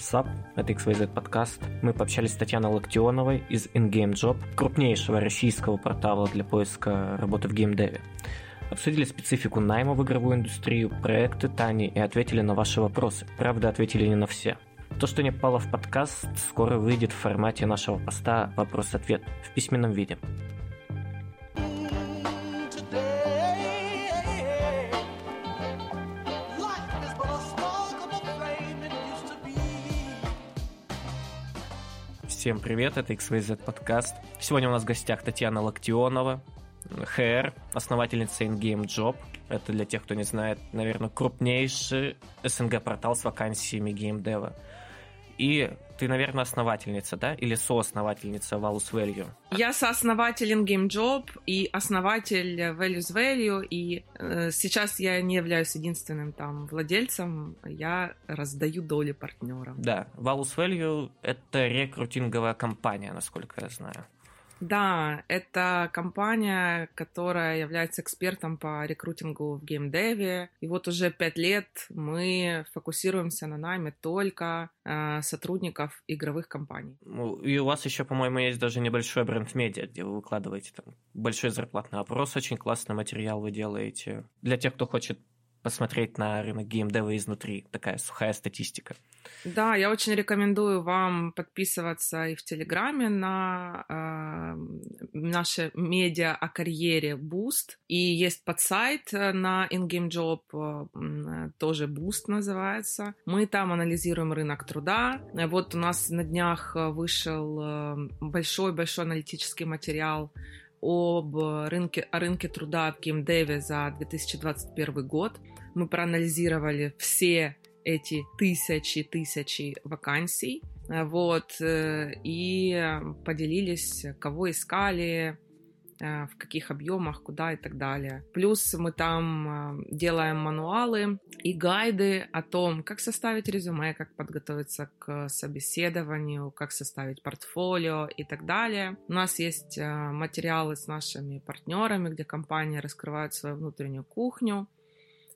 Sup, это XYZ подкаст. Мы пообщались с Татьяной Локтионовой из InGame Job, крупнейшего российского портала для поиска работы в геймдеве. Обсудили специфику найма в игровую индустрию, проекты Тани и ответили на ваши вопросы. Правда, ответили не на все. То, что не попало в подкаст, скоро выйдет в формате нашего поста «Вопрос-ответ» в письменном виде. Всем привет, это XYZ подкаст. Сегодня у нас в гостях Татьяна Локтионова, ХР, основательница InGame Job. Это для тех, кто не знает, наверное, крупнейший СНГ-портал с вакансиями геймдева. И ты, наверное, основательница, да? Или соосновательница Valus Value? Я сооснователь Game Job и основатель Values Value. И э, сейчас я не являюсь единственным там владельцем. Я раздаю доли партнерам. Да, Valus Value — это рекрутинговая компания, насколько я знаю. Да, это компания, которая является экспертом по рекрутингу в геймдеве. И вот уже пять лет мы фокусируемся на найме только э, сотрудников игровых компаний. Ну, и у вас еще, по-моему, есть даже небольшой бренд-медиа, где вы выкладываете там большой зарплатный опрос, очень классный материал вы делаете. Для тех, кто хочет посмотреть на рынок геймдева изнутри. Такая сухая статистика. Да, я очень рекомендую вам подписываться и в Телеграме на э, наше медиа о карьере Boost. И есть подсайт на InGame Job, э, тоже Boost называется. Мы там анализируем рынок труда. Вот у нас на днях вышел большой-большой аналитический материал об рынке, о рынке труда в геймдеве за 2021 год. Мы проанализировали все эти тысячи-тысячи вакансий, вот, э, и поделились, кого искали, Э, в каких объемах, куда и так далее. Плюс мы там э, делаем мануалы и гайды о том, как составить резюме, как подготовиться к собеседованию, как составить портфолио и так далее. У нас есть э, материалы с нашими партнерами, где компании раскрывают свою внутреннюю кухню,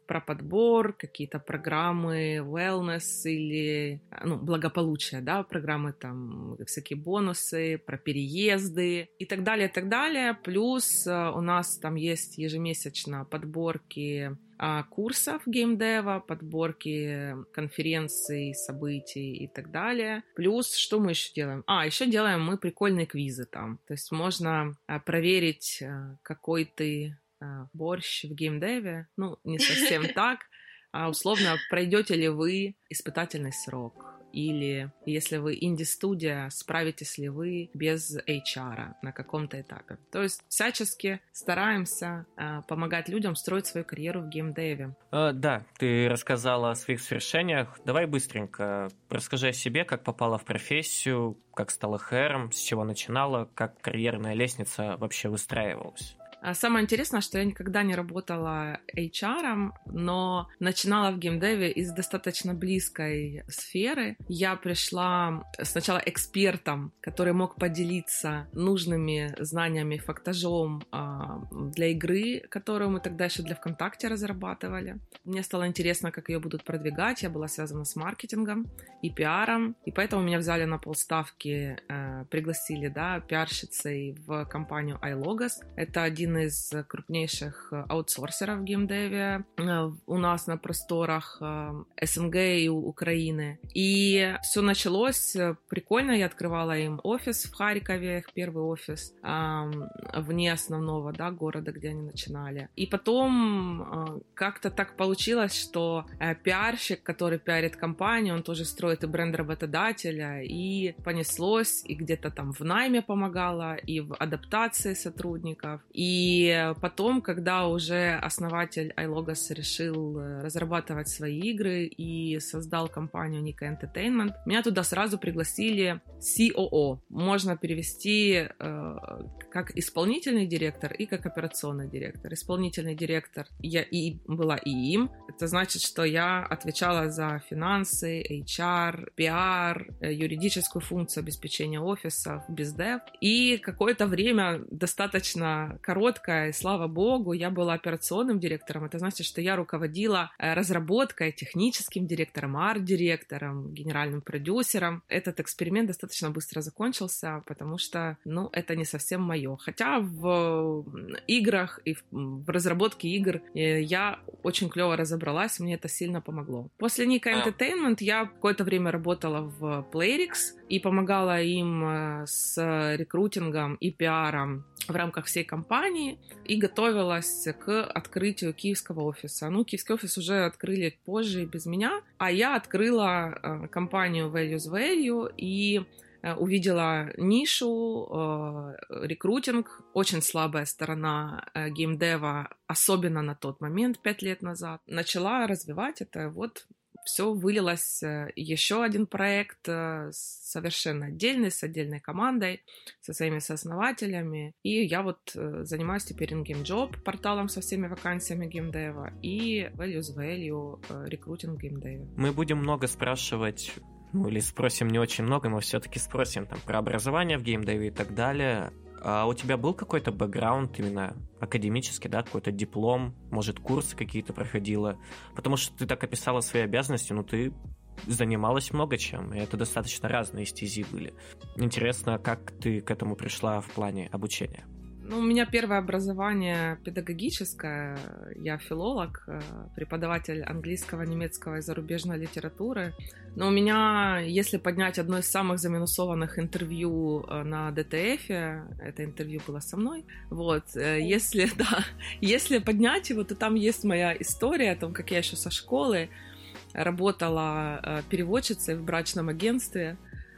про подбор, какие-то программы wellness или ну, благополучие, да, программы там, всякие бонусы, про переезды и так далее, и так далее. Плюс э, у нас там есть ежемесячно подборки а, курсов геймдева, подборки конференций, событий и так далее. Плюс, что мы еще делаем? А, еще делаем мы прикольные квизы там. То есть можно а, проверить, э, какой ты а, борщ в геймдеве. Ну, не совсем так. А условно, пройдете ли вы испытательный срок? Или если вы инди-студия, справитесь ли вы без HR на каком-то этапе? То есть всячески стараемся э, помогать людям строить свою карьеру в геймдеве. Э, да, ты рассказала о своих свершениях. Давай быстренько расскажи о себе, как попала в профессию, как стала хэром, с чего начинала, как карьерная лестница вообще выстраивалась. А самое интересное, что я никогда не работала HR, но начинала в геймдеве из достаточно близкой сферы. Я пришла сначала экспертом, который мог поделиться нужными знаниями, фактажом а, для игры, которую мы тогда еще для ВКонтакте разрабатывали. Мне стало интересно, как ее будут продвигать. Я была связана с маркетингом и пиаром, и поэтому меня взяли на полставки, э, пригласили, да, пиарщицей в компанию iLogos. Это один из крупнейших э, аутсорсеров в геймдеве э, у нас на просторах э, СНГ и Украины. И все началось прикольно. Я открывала им офис в Харькове, их первый офис, вне основного да, города, где они начинали. И потом как-то так получилось, что пиарщик, который пиарит компанию, он тоже строит и бренд работодателя, и понеслось, и где-то там в найме помогала, и в адаптации сотрудников. И потом, когда уже основатель iLogos решил э, разрабатывать свои игры и создал компанию Nika Entertainment, меня туда сразу пригласили COO. Можно перевести э, как исполнительный директор и как операционный директор. Исполнительный директор я и была и им. Это значит, что я отвечала за финансы, HR, PR, э, юридическую функцию обеспечения офиса, бездев. И какое-то время достаточно короткое короткая, и слава богу, я была операционным директором. Это значит, что я руководила э, разработкой, техническим директором, арт-директором, генеральным продюсером. Этот эксперимент достаточно быстро закончился, потому что, ну, это не совсем мое. Хотя в играх и в разработке игр э, я очень клево разобралась, мне это сильно помогло. После Ника Entertainment я какое-то время работала в Playrix и помогала им э, с рекрутингом и пиаром в рамках всей компании и готовилась к открытию киевского офиса. Ну, киевский офис уже открыли позже без меня, а я открыла э, компанию Values Value и э, увидела нишу, рекрутинг, очень слабая сторона геймдева, особенно на тот момент, пять лет назад. Начала развивать это, вот все вылилось э, еще один проект э, совершенно отдельный, с отдельной командой, со своими сооснователями. И я вот э, занимаюсь теперь InGame Job, порталом со всеми вакансиями геймдева, и Values Value, рекрутинг геймдева. Мы будем много спрашивать ну или спросим не очень много, но все-таки спросим там про образование в геймдеве и так далее. А у тебя был какой-то бэкграунд именно академический, да, какой-то диплом, может, курсы какие-то проходила? Потому что ты так описала свои обязанности, но ты занималась много чем, и это достаточно разные стези были. Интересно, как ты к этому пришла в плане обучения? Ну, у меня первое образование педагогическое. Я филолог, э, преподаватель английского, немецкого и зарубежной литературы. Но у меня, если поднять одно из самых заминусованных интервью э, на ДТФ, это интервью было со мной, вот, э, если, да, если поднять его, то там есть моя история о том, как я еще со школы работала переводчицей в брачном агентстве,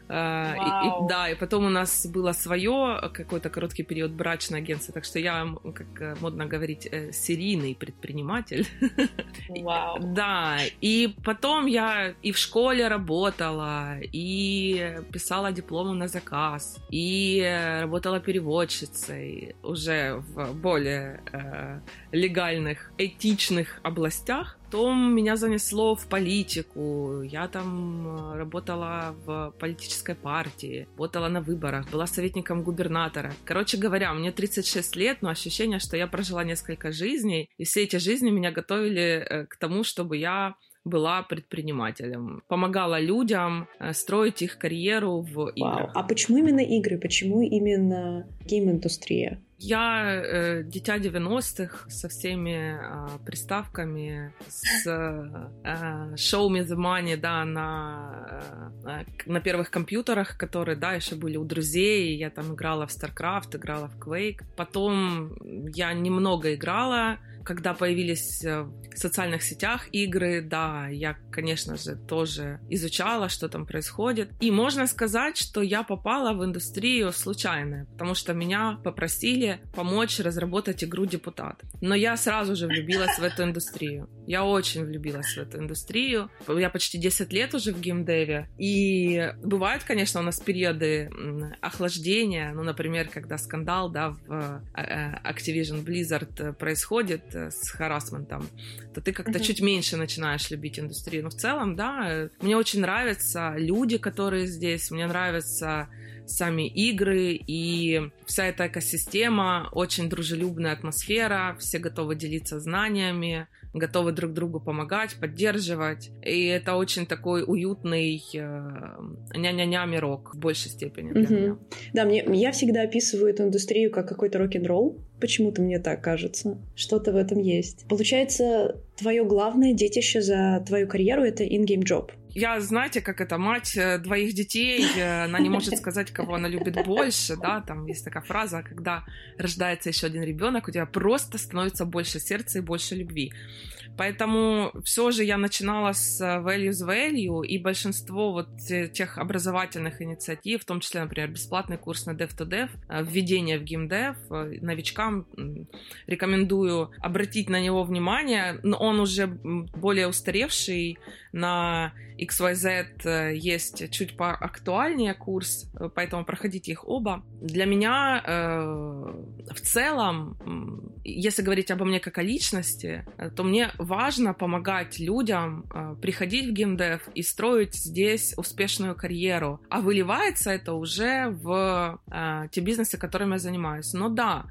Uh, и, и, да, и потом у нас было свое какой-то короткий период брачное агентство, так что я, как э, модно говорить, э, серийный предприниматель. Вау. да, и потом я и в школе работала, и писала дипломы на заказ, и работала переводчицей уже в более э, легальных, этичных областях. Потом меня занесло в политику. Я там э, работала в политической партии, работала на выборах, была советником губернатора. Короче говоря, мне 36 лет, но ощущение, что я прожила несколько жизней, и все эти жизни меня готовили э, к тому, чтобы я была предпринимателем, помогала людям э, строить их карьеру в играх. Вау. А почему именно игры? Почему именно гейм-индустрия? Я э, дитя 90-х со всеми э, приставками, с э, Show Me the Money, да, на, э, на первых компьютерах, которые, да, еще были у друзей. Я там играла в StarCraft, играла в Quake. Потом я немного играла, когда появились э, в социальных сетях игры, да, я, конечно же, тоже изучала, что там происходит. И можно сказать, что я попала в индустрию случайно, потому что меня попросили помочь разработать игру «Депутат». Но я сразу же влюбилась в эту индустрию. Я очень влюбилась в эту индустрию. Я почти 10 лет уже в геймдеве. И бывают, конечно, у нас периоды охлаждения. Ну, например, когда скандал, да, в э, э, Activision Blizzard происходит, с харасментом, то ты как-то mm-hmm. чуть меньше начинаешь любить индустрию. Но в целом, да, мне очень нравятся люди, которые здесь, мне нравятся сами игры и вся эта экосистема, очень дружелюбная атмосфера, все готовы делиться знаниями, готовы друг другу помогать, поддерживать. И это очень такой уютный э, ня-ня-ня мирок в большей степени для угу. меня. Да, мне, я всегда описываю эту индустрию как какой-то рок-н-ролл. Почему-то мне так кажется. Что-то в этом есть. Получается, твое главное детище за твою карьеру — это in-game job. Я, знаете, как это, мать э, двоих детей, э, она не может сказать, кого она любит больше, да, там есть такая фраза, когда рождается еще один ребенок, у тебя просто становится больше сердца и больше любви. Поэтому все же я начинала с э, Values Value, и большинство вот тех образовательных инициатив, в том числе, например, бесплатный курс на Dev2Dev, э, введение в GameDev, э, новичкам рекомендую обратить на него внимание. Но он уже более устаревший, на XYZ есть чуть поактуальнее курс, поэтому проходите их оба. Для меня э, в целом если говорить обо мне как о личности, то мне важно помогать людям приходить в геймдев и строить здесь успешную карьеру. А выливается это уже в те бизнесы, которыми я занимаюсь. Но да,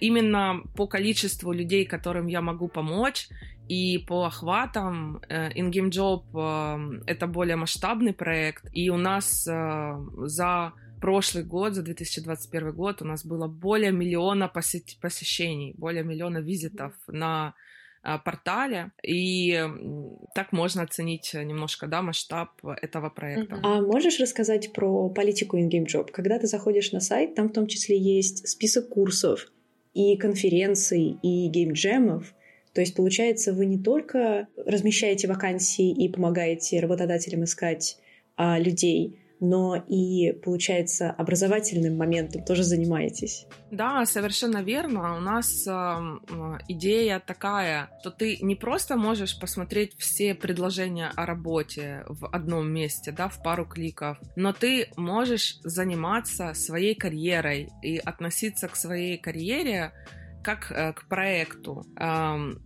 именно по количеству людей, которым я могу помочь, и по охватам э, InGame Job э, это более масштабный проект, и у нас э, за прошлый год, за 2021 год у нас было более миллиона посещений, более миллиона визитов на портале, и так можно оценить немножко, да, масштаб этого проекта. А можешь рассказать про политику InGame Job? Когда ты заходишь на сайт, там в том числе есть список курсов и конференций, и геймджемов, то есть, получается, вы не только размещаете вакансии и помогаете работодателям искать а, людей, но и, получается, образовательным моментом тоже занимаетесь. Да, совершенно верно. У нас э, идея такая, что ты не просто можешь посмотреть все предложения о работе в одном месте, да, в пару кликов, но ты можешь заниматься своей карьерой и относиться к своей карьере как э, к проекту.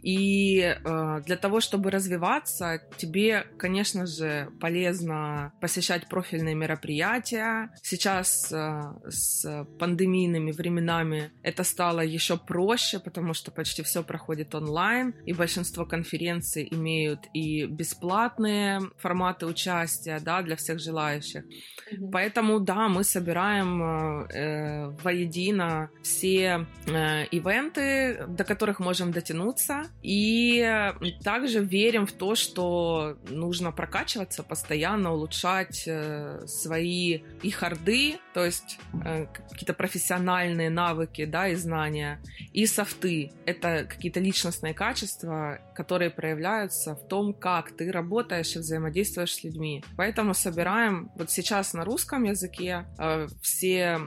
И э, для того, чтобы развиваться, тебе, конечно же, полезно посещать профильные мероприятия. Сейчас э, с пандемийными временами это стало еще проще, потому что почти все проходит онлайн, и большинство конференций имеют и бесплатные форматы участия да, для всех желающих. Mm-hmm. Поэтому, да, мы собираем э, воедино все э, ивенты, моменты, до которых можем дотянуться. И также верим в то, что нужно прокачиваться постоянно, улучшать э, свои и харды, то есть э, какие-то профессиональные навыки, да, и знания, и софты. Это какие-то личностные качества, которые проявляются в том, как ты работаешь и взаимодействуешь с людьми. Поэтому собираем вот сейчас на русском языке э, все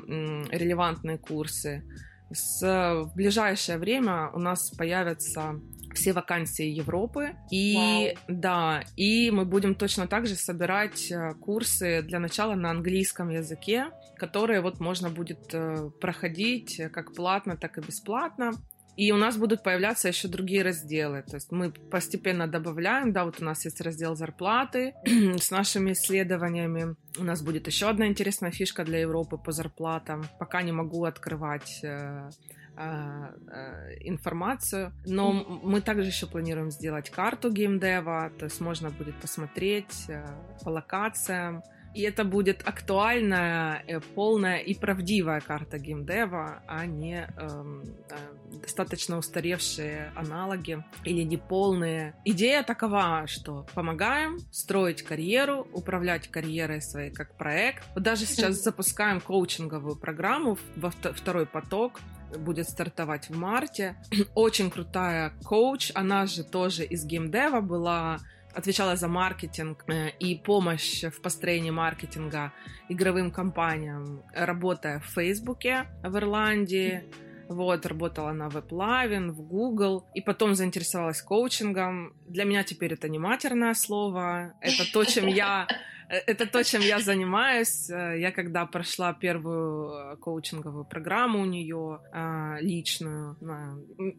релевантные курсы, с, в ближайшее время у нас появятся все вакансии Европы. И Вау. да, и мы будем точно так же собирать э, курсы для начала на английском языке, которые вот можно будет э, проходить как платно, так и бесплатно. И у нас будут появляться еще другие разделы. То есть мы постепенно добавляем, да, вот у нас есть раздел зарплаты с нашими исследованиями. У нас будет еще одна интересная фишка для Европы по зарплатам. Пока не могу открывать э, э, э, информацию. Но мы также еще планируем сделать карту геймдева, то есть можно будет посмотреть по локациям, и это будет актуальная, э, полная и правдивая карта геймдева, а не эм, э, достаточно устаревшие аналоги или неполные. Идея такова, что помогаем строить карьеру, управлять карьерой своей как проект. Вот даже сейчас запускаем коучинговую программу во второй поток, будет стартовать в марте. Очень крутая коуч, она же тоже из геймдева была отвечала за маркетинг э, и помощь в построении маркетинга игровым компаниям, работая в Фейсбуке в Ирландии. Вот, работала на WebLavin, в Google, и потом заинтересовалась коучингом. Для меня теперь это не матерное слово, это то, чем я это то, чем я занимаюсь. Э, я когда прошла первую э, коучинговую программу у нее личную,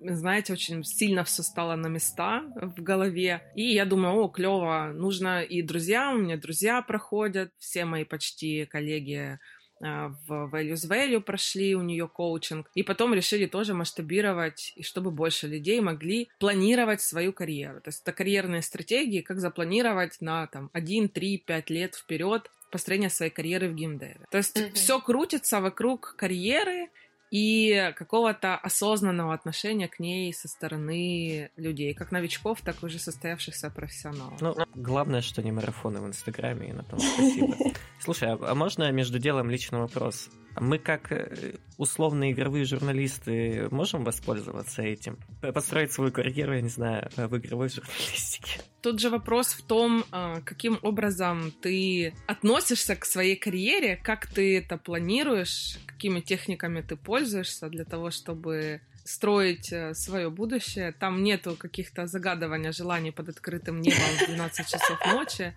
знаете, очень сильно все стало на места в голове. И я думаю, о, клево, нужно и друзья, у меня друзья проходят, все мои почти коллеги а, в Values Value прошли у нее коучинг, и потом решили тоже масштабировать, и чтобы больше людей могли планировать свою карьеру. То есть это карьерные стратегии, как запланировать на там 1, 3, 5 лет вперед построение своей карьеры в геймдеве. То есть mm-hmm. все крутится вокруг карьеры, и какого-то осознанного отношения к ней со стороны людей, как новичков, так и уже состоявшихся профессионалов. Ну, главное, что не марафоны в Инстаграме, и на том спасибо. Слушай, а, а можно между делом личный вопрос? Мы как э, условные игровые журналисты можем воспользоваться этим? Построить свою карьеру, я не знаю, в игровой журналистике? Тут же вопрос в том, а, каким образом ты относишься к своей карьере, как ты это планируешь, какими техниками ты пользуешься для того, чтобы строить э, свое будущее. Там нету каких-то загадывания желаний под открытым небом в 12 часов ночи.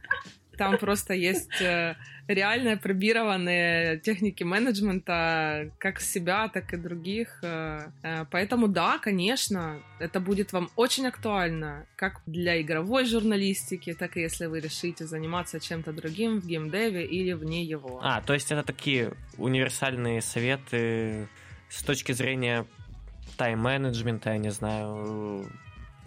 Там просто есть э, реально пробированные техники менеджмента как себя, так и других. Э, э, поэтому да, конечно, это будет вам очень актуально, как для игровой журналистики, так и если вы решите заниматься чем-то другим в геймдеве или вне его. А, то есть это такие универсальные советы с точки зрения тайм-менеджмента, я не знаю,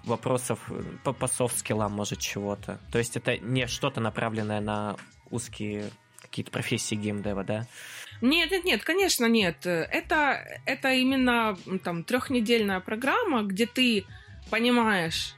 вопросов по, по софт-скиллам, может, чего-то. То есть это не что-то направленное на узкие какие-то профессии геймдева, да? Нет, нет, нет, конечно, нет. Это, это именно там трехнедельная программа, где ты понимаешь,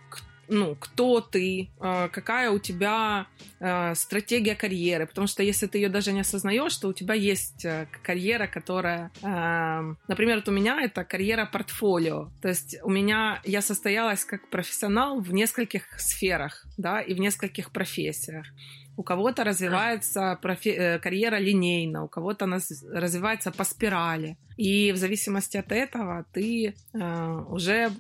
ну, кто ты, а, какая у тебя а, стратегия карьеры, потому что если ты ее даже не осознаешь, то у тебя есть э, карьера, которая, а, например, вот у меня это карьера портфолио, то есть у меня я состоялась как профессионал в нескольких сферах, да, и в нескольких профессиях у кого-то развивается профи- э, карьера линейно, у кого-то она развивается по спирали. И в зависимости от этого ты э, уже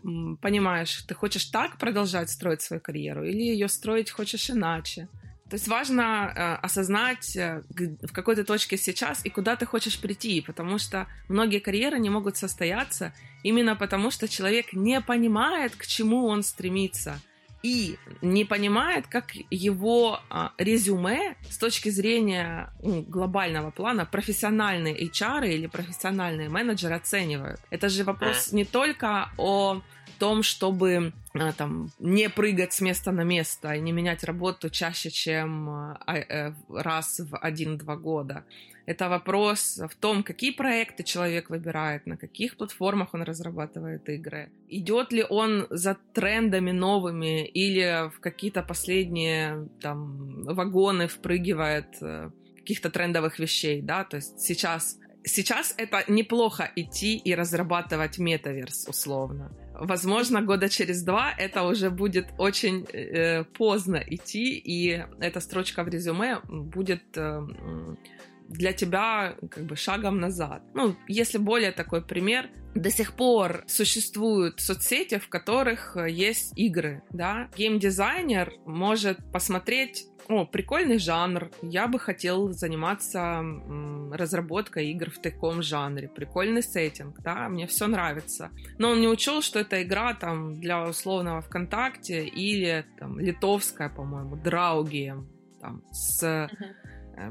понимаешь, ты хочешь так продолжать строить свою карьеру или ее строить хочешь иначе. То есть важно э, осознать, э, в какой ты точке сейчас и куда ты хочешь прийти, потому что многие карьеры не могут состояться именно потому, что человек не понимает, к чему он стремится и не понимает, как его а, резюме с точки зрения ну, глобального плана профессиональные HR или профессиональные менеджеры оценивают. Это же вопрос не только о том, чтобы а, там, не прыгать с места на место и не менять работу чаще, чем а, э, раз в один-два года. Это вопрос в том, какие проекты человек выбирает, на каких платформах он разрабатывает игры. Идет ли он за трендами новыми или в какие-то последние там, вагоны впрыгивает э, каких-то трендовых вещей, да, то есть сейчас Сейчас это неплохо идти и разрабатывать метаверс, условно. Возможно, года через два это уже будет очень э, поздно идти, и эта строчка в резюме будет э, для тебя как бы шагом назад. Ну, если более такой пример, до сих пор существуют соцсети, в которых э, есть игры, да. Геймдизайнер может посмотреть о, прикольный жанр, я бы хотел заниматься разработкой игр в таком жанре, прикольный сеттинг, да, мне все нравится. Но он не учел, что эта игра там для условного ВКонтакте или там литовская, по-моему, Драугием, там, с uh-huh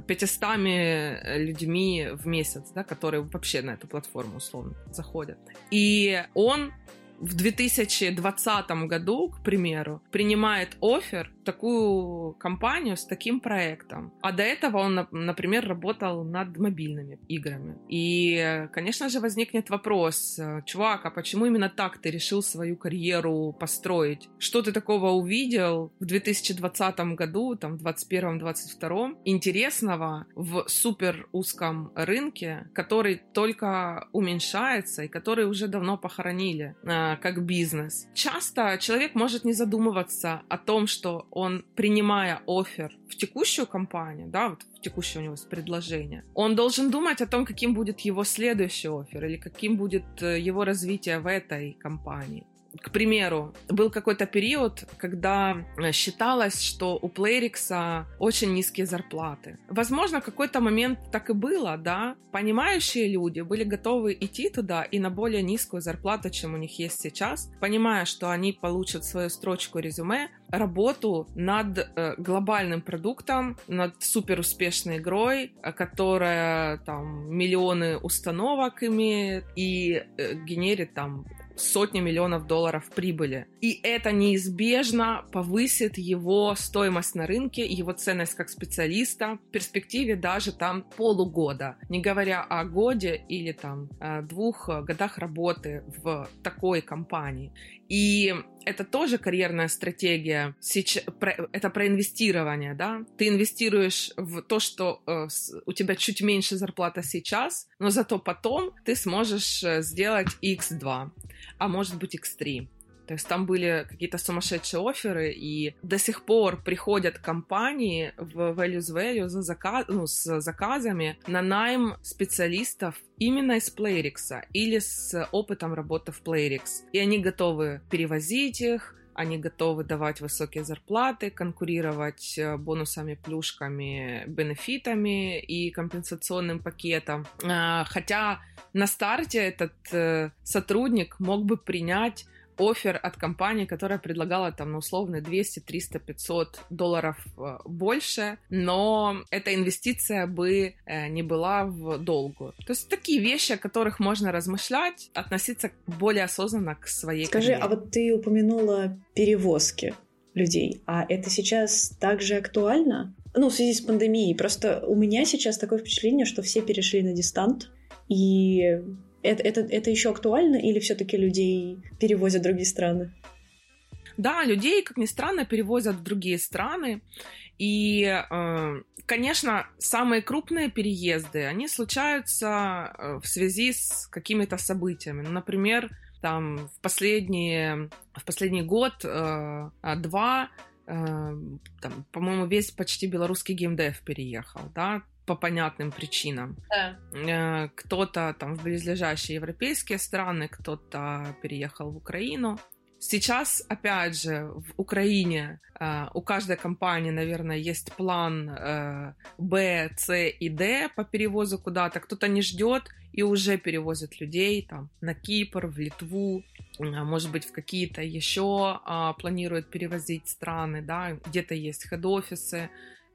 500 э, людьми в месяц, да, которые вообще на эту платформу условно заходят. И он в 2020 году, к примеру, принимает офер такую компанию с таким проектом. А до этого он, например, работал над мобильными играми. И, конечно же, возникнет вопрос, чувак, а почему именно так ты решил свою карьеру построить? Что ты такого увидел в 2020 году, там, в 2021-2022 интересного в супер узком рынке, который только уменьшается и который уже давно похоронили э, как бизнес? Часто человек может не задумываться о том, что он, принимая офер в текущую компанию, да, вот текущее у него предложение, он должен думать о том, каким будет его следующий офер или каким будет э, его развитие в этой компании к примеру, был какой-то период, когда э, считалось, что у Playrix очень низкие зарплаты. Возможно, какой-то момент так и было, да. Понимающие люди были готовы идти туда и на более низкую зарплату, чем у них есть сейчас, понимая, что они получат свою строчку резюме, работу над э, глобальным продуктом, над супер успешной игрой, э, которая там миллионы установок имеет и генерит там сотни миллионов долларов прибыли. И это неизбежно повысит его стоимость на рынке, его ценность как специалиста в перспективе даже там полугода, не говоря о годе или там э, двух годах работы в такой компании. И это тоже карьерная стратегия. Это про инвестирование, да? Ты инвестируешь в то, что э, у тебя чуть меньше зарплата сейчас, но зато потом ты сможешь э, сделать X2 а может быть X3. То есть там были какие-то сумасшедшие оферы, и до сих пор приходят компании в Values Value за заказ, ну, с заказами на найм специалистов именно из Playrix или с опытом работы в Playrix. И они готовы перевозить их, они готовы давать высокие зарплаты, конкурировать э, бонусами, плюшками, бенефитами и компенсационным пакетом. А, хотя на старте этот э, сотрудник мог бы принять офер от компании, которая предлагала там, ну, условно, 200, 300, 500 долларов э, больше, но эта инвестиция бы э, не была в долгу. То есть такие вещи, о которых можно размышлять, относиться более осознанно к своей Скажи, карьере. а вот ты упомянула перевозки людей, а это сейчас также актуально? Ну, в связи с пандемией. Просто у меня сейчас такое впечатление, что все перешли на дистант, и это, это, это еще актуально или все-таки людей перевозят в другие страны? Да, людей, как ни странно, перевозят в другие страны. И, э, конечно, самые крупные переезды, они случаются э, в связи с какими-то событиями. Ну, например, там в, последние, в последний год, э, два, там, по-моему, весь почти белорусский геймдев переехал, да, по понятным причинам. Да. Э, кто-то там в близлежащие европейские страны, кто-то переехал в Украину. Сейчас, опять же, в Украине э, у каждой компании, наверное, есть план э, Б, С и Д по перевозу куда-то. Кто-то не ждет и уже перевозит людей там на Кипр, в Литву, может быть, в какие-то еще а, планируют перевозить страны, да, где-то есть хед-офисы,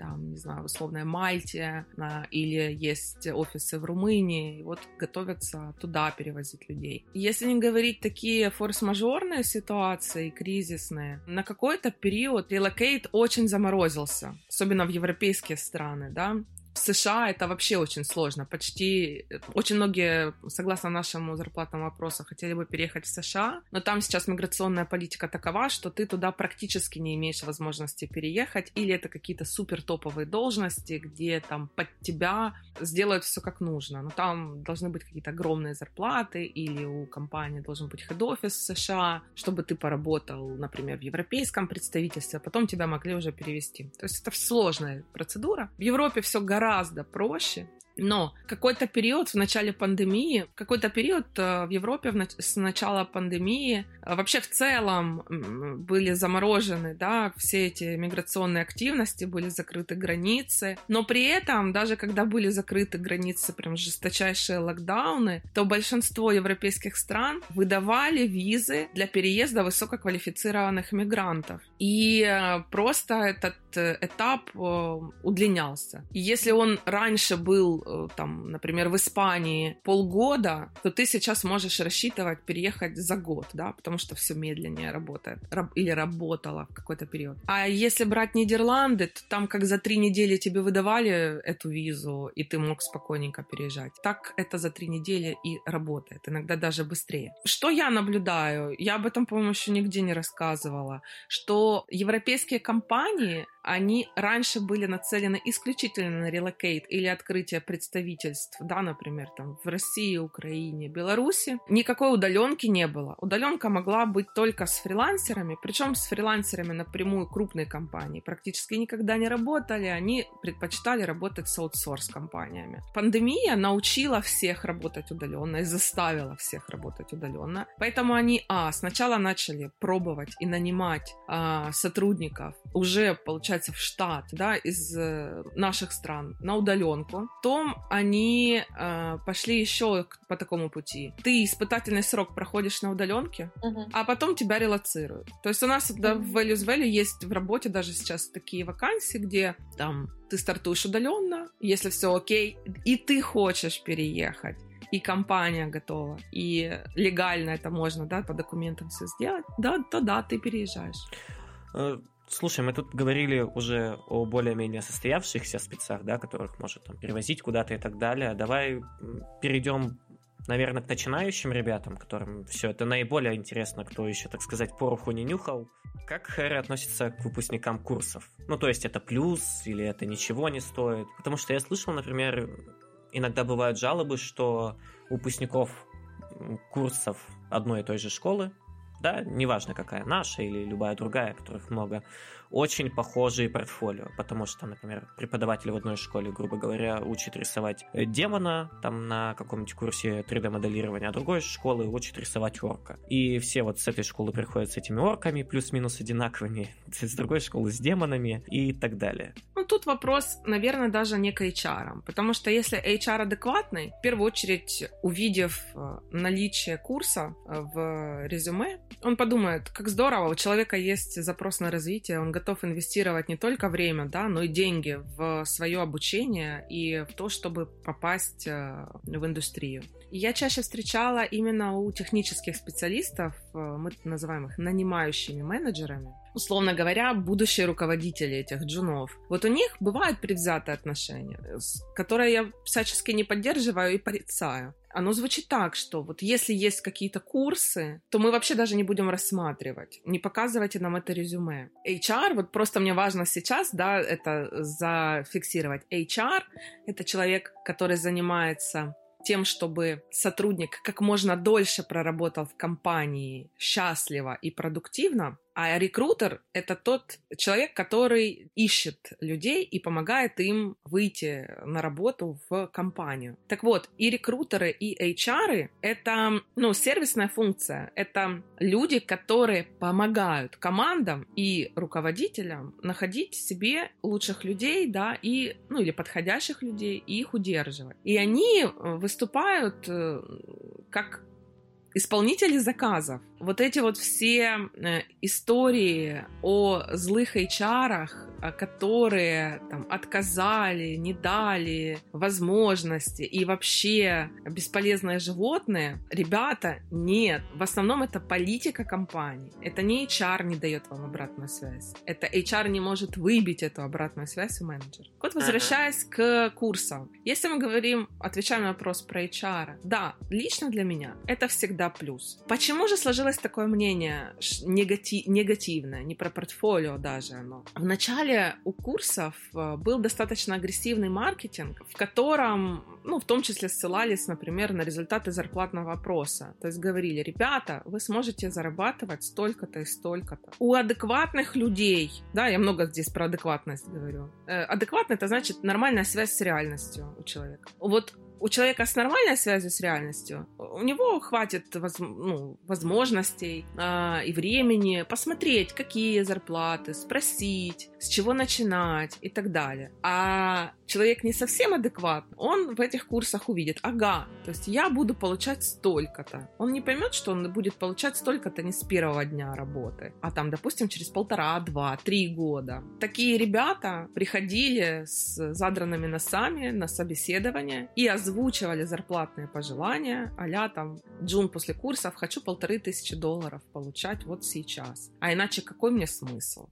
там, не знаю, условная Мальте, а, или есть офисы в Румынии, и вот готовятся туда перевозить людей. Если не говорить такие форс-мажорные ситуации, кризисные, на какой-то период релокейт очень заморозился, особенно в европейские страны, да, в США это вообще очень сложно. Почти очень многие, согласно нашему зарплатному опросу, хотели бы переехать в США, но там сейчас миграционная политика такова, что ты туда практически не имеешь возможности переехать, или это какие-то супер топовые должности, где там под тебя сделают все как нужно. Но там должны быть какие-то огромные зарплаты, или у компании должен быть хед-офис в США, чтобы ты поработал, например, в европейском представительстве, а потом тебя могли уже перевести. То есть это сложная процедура. В Европе все гораздо гораздо проще. Но какой-то период в начале пандемии, какой-то период э, в Европе с начала пандемии э, вообще в целом были заморожены, да, все эти миграционные активности, были закрыты границы. Но при этом, даже когда были закрыты границы, прям жесточайшие локдауны, то большинство европейских стран выдавали визы для переезда высококвалифицированных мигрантов. И э, просто этот этап удлинялся. Если он раньше был Э, там, например, в Испании полгода, то ты сейчас можешь рассчитывать переехать за год, да, потому что все медленнее работает раб, или работало в какой-то период. А если брать Нидерланды, то там как за три недели тебе выдавали эту визу, и ты мог спокойненько переезжать. Так это за три недели и работает, иногда даже быстрее. Что я наблюдаю? Я об этом, по-моему, еще нигде не рассказывала, что европейские компании они раньше были нацелены исключительно на релокейт или открытие представительств, да, например, там в России, Украине, Беларуси. Никакой удаленки не было. Удаленка могла быть только с фрилансерами, причем с фрилансерами напрямую крупные компании практически никогда не работали, они предпочитали работать с аутсорс-компаниями. Пандемия научила всех работать удаленно и заставила всех работать удаленно. Поэтому они, а, сначала начали пробовать и нанимать а, сотрудников уже, получается, получается, в штат, да, из э, наших стран на удаленку. Потом они э, пошли еще по такому пути. Ты испытательный срок проходишь на удаленке, uh-huh. а потом тебя релацируют. То есть у нас uh-huh. да, в Values Valley есть в работе даже сейчас такие вакансии, где там ты стартуешь удаленно, если все окей, и ты хочешь переехать и компания готова, и легально это можно, да, по документам все сделать, да, то да, ты переезжаешь. Слушай, мы тут говорили уже о более-менее состоявшихся спецах, да, которых может там, перевозить куда-то и так далее. Давай перейдем, наверное, к начинающим ребятам, которым все это наиболее интересно, кто еще, так сказать, пороху не нюхал. Как Хэри относится к выпускникам курсов? Ну, то есть это плюс или это ничего не стоит? Потому что я слышал, например, иногда бывают жалобы, что выпускников курсов одной и той же школы да, неважно какая, наша или любая другая, которых много, очень похожие портфолио, потому что, например, преподаватель в одной школе, грубо говоря, учит рисовать демона там на каком-нибудь курсе 3D-моделирования, а другой школы учит рисовать орка. И все вот с этой школы приходят с этими орками, плюс-минус одинаковыми, с другой школы с демонами и так далее. Ну, тут вопрос, наверное, даже не к HR, потому что если HR адекватный, в первую очередь, увидев э, наличие курса э, в резюме, он подумает, как здорово, у человека есть запрос на развитие, он готов инвестировать не только время, да, но и деньги в свое обучение и в то, чтобы попасть э, в индустрию. Я чаще встречала именно у технических специалистов, мы называем их нанимающими менеджерами, условно говоря, будущие руководители этих джунов. Вот у них бывают предвзятые отношения, которые я всячески не поддерживаю и порицаю. Оно звучит так, что вот если есть какие-то курсы, то мы вообще даже не будем рассматривать. Не показывайте нам это резюме. HR, вот просто мне важно сейчас, да, это зафиксировать. HR — это человек, который занимается тем, чтобы сотрудник как можно дольше проработал в компании счастливо и продуктивно, а рекрутер — это тот человек, который ищет людей и помогает им выйти на работу в компанию. Так вот, и рекрутеры, и HR — это ну, сервисная функция. Это люди, которые помогают командам и руководителям находить себе лучших людей, да, и, ну, или подходящих людей, и их удерживать. И они выступают э, как исполнители заказов. Вот эти вот все э, истории о злых HR, которые там отказали, не дали возможности и вообще бесполезные животные, ребята, нет. В основном это политика компании. Это не HR не дает вам обратную связь. Это HR не может выбить эту обратную связь у менеджера. Вот возвращаясь к курсам. Если мы говорим, отвечаем на вопрос про HR, да, лично для меня это всегда плюс. Почему же сложилось такое мнение негати- негативное, не про портфолио даже оно? В начале начале у курсов э, был достаточно агрессивный маркетинг, в котором, ну, в том числе ссылались, например, на результаты зарплатного опроса. То есть говорили, ребята, вы сможете зарабатывать столько-то и столько-то. У адекватных людей, да, я много здесь про адекватность говорю. Э, адекватно это значит нормальная связь с реальностью у человека. Вот у человека с нормальной связью с реальностью, у него хватит воз, ну, возможностей э, и времени посмотреть, какие зарплаты, спросить, с чего начинать и так далее. А человек не совсем адекватный, он в этих курсах увидит, ага, то есть я буду получать столько-то. Он не поймет, что он будет получать столько-то не с первого дня работы, а там, допустим, через полтора, два, три года. Такие ребята приходили с задранными носами на собеседование и озвучивали зарплатные пожелания, а там, Джун после курсов, хочу полторы тысячи долларов получать вот сейчас. А иначе какой мне смысл?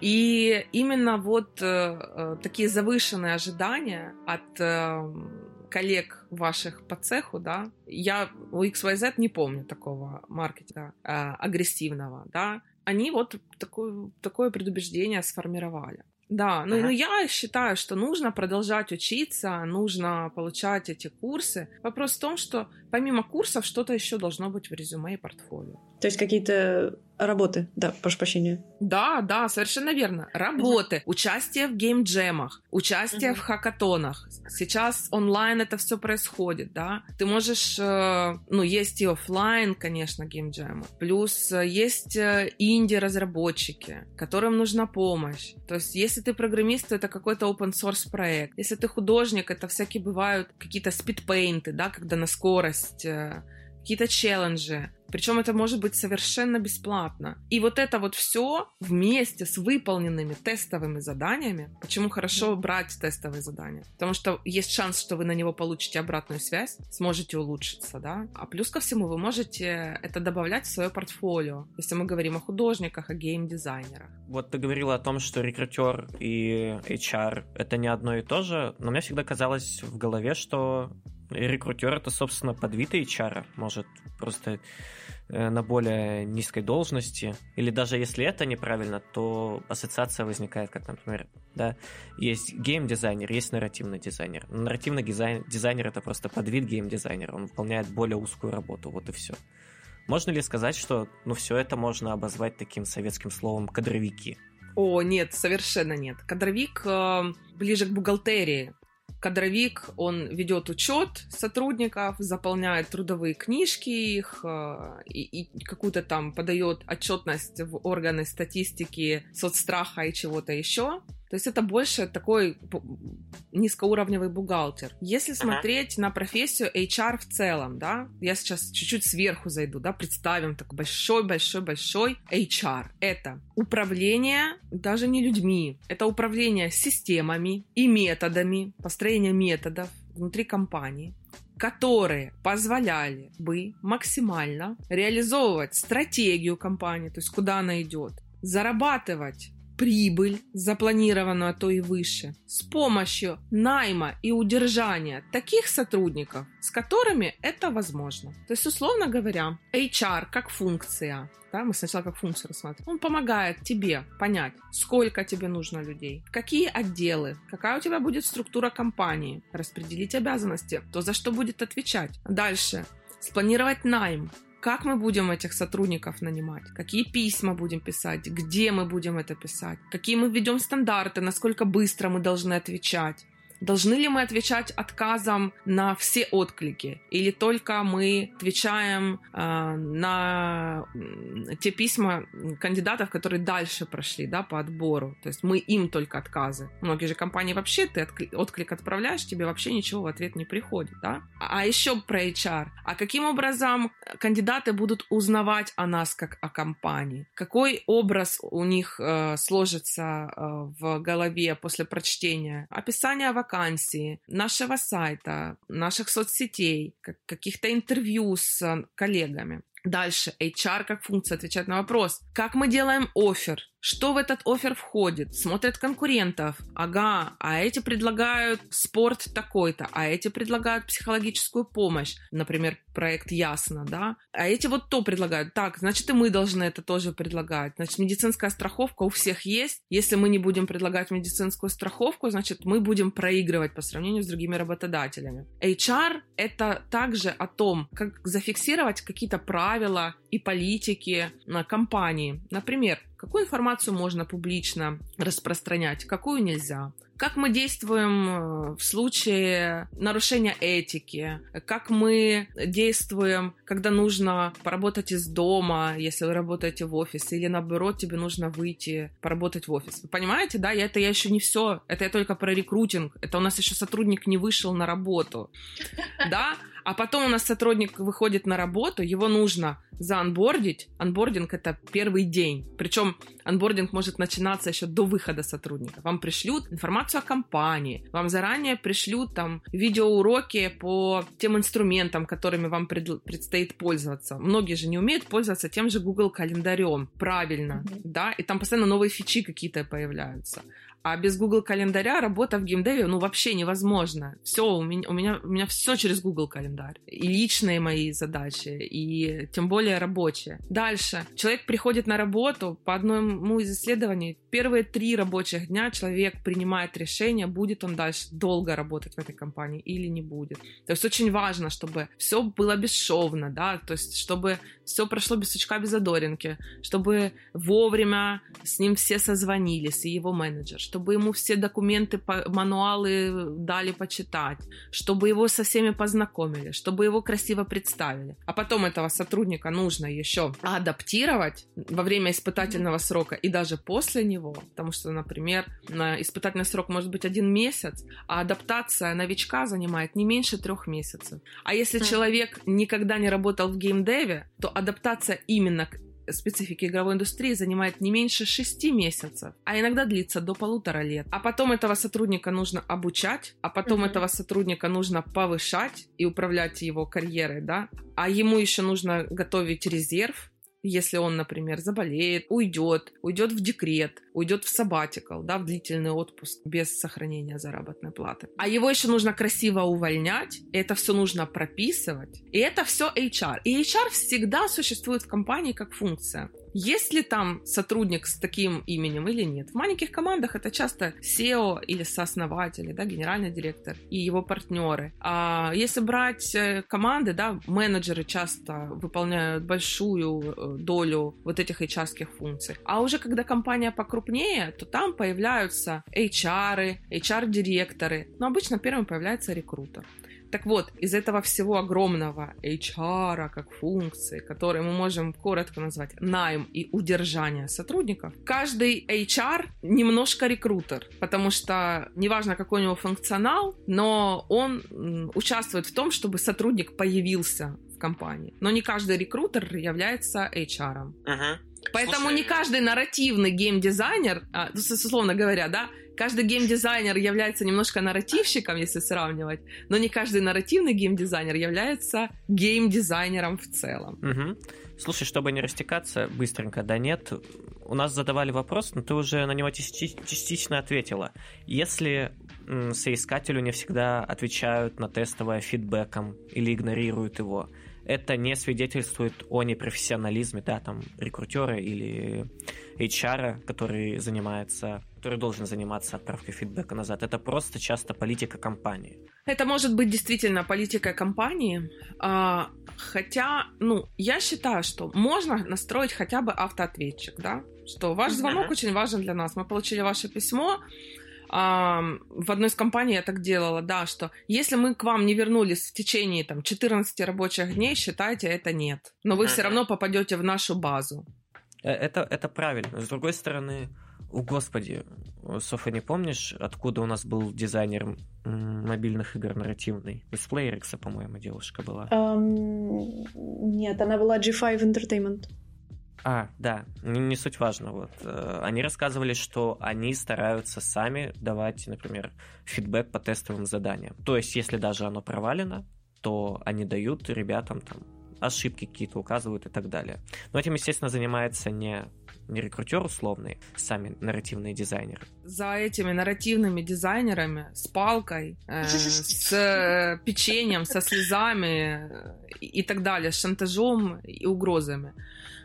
И именно вот э, э, такие завышенные ожидания от э, коллег ваших по цеху, да, я у XYZ не помню такого маркетинга э, агрессивного, да, они вот такое, такое предубеждение сформировали. Да, ну, ага. ну я считаю, что нужно продолжать учиться, нужно получать эти курсы. Вопрос в том, что помимо курсов что-то еще должно быть в резюме и портфолио. То есть какие-то работы, да, прошу прощения. Да, да, совершенно верно. Работы, uh-huh. участие в геймджемах, участие uh-huh. в хакатонах. Сейчас онлайн это все происходит, да. Ты можешь, э, ну, есть и офлайн, конечно, геймджемы. Плюс э, есть э, инди-разработчики, которым нужна помощь. То есть, если ты программист, то это какой-то open source проект. Если ты художник, это всякие бывают какие-то спидпейнты, да, когда на скорость какие-то челленджи. Причем это может быть совершенно бесплатно. И вот это вот все вместе с выполненными тестовыми заданиями. Почему хорошо брать тестовые задания? Потому что есть шанс, что вы на него получите обратную связь, сможете улучшиться, да? А плюс ко всему вы можете это добавлять в свое портфолио, если мы говорим о художниках, о геймдизайнерах. Вот ты говорила о том, что рекрутер и HR — это не одно и то же, но мне всегда казалось в голове, что рекрутер это, собственно, подвид HR, может просто э, на более низкой должности, или даже если это неправильно, то ассоциация возникает, как, например, да, есть гейм-дизайнер, есть нарративный дизайнер. Нарративный дизайн, дизайнер это просто подвид гейм-дизайнера, он выполняет более узкую работу, вот и все. Можно ли сказать, что ну все это можно обозвать таким советским словом кадровики? О, нет, совершенно нет. Кадровик э, ближе к бухгалтерии. Кадровик, он ведет учет сотрудников, заполняет трудовые книжки их э, и, и какую-то там подает отчетность в органы статистики, соцстраха и чего-то еще. То есть это больше такой низкоуровневый бухгалтер. Если смотреть на профессию HR в целом, да, я сейчас чуть-чуть сверху зайду, да, представим так большой-большой-большой HR. Это управление даже не людьми, это управление системами и методами, построение методов внутри компании, которые позволяли бы максимально реализовывать стратегию компании, то есть куда она идет, зарабатывать прибыль, запланированную, а то и выше, с помощью найма и удержания таких сотрудников, с которыми это возможно. То есть, условно говоря, HR как функция, да, мы сначала как функцию рассматриваем, он помогает тебе понять, сколько тебе нужно людей, какие отделы, какая у тебя будет структура компании, распределить обязанности, то за что будет отвечать. Дальше, спланировать найм, как мы будем этих сотрудников нанимать, какие письма будем писать, где мы будем это писать, какие мы введем стандарты, насколько быстро мы должны отвечать. Должны ли мы отвечать отказом на все отклики? Или только мы отвечаем э, на те письма кандидатов, которые дальше прошли да, по отбору? То есть мы им только отказы. Многие же компании вообще, ты отклик отправляешь, тебе вообще ничего в ответ не приходит. Да? А еще про HR. А каким образом кандидаты будут узнавать о нас как о компании? Какой образ у них э, сложится э, в голове после прочтения? Описание вакансии вакансии, нашего сайта, наших соцсетей, каких-то интервью с коллегами. Дальше, HR как функция отвечает на вопрос, как мы делаем офер, что в этот офер входит, смотрят конкурентов, ага, а эти предлагают спорт такой-то, а эти предлагают психологическую помощь, например, проект Ясно, да, а эти вот то предлагают, так, значит и мы должны это тоже предлагать, значит медицинская страховка у всех есть, если мы не будем предлагать медицинскую страховку, значит мы будем проигрывать по сравнению с другими работодателями. HR это также о том, как зафиксировать какие-то правила и политики на компании, например, Какую информацию можно публично распространять, какую нельзя? Как мы действуем э, в случае нарушения этики? Как мы действуем, когда нужно поработать из дома, если вы работаете в офисе, или наоборот, тебе нужно выйти поработать в офис? Вы понимаете, да? Это я еще не все. Это я только про рекрутинг. Это у нас еще сотрудник не вышел на работу. Да? А потом у нас сотрудник выходит на работу, его нужно заанбордить. Анбординг — это первый день. Причем анбординг может начинаться еще до выхода сотрудника. Вам пришлют информацию о компании, вам заранее пришлют там видеоуроки по тем инструментам, которыми вам пред, предстоит пользоваться. Многие же не умеют пользоваться тем же Google календарем правильно, mm-hmm. да, и там постоянно новые фичи какие-то появляются. А без Google календаря работа в геймдеве, ну, вообще невозможно. Все, у меня, у меня, у меня все через Google календарь. И личные мои задачи, и тем более рабочие. Дальше. Человек приходит на работу, по одному из исследований, первые три рабочих дня человек принимает решение, будет он дальше долго работать в этой компании или не будет. То есть очень важно, чтобы все было бесшовно, да, то есть чтобы все прошло без сучка, без задоринки, чтобы вовремя с ним все созвонились, и его менеджер, чтобы ему все документы, мануалы дали почитать, чтобы его со всеми познакомили, чтобы его красиво представили. А потом этого сотрудника нужно еще адаптировать во время испытательного срока и даже после него, потому что, например, на испытательный срок может быть один месяц, а адаптация новичка занимает не меньше трех месяцев. А если человек никогда не работал в геймдеве, то адаптация именно к специфики игровой индустрии занимает не меньше шести месяцев, а иногда длится до полутора лет. А потом этого сотрудника нужно обучать, а потом uh-huh. этого сотрудника нужно повышать и управлять его карьерой, да, а ему еще нужно готовить резерв, если он, например, заболеет, уйдет, уйдет в декрет, уйдет в сабатикал, да, в длительный отпуск без сохранения заработной платы. А его еще нужно красиво увольнять, и это все нужно прописывать. И это все HR. И HR всегда существует в компании как функция. Есть ли там сотрудник с таким именем или нет. В маленьких командах это часто SEO или сооснователи, да, генеральный директор и его партнеры. А если брать э, команды, да, менеджеры часто выполняют большую э, долю вот этих HR функций. А уже когда компания покрупнее, то там появляются HR, HR-директоры. Но обычно первым появляется рекрутер. Так вот, из этого всего огромного HR как функции, которые мы можем коротко назвать найм и удержание сотрудников, каждый HR немножко рекрутер, потому что неважно, какой у него функционал, но он участвует в том, чтобы сотрудник появился в компании. Но не каждый рекрутер является HR. Uh-huh. Поэтому Слушай... не каждый нарративный геймдизайнер, а, условно говоря, да, каждый геймдизайнер является немножко нарративщиком, если сравнивать, но не каждый нарративный геймдизайнер является геймдизайнером в целом. Угу. Слушай, чтобы не растекаться быстренько, да нет, у нас задавали вопрос, но ты уже на него частично ответила. Если соискателю не всегда отвечают на тестовое фидбэком или игнорируют его, это не свидетельствует о непрофессионализме, да, там, рекрутера или HR, который занимается, который должен заниматься отправкой фидбэка назад. Это просто часто политика компании. Это может быть действительно политика компании, а, хотя, ну, я считаю, что можно настроить хотя бы автоответчик, да, что ваш звонок mm-hmm. очень важен для нас. Мы получили ваше письмо, в одной из компаний я так делала, да, что если мы к вам не вернулись в течение там 14 рабочих дней, считайте, это нет. Но вы все равно попадете в нашу базу. Э, это, это правильно. С другой стороны, о господи, Софа, не помнишь, откуда у нас был дизайнер мобильных игр нарративный? Из Playrix, по-моему, девушка была. Um, нет, она была G5 Entertainment. А, да, не, не суть важно. Вот. Э, они рассказывали, что они стараются сами давать, например, фидбэк по тестовым заданиям. То есть, если даже оно провалено, то они дают ребятам там ошибки какие-то указывают и так далее. Но этим, естественно, занимается не, не рекрутер условный, сами нарративные дизайнеры. За этими нарративными дизайнерами с палкой, э, с э, печеньем, со слезами э, и так далее, с шантажом и угрозами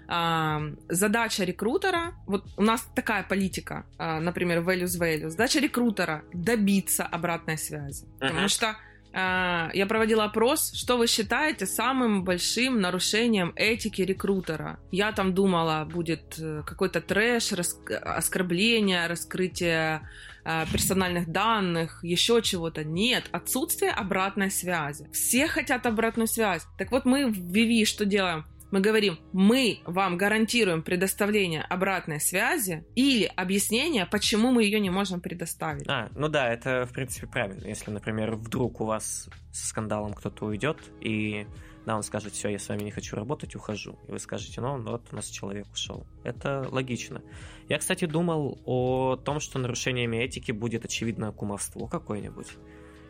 задача рекрутера, вот у нас такая политика, а, например, values values, задача рекрутера добиться обратной связи, uh-huh. потому что а, я проводила опрос, что вы считаете самым большим нарушением этики рекрутера. Я там думала, будет э, какой-то трэш, рас... оскорбление, раскрытие э, персональных данных, еще чего-то. Нет, отсутствие обратной связи. Все хотят обратную связь. Так вот мы в Vivi что делаем? Мы говорим, мы вам гарантируем предоставление обратной связи или объяснение, почему мы ее не можем предоставить. А, ну да, это в принципе правильно. Если, например, вдруг у вас с скандалом кто-то уйдет и да, он скажет, все, я с вами не хочу работать, ухожу. И вы скажете, ну, вот у нас человек ушел. Это логично. Я, кстати, думал о том, что нарушениями этики будет, очевидно, кумовство какое-нибудь.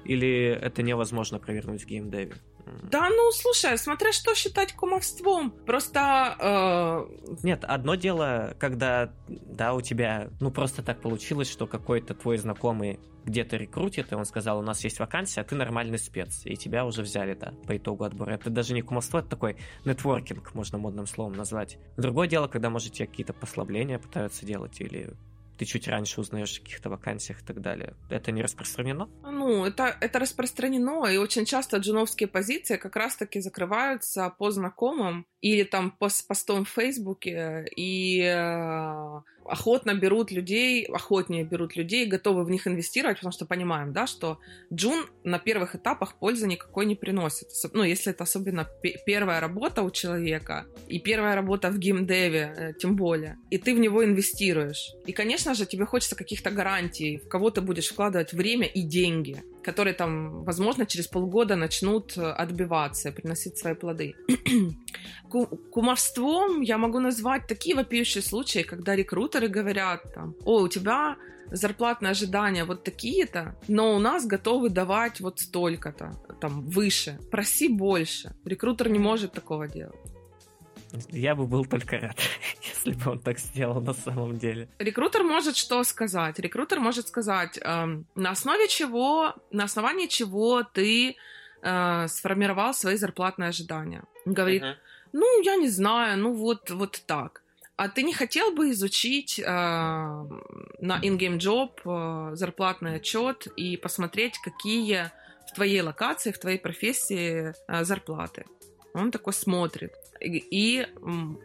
Или это невозможно провернуть в геймдеве? Да, ну, слушай, смотря что считать кумовством. Просто... Э... Нет, одно дело, когда, да, у тебя, ну, просто так получилось, что какой-то твой знакомый где-то рекрутит, и он сказал, у нас есть вакансия, а ты нормальный спец, и тебя уже взяли, да, по итогу отбора. Это даже не кумовство, это такой нетворкинг, можно модным словом назвать. Другое дело, когда, может, тебе какие-то послабления пытаются делать, или ты чуть раньше узнаешь о каких-то вакансиях и так далее. Это не распространено? Ну, это, это распространено, и очень часто джуновские позиции как раз-таки закрываются по знакомым или там по постом в Фейсбуке, и э, охотно берут людей, охотнее берут людей, готовы в них инвестировать, потому что понимаем, да, что джун на первых этапах пользы никакой не приносит. Ну, если это особенно первая работа у человека, и первая работа в геймдеве, э, тем более, и ты в него инвестируешь. И, конечно же, тебе хочется каких-то гарантий, в кого ты будешь вкладывать время и деньги которые там, возможно, через полгода начнут э, отбиваться, приносить свои плоды. Кумовством я могу назвать такие вопиющие случаи, когда рекрутеры говорят там, о, у тебя зарплатные ожидания вот такие-то, но у нас готовы давать вот столько-то, там, выше, проси больше. Рекрутер не может такого делать. Я бы был только рад, если бы он так сделал на самом деле. Рекрутер может что сказать? Рекрутер может сказать, э, на основе чего, на основании чего ты э, сформировал свои зарплатные ожидания. Говорит, uh-huh. ну, я не знаю, ну вот, вот так. А ты не хотел бы изучить э, на InGame Job э, зарплатный отчет и посмотреть, какие в твоей локации, в твоей профессии э, зарплаты? Он такой смотрит. И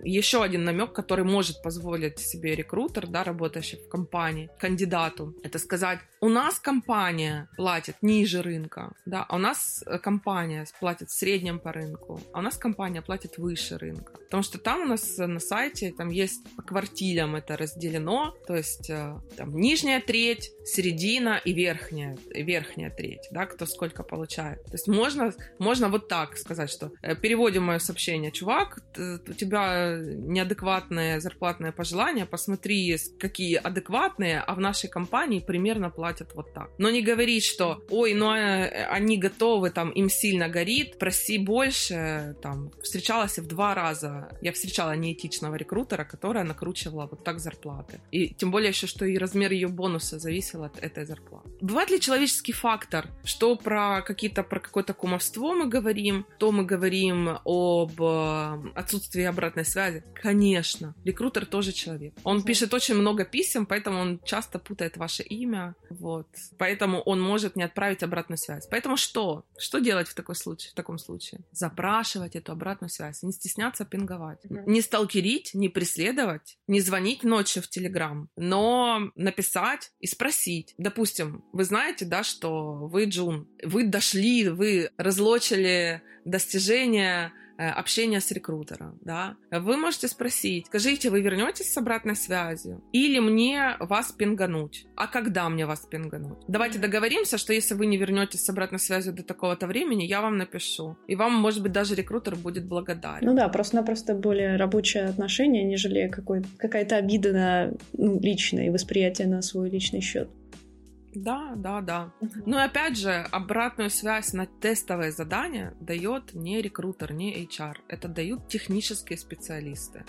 еще один намек, который может позволить себе рекрутер, да, работающий в компании, кандидату, это сказать, у нас компания платит ниже рынка, да, а у нас э, компания платит в среднем по рынку, а у нас компания платит выше рынка. Потому что там у нас на сайте там есть по квартилям это разделено, то есть э, там нижняя треть, середина и верхняя, верхняя треть, да, кто сколько получает. То есть можно, можно вот так сказать, что э, переводим мое сообщение, чувак, у тебя неадекватное зарплатное пожелание, посмотри, какие адекватные, а в нашей компании примерно платят вот так. Но не говорить, что, ой, ну э, они готовы, там, им сильно горит, проси больше, там, встречалась в два раза. Я встречала неэтичного рекрутера, которая накручивала вот так зарплаты. И тем более еще, что и размер ее бонуса зависел от этой зарплаты. Бывает ли человеческий фактор, что про какие-то, про какое-то кумовство мы говорим, то мы говорим об э, отсутствии обратной связи? Конечно. Рекрутер тоже человек. Он пишет очень много писем, поэтому он часто путает ваше имя. Вот. Поэтому он может не отправить обратную связь. Поэтому что? Что делать в, такой случае, в таком случае? Запрашивать эту обратную связь. Не стесняться пинговать. Mm-hmm. Не сталкерить, не преследовать, не звонить ночью в Телеграм, но написать и спросить. Допустим, вы знаете, да, что вы Джун, вы дошли, вы разлочили достижения общения с рекрутером, да, вы можете спросить, скажите, вы вернетесь с обратной связью или мне вас пингануть? А когда мне вас пингануть? Давайте договоримся, что если вы не вернетесь с обратной связью до такого-то времени, я вам напишу. И вам, может быть, даже рекрутер будет благодарен. Ну да, просто-напросто более рабочее отношение, нежели какой, какая-то обида на ну, личное и восприятие на свой личный счет. Да, да, да. Но опять же, обратную связь на тестовое задание дает не рекрутер, не HR. Это дают технические специалисты.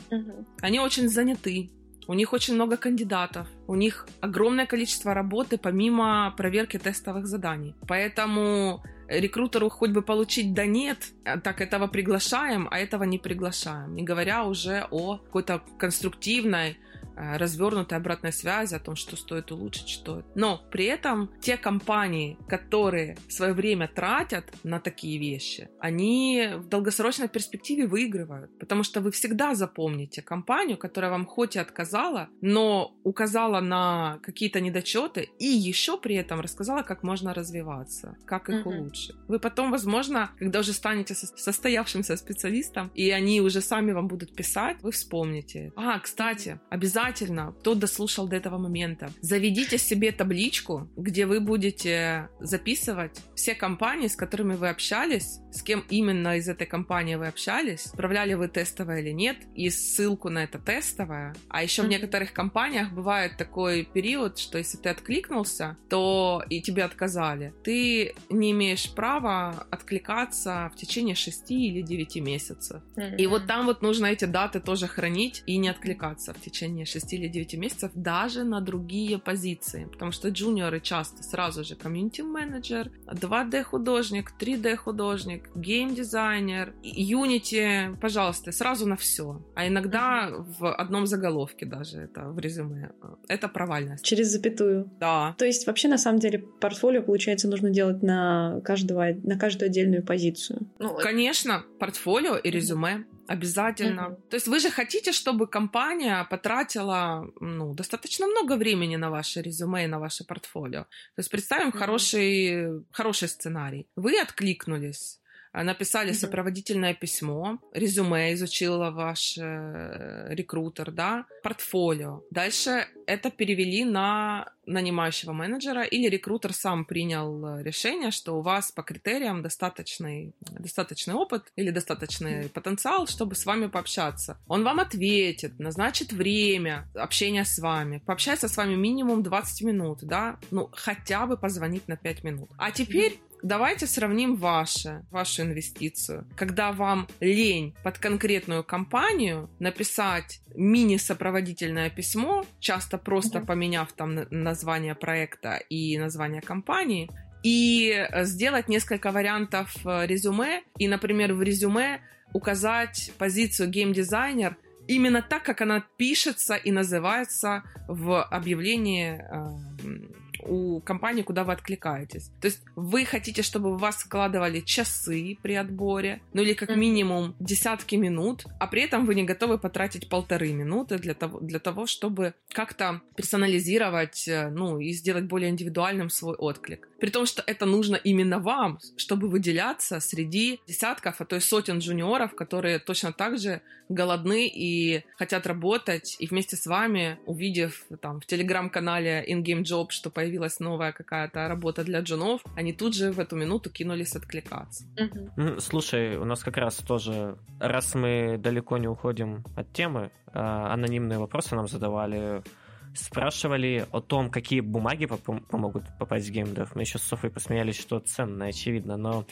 Они очень заняты. У них очень много кандидатов, у них огромное количество работы помимо проверки тестовых заданий. Поэтому рекрутеру хоть бы получить да нет, так этого приглашаем, а этого не приглашаем. Не говоря уже о какой-то конструктивной Э, развернутой обратной связи о том, что стоит улучшить, что... Но при этом те компании, которые свое время тратят на такие вещи, они в долгосрочной перспективе выигрывают, потому что вы всегда запомните компанию, которая вам хоть и отказала, но указала на какие-то недочеты и еще при этом рассказала, как можно развиваться, как их mm-hmm. улучшить. Вы потом, возможно, когда уже станете состоявшимся специалистом, и они уже сами вам будут писать, вы вспомните. А, кстати, обязательно обязательно, кто дослушал до этого момента, заведите себе табличку, где вы будете записывать все компании, с которыми вы общались, с кем именно из этой компании вы общались, отправляли вы тестовое или нет, и ссылку на это тестовое. А еще mm-hmm. в некоторых компаниях бывает такой период, что если ты откликнулся, то и тебе отказали. Ты не имеешь права откликаться в течение 6 или 9 месяцев. Mm-hmm. И вот там вот нужно эти даты тоже хранить и не откликаться в течение 6 или 9 месяцев даже на другие позиции. Потому что джуниоры часто сразу же комьюнити-менеджер, 2D-художник, 3D-художник, гейм-дизайнер, Unity, пожалуйста, сразу на все. А иногда в одном заголовке даже это в резюме. Это провальность. Через запятую. Да. То есть вообще на самом деле портфолио, получается, нужно делать на, каждого, на каждую отдельную позицию. Ну, конечно, портфолио и резюме. Обязательно. Mm-hmm. То есть вы же хотите, чтобы компания потратила ну, достаточно много времени на ваше резюме и на ваше портфолио. То есть представим mm-hmm. хороший, хороший сценарий. Вы откликнулись написали mm-hmm. сопроводительное письмо, резюме изучила ваш э, рекрутер, да, портфолио. Дальше это перевели на нанимающего менеджера или рекрутер сам принял решение, что у вас по критериям достаточный, достаточный опыт или достаточный потенциал, чтобы с вами пообщаться. Он вам ответит, назначит время общения с вами, пообщается с вами минимум 20 минут, да, ну хотя бы позвонить на 5 минут. А теперь Давайте сравним ваше, вашу инвестицию. Когда вам лень под конкретную компанию написать мини-сопроводительное письмо, часто просто поменяв там название проекта и название компании, и сделать несколько вариантов э, резюме, и, например, в резюме указать позицию геймдизайнер именно так, как она пишется и называется в объявлении у компании, куда вы откликаетесь. То есть вы хотите, чтобы у вас складывали часы при отборе, ну или как минимум десятки минут, а при этом вы не готовы потратить полторы минуты для того, для того чтобы как-то персонализировать, э, ну и сделать более индивидуальным свой отклик. При том, что это нужно именно вам, чтобы выделяться среди десятков, а то и сотен джуниоров, которые точно так же голодны и хотят работать, и вместе с вами, увидев там в телеграм-канале InGame Job, что появилась новая какая-то работа для джунов, они тут же в эту минуту кинулись откликаться. Угу. Слушай, у нас как раз тоже, раз мы далеко не уходим от темы, а, анонимные вопросы нам задавали спрашивали о том, какие бумаги помогут попасть в геймдев. Мы еще с Софой посмеялись, что ценно, очевидно, но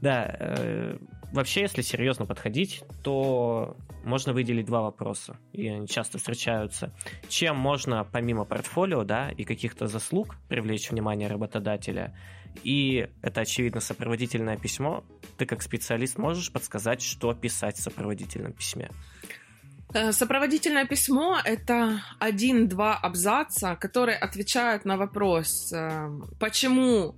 да, э, вообще, если серьезно подходить, то можно выделить два вопроса, и они часто встречаются. Чем можно, помимо портфолио, да, и каких-то заслуг, привлечь внимание работодателя, и это, очевидно, сопроводительное письмо, ты как специалист можешь подсказать, что писать в сопроводительном письме? Э, сопроводительное письмо — это один-два абзаца, которые отвечают на вопрос, э, почему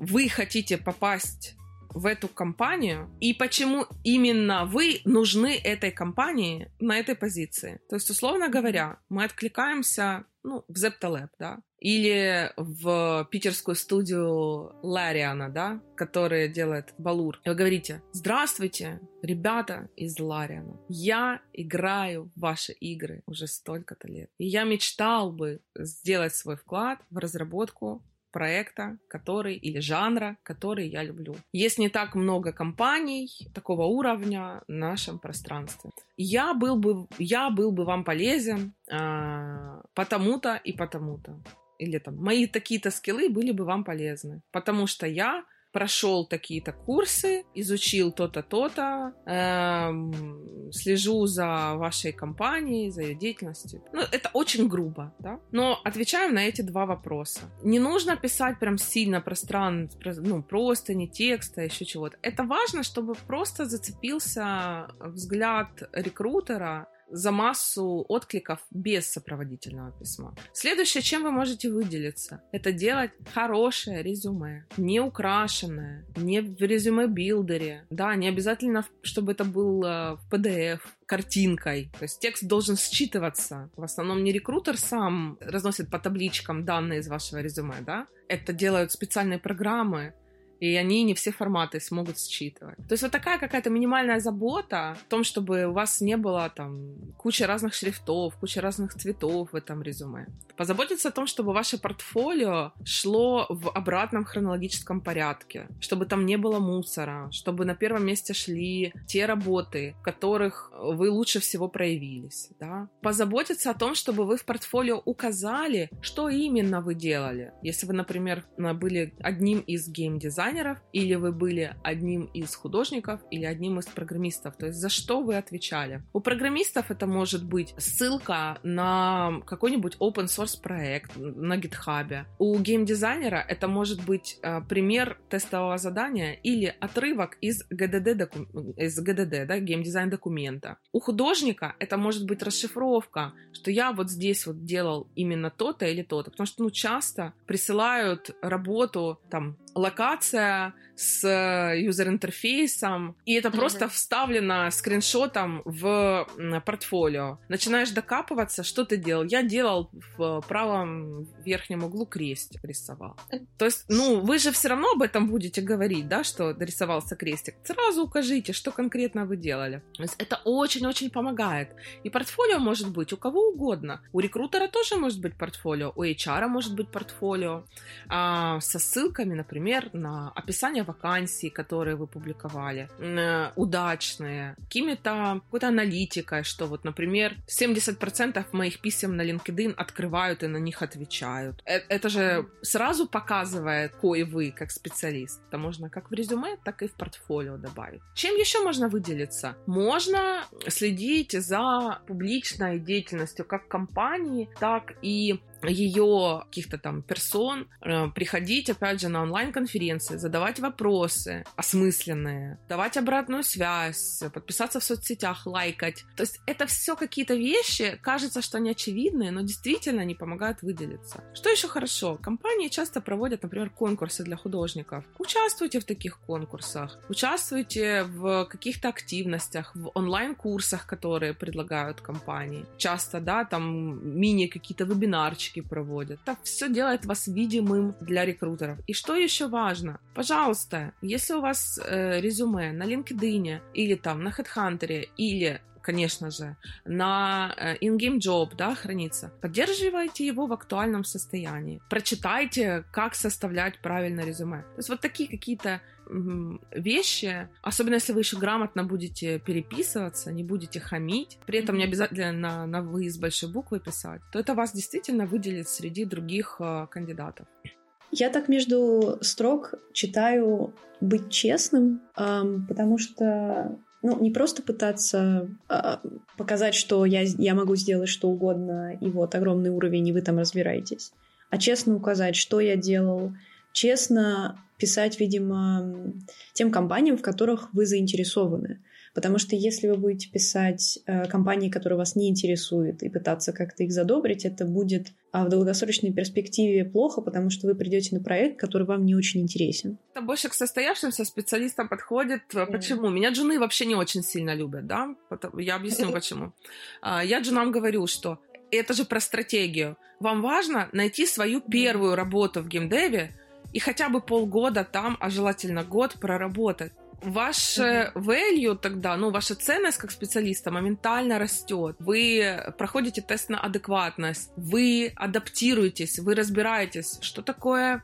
вы хотите попасть в эту компанию и почему именно вы нужны этой компании на этой позиции. То есть, условно говоря, мы откликаемся ну, в Zeptalab, да, или в питерскую студию Лариана, да, которая делает Балур. И вы говорите, здравствуйте, ребята из Лариана. Я играю в ваши игры уже столько-то лет. И я мечтал бы сделать свой вклад в разработку проекта, который или жанра, который я люблю. Есть не так много компаний такого уровня в нашем пространстве. Я был бы, я был бы вам полезен э, потому-то и потому-то. Или там мои такие-то скиллы были бы вам полезны, потому что я прошел такие-то курсы, изучил то-то, то-то, эм, слежу за вашей компанией, за ее деятельностью. Ну, это очень грубо, да? Но отвечаем на эти два вопроса. Не нужно писать прям сильно пространство, ну, просто не текста, еще чего-то. Это важно, чтобы просто зацепился взгляд рекрутера за массу откликов без сопроводительного письма. Следующее, чем вы можете выделиться, это делать хорошее резюме, не украшенное, не в резюме-билдере, да, не обязательно, чтобы это было в PDF, картинкой. То есть текст должен считываться. В основном не рекрутер сам разносит по табличкам данные из вашего резюме, да? Это делают специальные программы, и они не все форматы смогут считывать. То есть вот такая какая-то минимальная забота в том, чтобы у вас не было там куча разных шрифтов, куча разных цветов в этом резюме. Позаботиться о том, чтобы ваше портфолио шло в обратном хронологическом порядке, чтобы там не было мусора, чтобы на первом месте шли те работы, в которых вы лучше всего проявились. Да? Позаботиться о том, чтобы вы в портфолио указали, что именно вы делали. Если вы, например, были одним из геймдизайнеров, дизайнеров, или вы были одним из художников, или одним из программистов. То есть за что вы отвечали. У программистов это может быть ссылка на какой-нибудь open source проект на гитхабе. У геймдизайнера это может быть э, пример тестового задания или отрывок из GDD, доку... из GDD да, геймдизайн документа. У художника это может быть расшифровка, что я вот здесь вот делал именно то-то или то-то. Потому что ну, часто присылают работу там локация с э, юзер-интерфейсом, и это mm-hmm. просто вставлено скриншотом в портфолио. Начинаешь докапываться, что ты делал. Я делал в правом верхнем углу крестик рисовал. То есть, ну, вы же все равно об этом будете говорить, да, что рисовался крестик. Сразу укажите, что конкретно вы делали. То есть это очень-очень помогает. И портфолио может быть у кого угодно. У рекрутера тоже может быть портфолио, у HR может быть портфолио а, со ссылками, например, на описание вакансий, которые вы публиковали, э, удачные, какими-то какой-то аналитикой, что вот, например, 70% моих писем на LinkedIn открывают и на них отвечают. Э, это же сразу показывает, кой вы как специалист. Это можно как в резюме, так и в портфолио добавить. Чем еще можно выделиться? Можно следить за публичной деятельностью как компании, так и ее каких-то там персон, э, приходить, опять же, на онлайн-конференции, задавать вопросы осмысленные, давать обратную связь, подписаться в соцсетях, лайкать. То есть это все какие-то вещи, кажется, что они очевидные, но действительно они помогают выделиться. Что еще хорошо? Компании часто проводят, например, конкурсы для художников. Участвуйте в таких конкурсах, участвуйте в каких-то активностях, в онлайн-курсах, которые предлагают компании. Часто, да, там мини какие-то вебинарчики проводят. Это все делает вас видимым для рекрутеров. И что еще важно? Пожалуйста, если у вас э, резюме на LinkedIn или там на HeadHunter или конечно же, на э, in-game job, да, хранится. Поддерживайте его в актуальном состоянии. Прочитайте, как составлять правильно резюме. То есть вот такие какие-то вещи, особенно если вы еще грамотно будете переписываться, не будете хамить, при этом не обязательно на, на вы с большой буквы писать, то это вас действительно выделит среди других э, кандидатов. Я так между строк читаю быть честным, потому что ну, не просто пытаться э, показать, что я, я могу сделать что угодно, и вот огромный уровень, и вы там разбираетесь, а честно указать, что я делал, честно писать, видимо, тем компаниям, в которых вы заинтересованы. Потому что если вы будете писать э, компании, которые вас не интересуют, и пытаться как-то их задобрить, это будет а в долгосрочной перспективе плохо, потому что вы придете на проект, который вам не очень интересен. Это больше к состоявшимся специалистам подходит. Yeah. Почему? Меня джуны вообще не очень сильно любят, да? Я объясню почему. А, я джунам говорю, что это же про стратегию. Вам важно найти свою первую работу в геймдеве и хотя бы полгода там, а желательно год проработать ваше value тогда, ну, ваша ценность как специалиста моментально растет. Вы проходите тест на адекватность, вы адаптируетесь, вы разбираетесь, что такое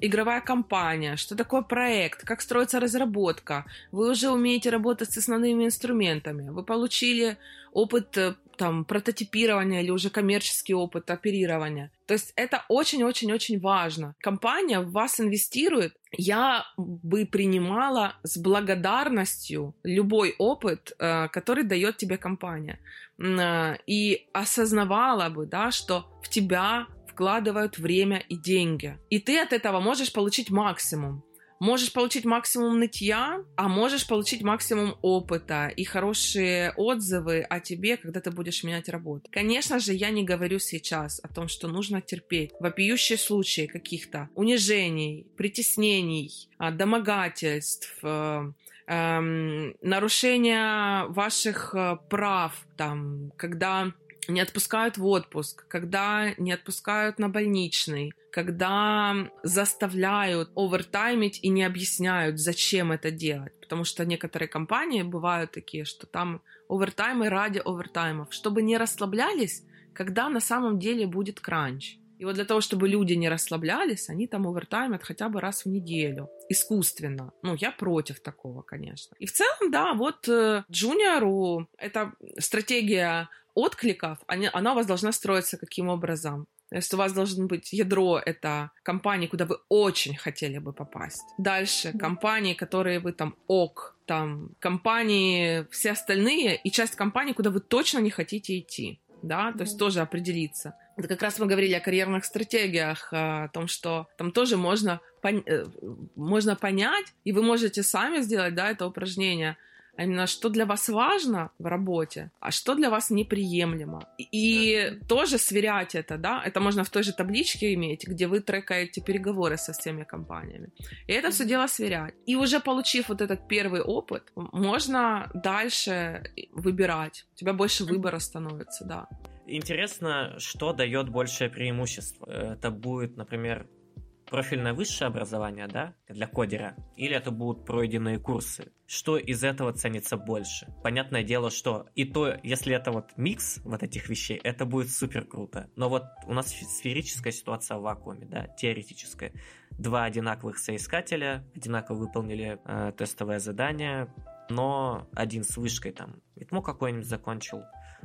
игровая компания, что такое проект, как строится разработка. Вы уже умеете работать с основными инструментами. Вы получили опыт э, там прототипирования или уже коммерческий опыт оперирования. То есть это очень-очень-очень важно. Компания в вас инвестирует. Я бы принимала с благодарностью любой опыт, э, который дает тебе компания. Э, и осознавала бы, да, что в тебя вкладывают время и деньги. И ты от этого можешь получить максимум. Можешь получить максимум нытья, а можешь получить максимум опыта и хорошие отзывы о тебе, когда ты будешь менять работу. Конечно же, я не говорю сейчас о том, что нужно терпеть вопиющие случаи каких-то унижений, притеснений, а, домогательств, э, эм, нарушения ваших э, прав, там, когда не отпускают в отпуск, когда не отпускают на больничный, когда заставляют овертаймить и не объясняют, зачем это делать. Потому что некоторые компании бывают такие, что там овертаймы ради овертаймов, чтобы не расслаблялись, когда на самом деле будет кранч. И вот для того, чтобы люди не расслаблялись, они там овертаймят хотя бы раз в неделю. Искусственно. Ну, я против такого, конечно. И в целом, да, вот э, джуниору это стратегия откликов, они, она у вас должна строиться каким образом? То есть у вас должен быть ядро — это компании, куда вы очень хотели бы попасть. Дальше компании, которые вы там ок, там компании все остальные и часть компаний, куда вы точно не хотите идти. Да, то есть тоже определиться. Это как раз мы говорили о карьерных стратегиях, о том, что там тоже можно, пон... Э, можно понять, и вы можете сами сделать, да, это упражнение — а именно что для вас важно в работе, а что для вас неприемлемо. И тоже сверять это, да, это можно в той же табличке иметь, где вы трекаете переговоры со всеми компаниями. И это все дело сверять. И уже получив вот этот первый опыт, можно дальше выбирать. У тебя больше выбора становится, да. Интересно, что дает большее преимущество. Это будет, например, профильное высшее образование, да, для кодера, или это будут пройденные курсы. Что из этого ценится больше? Понятное дело, что и то, если это вот микс вот этих вещей, это будет супер круто. Но вот у нас сферическая ситуация в вакууме, да, теоретическая. Два одинаковых соискателя одинаково выполнили э, тестовое задание, но один с вышкой там ИТМО какой-нибудь закончил,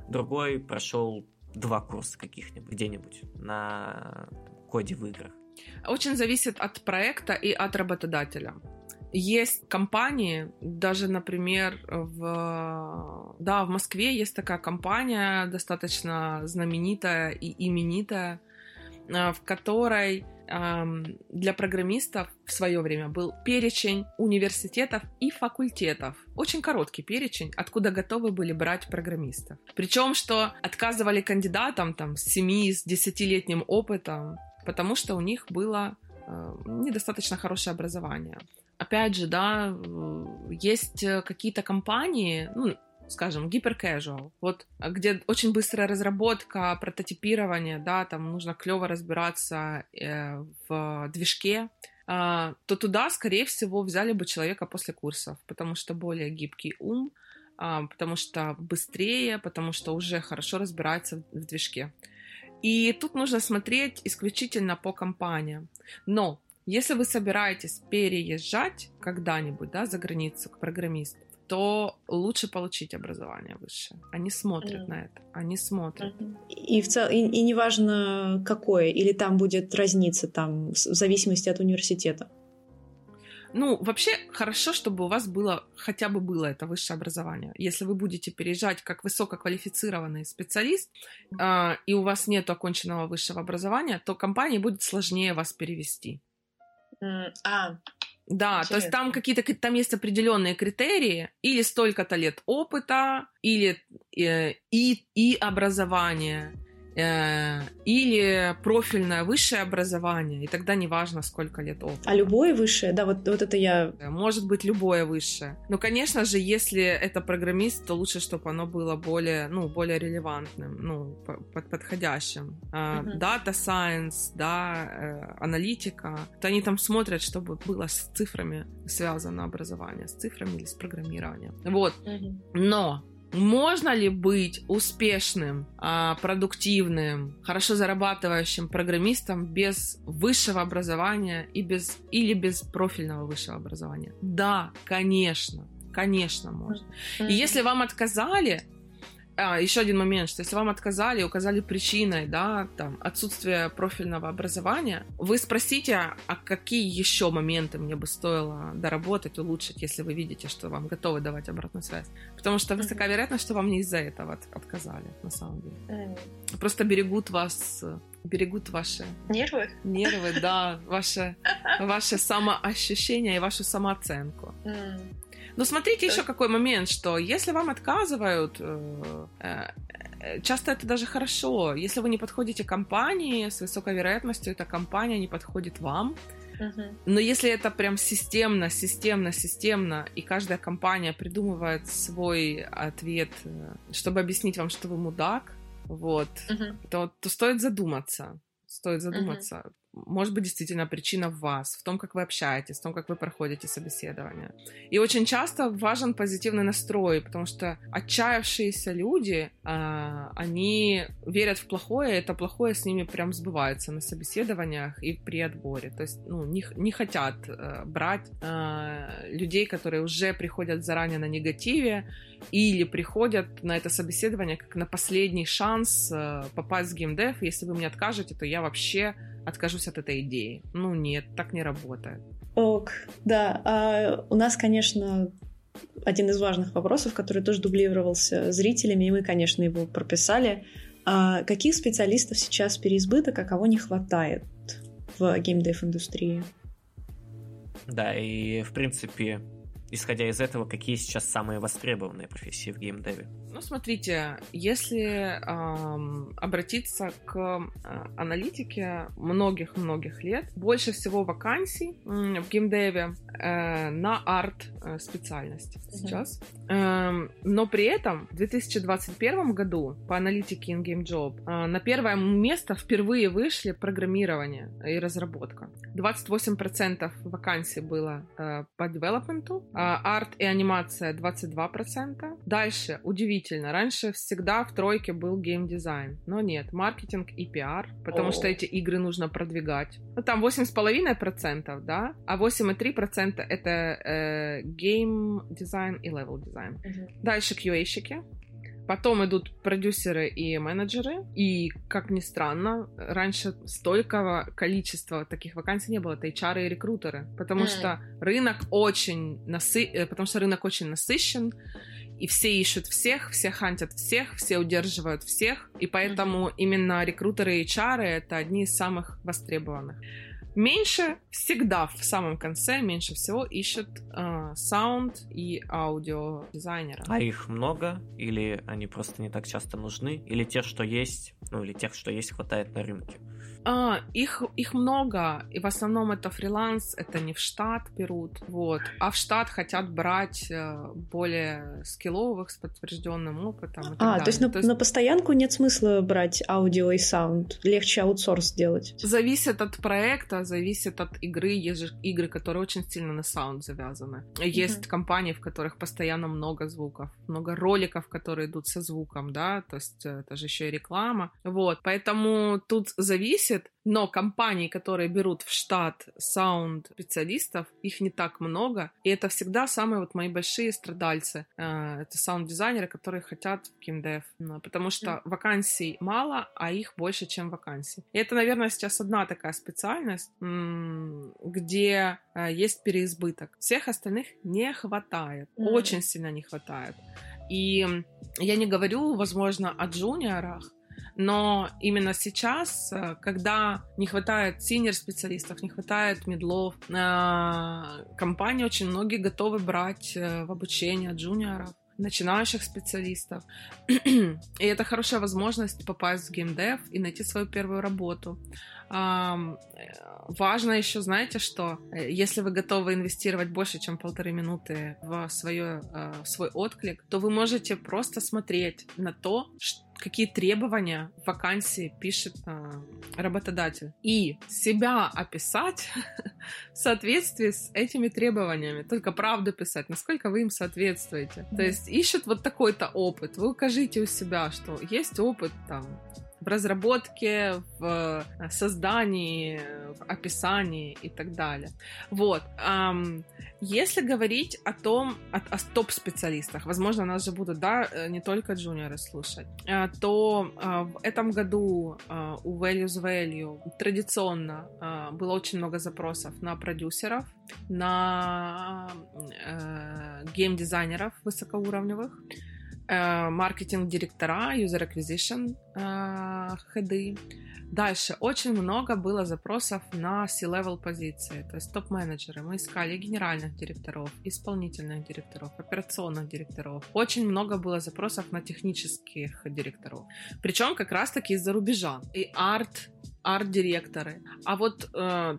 другой прошел два курса каких-нибудь где-нибудь на коде в играх. Очень зависит от проекта и от работодателя. Есть компании, даже, например, в, да, в Москве есть такая компания, достаточно знаменитая и именитая, в которой для программистов в свое время был перечень университетов и факультетов. Очень короткий перечень, откуда готовы были брать программистов. Причем, что отказывали кандидатам там, с 7 с 10-летним опытом, потому что у них было э, недостаточно хорошее образование. Опять же, да, есть какие-то компании, ну, скажем, гиперкэжуал, вот где очень быстрая разработка, прототипирование, да, там нужно клево разбираться э, в движке, э, то туда, скорее всего, взяли бы человека после курсов, потому что более гибкий ум, э, потому что быстрее, потому что уже хорошо разбирается в движке. И тут нужно смотреть исключительно по компаниям. Но если вы собираетесь переезжать когда-нибудь да, за границу к программисту, то лучше получить образование высшее. Они смотрят mm. на это, они смотрят. И, в цел... и, и неважно какое, или там будет разница там в зависимости от университета. Ну, вообще хорошо, чтобы у вас было хотя бы было это высшее образование. Если вы будете переезжать как высококвалифицированный специалист, э, и у вас нет оконченного высшего образования, то компании будет сложнее вас перевести. Mm, а, да, Интересно. то есть там какие-то там есть определенные критерии, или столько-то лет опыта, или э, и, и образование, или профильное высшее образование, и тогда неважно, сколько лет опыта. А любое высшее? Да, вот, вот это я... Может быть, любое высшее. Но, конечно же, если это программист, то лучше, чтобы оно было более, ну, более релевантным, ну, под, подходящим. Uh-huh. Data science, да, э, аналитика, то они там смотрят, чтобы было с цифрами связано образование, с цифрами или с программированием. Вот. Uh-huh. Но можно ли быть успешным, а, продуктивным, хорошо зарабатывающим программистом без высшего образования и без, или без профильного высшего образования? Да, конечно. Конечно, можно. И если вам отказали, а, еще один момент, что если вам отказали, указали причиной, да, там, отсутствие профильного образования, вы спросите, а какие еще моменты мне бы стоило доработать, улучшить, если вы видите, что вам готовы давать обратную связь. Потому что высока вероятность, что вам не из-за этого от- отказали, на самом деле. Просто берегут вас берегут ваши нервы, нервы, да, ваше, ваше самоощущение и вашу самооценку. Mm. Но смотрите еще какой момент, что если вам отказывают, э, э, часто это даже хорошо. Если вы не подходите компании, с высокой вероятностью эта компания не подходит вам. Но если это прям системно, системно, системно, и каждая компания придумывает свой ответ, э, чтобы объяснить вам, что вы мудак, вот, uh-huh. то, то стоит задуматься. Стоит задуматься. Uh-huh может быть, действительно причина в вас, в том, как вы общаетесь, в том, как вы проходите собеседование. И очень часто важен позитивный настрой, потому что отчаявшиеся люди, а, они верят в плохое, и это плохое с ними прям сбывается на собеседованиях и при отборе. То есть, ну, не, не хотят э, брать э, людей, которые уже приходят заранее на негативе, или приходят на это собеседование как на последний шанс э, попасть в геймдев. Если вы мне откажете, то я вообще откажусь от этой идеи. Ну нет, так не работает. Ок, да. А у нас, конечно, один из важных вопросов, который тоже дублировался зрителями, и мы, конечно, его прописали. А каких специалистов сейчас переизбыток, а кого не хватает в геймдев-индустрии? Да, и, в принципе, исходя из этого, какие сейчас самые востребованные профессии в геймдеве? Ну, смотрите, если эм, обратиться к э, аналитике многих-многих лет, больше всего вакансий в геймдеве э, на арт-специальность э, сейчас. Mm-hmm. Э, но при этом в 2021 году по аналитике InGame Job э, на первое место впервые вышли программирование и разработка. 28% вакансий было э, по development у, э, арт и анимация 22%. Дальше, удивительно, удивительно. Раньше всегда в тройке был геймдизайн, но нет, маркетинг и пиар, потому О. что эти игры нужно продвигать. Ну, там 8,5%, да, а 8,3% это э, гейм-дизайн и level-дизайн. Угу. Дальше QA-щики, Потом идут продюсеры и менеджеры. И, как ни странно, раньше столького количества таких вакансий не было. Это HR и рекрутеры. Потому mm. что рынок очень насы... Э, потому что рынок очень насыщен и все ищут всех, все хантят всех, все удерживают всех, и поэтому mm-hmm. именно рекрутеры и HR это одни из самых востребованных. Меньше всегда в самом конце меньше всего ищут э, sound и аудио дизайнера. А их много или они просто не так часто нужны, или те, что есть, ну или тех, что есть, хватает на рынке? А, их, их много, и в основном это фриланс, это не в штат берут, вот, а в штат хотят брать э, более скилловых с подтвержденным опытом. А, далее. то есть, на, то есть на постоянку нет смысла брать аудио и sound, легче аутсорс делать? Зависит от проекта, зависит от игры, есть же игры, которые очень сильно на sound завязаны. Есть компании, в которых постоянно много звуков, много роликов, которые идут со звуком, да, то есть э, это же еще и реклама, вот, поэтому тут зависит зависит, но компании, которые берут в штат саунд-специалистов, их не так много, и это всегда самые вот мои большие страдальцы. Э, это саунд-дизайнеры, которые хотят в геймдев, потому что вакансий мало, а их больше, чем вакансий. И это, наверное, сейчас одна такая специальность, где э, есть переизбыток. Всех остальных не хватает, очень сильно не хватает. И я не говорю, возможно, о джуниорах, но именно сейчас, э, когда не хватает синер-специалистов, не хватает медлов, э, компании очень многие готовы брать э, в обучение джуниоров начинающих специалистов. и это хорошая возможность попасть в геймдев и найти свою первую работу. Важно еще, знаете, что если вы готовы инвестировать больше, чем полторы минуты в, свое, в свой отклик, то вы можете просто смотреть на то, какие требования в вакансии пишет э, работодатель. И себя описать в соответствии с этими требованиями. Только правду писать, насколько вы им соответствуете. То есть ищут вот такой-то опыт. Вы укажите у себя, что есть опыт там в разработке, в э, создании, в описании и так далее. Вот. Если говорить о том, о, о топ-специалистах, возможно, нас же будут, да, э, не только джуниоры слушать, э, то в этом году у Values Value традиционно было очень много запросов на продюсеров, на гейм-дизайнеров высокоуровневых, Э, маркетинг-директора, user acquisition э, ходы. Дальше очень много было запросов на C-level позиции, то есть топ-менеджеры. Мы искали генеральных директоров, исполнительных директоров, операционных директоров. Очень много было запросов на технических директоров. Причем как раз-таки из-за рубежа. И арт, арт-директоры. А вот э,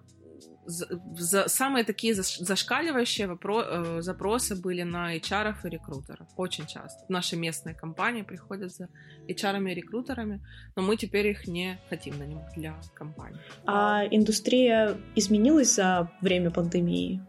за, самые такие зашкаливающие вопро, э, запросы были на HR и рекрутеров. Очень часто. Наши местные компании приходят за HR и рекрутерами, но мы теперь их не хотим нанимать для компании. А индустрия изменилась за время пандемии?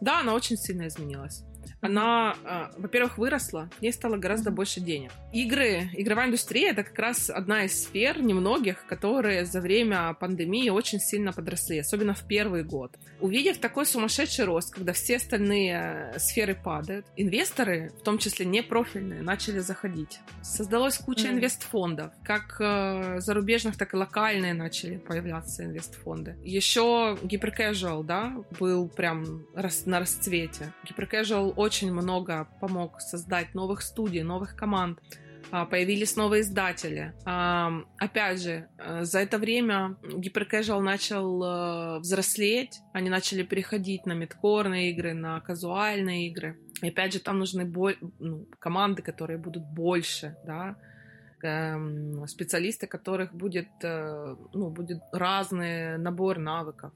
Да, она очень сильно изменилась она, э, во-первых, выросла, в ней стало гораздо больше денег. Игры, игровая индустрия — это как раз одна из сфер немногих, которые за время пандемии очень сильно подросли, особенно в первый год. Увидев такой сумасшедший рост, когда все остальные э, сферы падают, инвесторы, в том числе не профильные, начали заходить. Создалась куча mm. инвестфондов, как э, зарубежных, так и локальные начали появляться инвестфонды. Еще гиперкэжуал, да, был прям на расцвете. Гиперкэжуал очень очень много помог создать новых студий, новых команд. А, появились новые издатели. А, опять же, э, за это время Hyper начал э, взрослеть, они начали переходить на мидкорные игры, на казуальные игры. И опять же, там нужны боль... ну, команды, которые будут больше, да, эм, специалисты, которых будет, э, ну, будет разный набор навыков.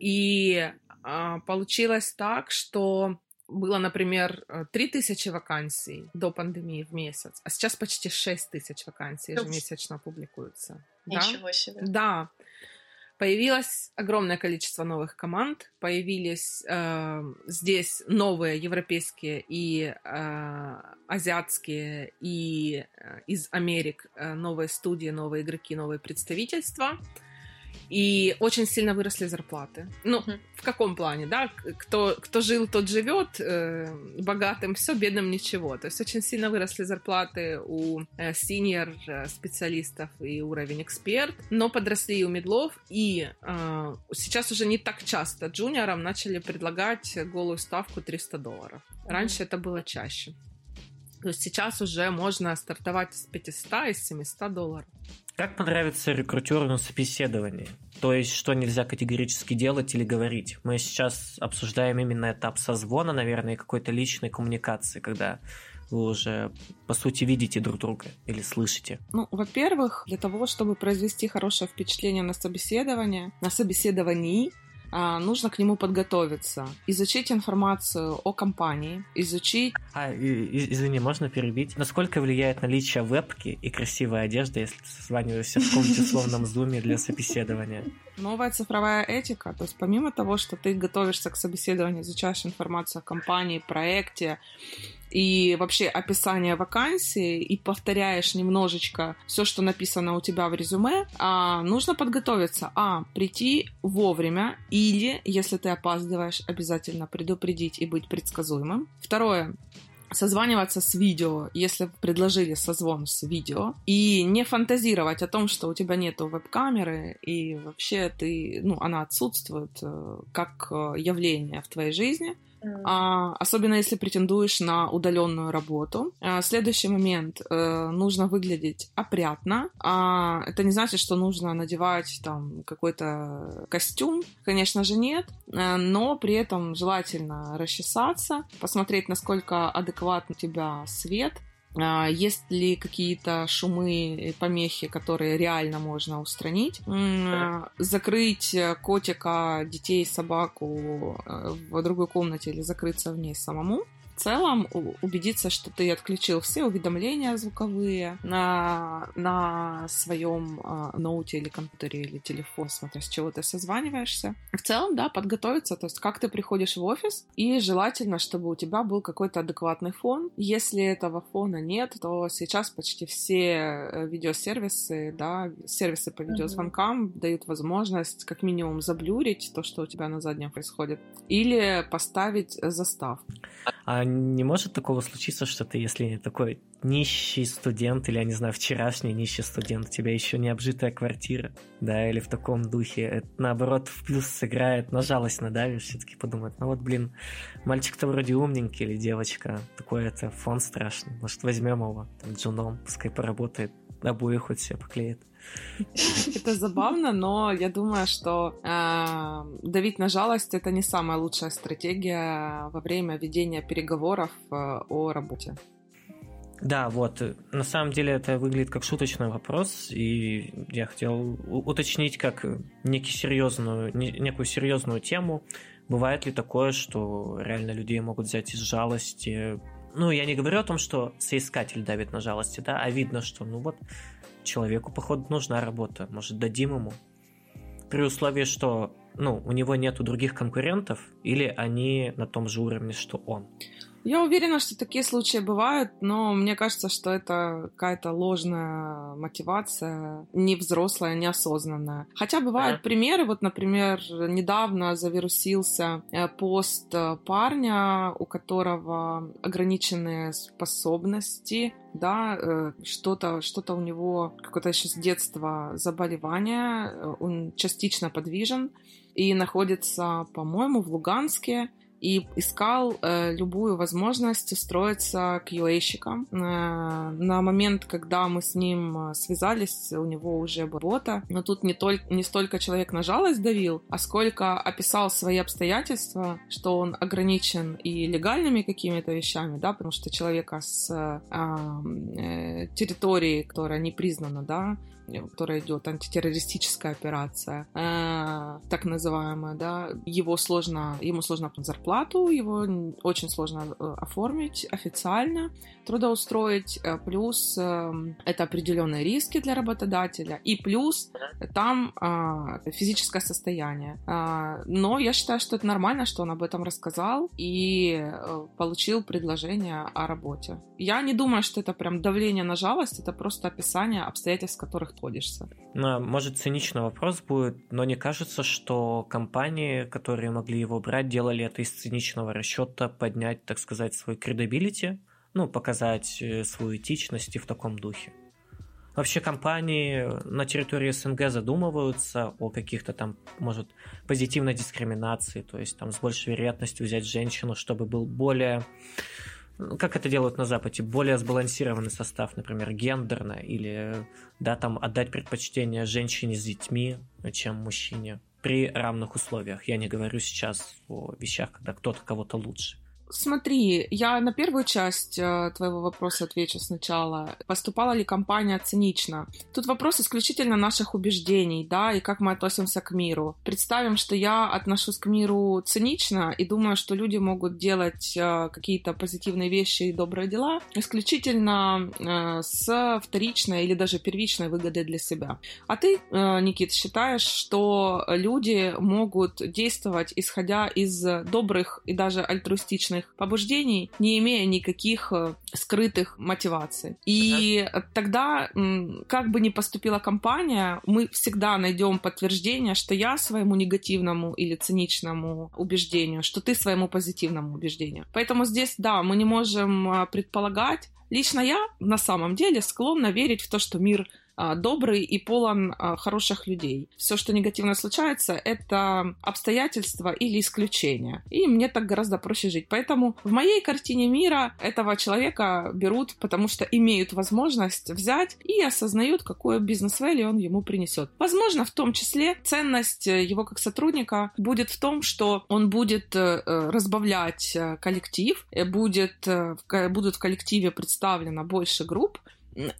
И а, получилось так, что было, например, 3000 э, вакансий до пандемии в месяц, а сейчас почти 6 тысяч вакансий ежемесячно публикуются. Ничего да? себе. Да. Появилось огромное количество новых команд, появились э, здесь новые европейские и э, азиатские и э, из Америк э, новые студии, новые игроки, новые представительства. И очень сильно выросли зарплаты. Ну, mm-hmm. в каком плане, да? Кто, кто жил, тот живет, э, богатым все, бедным ничего. То есть очень сильно выросли зарплаты у э, senior э, специалистов и уровень эксперт, но подросли и у медлов, и э, сейчас уже не так часто джуниорам начали предлагать голую ставку 300 долларов. Раньше mm-hmm. это было чаще. То есть сейчас уже можно стартовать с 500 и с 700 долларов. Как понравится рекрутеру на собеседовании? То есть, что нельзя категорически делать или говорить? Мы сейчас обсуждаем именно этап созвона, наверное, какой-то личной коммуникации, когда вы уже, по сути, видите друг друга или слышите? Ну, во-первых, для того, чтобы произвести хорошее впечатление на собеседование, на собеседовании, нужно к нему подготовиться, изучить информацию о компании, изучить... А, извини, можно перебить? Насколько влияет наличие вебки и красивая одежда, если ты созваниваешься в каком-то условном зуме для собеседования? Новая цифровая этика, то есть помимо того, что ты готовишься к собеседованию, изучаешь информацию о компании, проекте, и вообще описание вакансии и повторяешь немножечко все, что написано у тебя в резюме, а, нужно подготовиться. А, прийти вовремя или, если ты опаздываешь, обязательно предупредить и быть предсказуемым. Второе, созваниваться с видео, если предложили созвон с видео, и не фантазировать о том, что у тебя нету веб-камеры, и вообще ты, ну, она отсутствует э, как э, явление в твоей жизни, особенно если претендуешь на удаленную работу. А, следующий момент. А, нужно выглядеть опрятно. А, это не значит, что нужно надевать там какой-то костюм. Конечно же, нет. А, но при этом желательно расчесаться, посмотреть, насколько адекватно у тебя свет, а, есть ли какие-то шумы, помехи, которые реально можно устранить? А, закрыть котика, детей, собаку э, в другой комнате или закрыться в ней самому? В целом убедиться, что ты отключил все уведомления звуковые на, на своем э, ноуте или компьютере или телефон, смотря с чего ты созваниваешься. В целом, да, подготовиться, то есть как ты приходишь в офис, и желательно, чтобы у тебя был какой-то адекватный фон. Если этого фона нет, то сейчас почти все э, видеосервисы, да, сервисы по видеозвонкам mm-hmm. дают возможность как минимум заблюрить то, что у тебя на заднем происходит, или поставить застав. А не может такого случиться, что ты, если такой нищий студент, или, я не знаю, вчерашний нищий студент, у тебя еще не обжитая квартира, да, или в таком духе, это, наоборот, в плюс сыграет, на жалость надавишь, все-таки подумать, ну вот, блин, мальчик-то вроде умненький, или девочка, такой это фон страшный, может, возьмем его, там, джуном, пускай поработает, обои хоть все поклеит. Это забавно, но я думаю, что э, давить на жалость это не самая лучшая стратегия во время ведения переговоров э, о работе. Да, вот. На самом деле это выглядит как шуточный вопрос, и я хотел уточнить как некий серьезную, некую серьезную тему. Бывает ли такое, что реально людей могут взять из жалости? Ну, я не говорю о том, что соискатель давит на жалости, да, а видно, что, ну вот, человеку, походу, нужна работа. Может, дадим ему? При условии, что ну, у него нету других конкурентов, или они на том же уровне, что он. Я уверена, что такие случаи бывают, но мне кажется, что это какая-то ложная мотивация, не взрослая, неосознанная. Хотя бывают примеры, вот, например, недавно завирусился э, пост э, парня, у которого ограниченные способности, да, э, что-то что у него, какое-то еще с детства заболевание, он частично подвижен и находится, по-моему, в Луганске, и искал э, любую возможность устроиться к UA-щикам. Э, на момент, когда мы с ним э, связались, у него уже работа, но тут не, только, не столько человек на жалость давил, а сколько описал свои обстоятельства, что он ограничен и легальными какими-то вещами, да, потому что человека с э, э, территории, которая не признана, да, которая идет антитеррористическая операция, э, так называемая, да, его сложно, ему сложно зарплату, его очень сложно э, оформить официально, трудоустроить, э, плюс э, это определенные риски для работодателя, и плюс там э, физическое состояние. Э, но я считаю, что это нормально, что он об этом рассказал и э, получил предложение о работе. Я не думаю, что это прям давление на жалость, это просто описание обстоятельств, в которых находишься. Ну, может, циничный вопрос будет, но не кажется, что компании, которые могли его брать, делали это из циничного расчета поднять, так сказать, свой credibility, ну, показать э, свою этичность и в таком духе. Вообще компании на территории СНГ задумываются о каких-то там, может, позитивной дискриминации, то есть там с большей вероятностью взять женщину, чтобы был более ну, как это делают на Западе, более сбалансированный состав, например, гендерно, или да, там отдать предпочтение женщине с детьми, чем мужчине при равных условиях. Я не говорю сейчас о вещах, когда кто-то кого-то лучше. Смотри, я на первую часть э, твоего вопроса отвечу сначала. Поступала ли компания цинично? Тут вопрос исключительно наших убеждений, да, и как мы относимся к миру. Представим, что я отношусь к миру цинично и думаю, что люди могут делать э, какие-то позитивные вещи и добрые дела исключительно э, с вторичной или даже первичной выгодой для себя. А ты, э, Никит, считаешь, что люди могут действовать исходя из добрых и даже альтруистичных личных побуждений, не имея никаких э, скрытых мотиваций. И ага. тогда, как бы ни поступила компания, мы всегда найдем подтверждение, что я своему негативному или циничному убеждению, что ты своему позитивному убеждению. Поэтому здесь, да, мы не можем э, предполагать. Лично я на самом деле склонна верить в то, что мир а, добрый и полон а, хороших людей. Все, что негативно случается, это обстоятельства или исключения. И мне так гораздо проще жить. Поэтому в моей картине мира этого человека берут, потому что имеют возможность взять и осознают, какое бизнес-вэлью он ему принесет. Возможно, в том числе ценность его как сотрудника будет в том, что он будет э, разбавлять э, коллектив, э, будет, будут в коллективе представлено больше групп,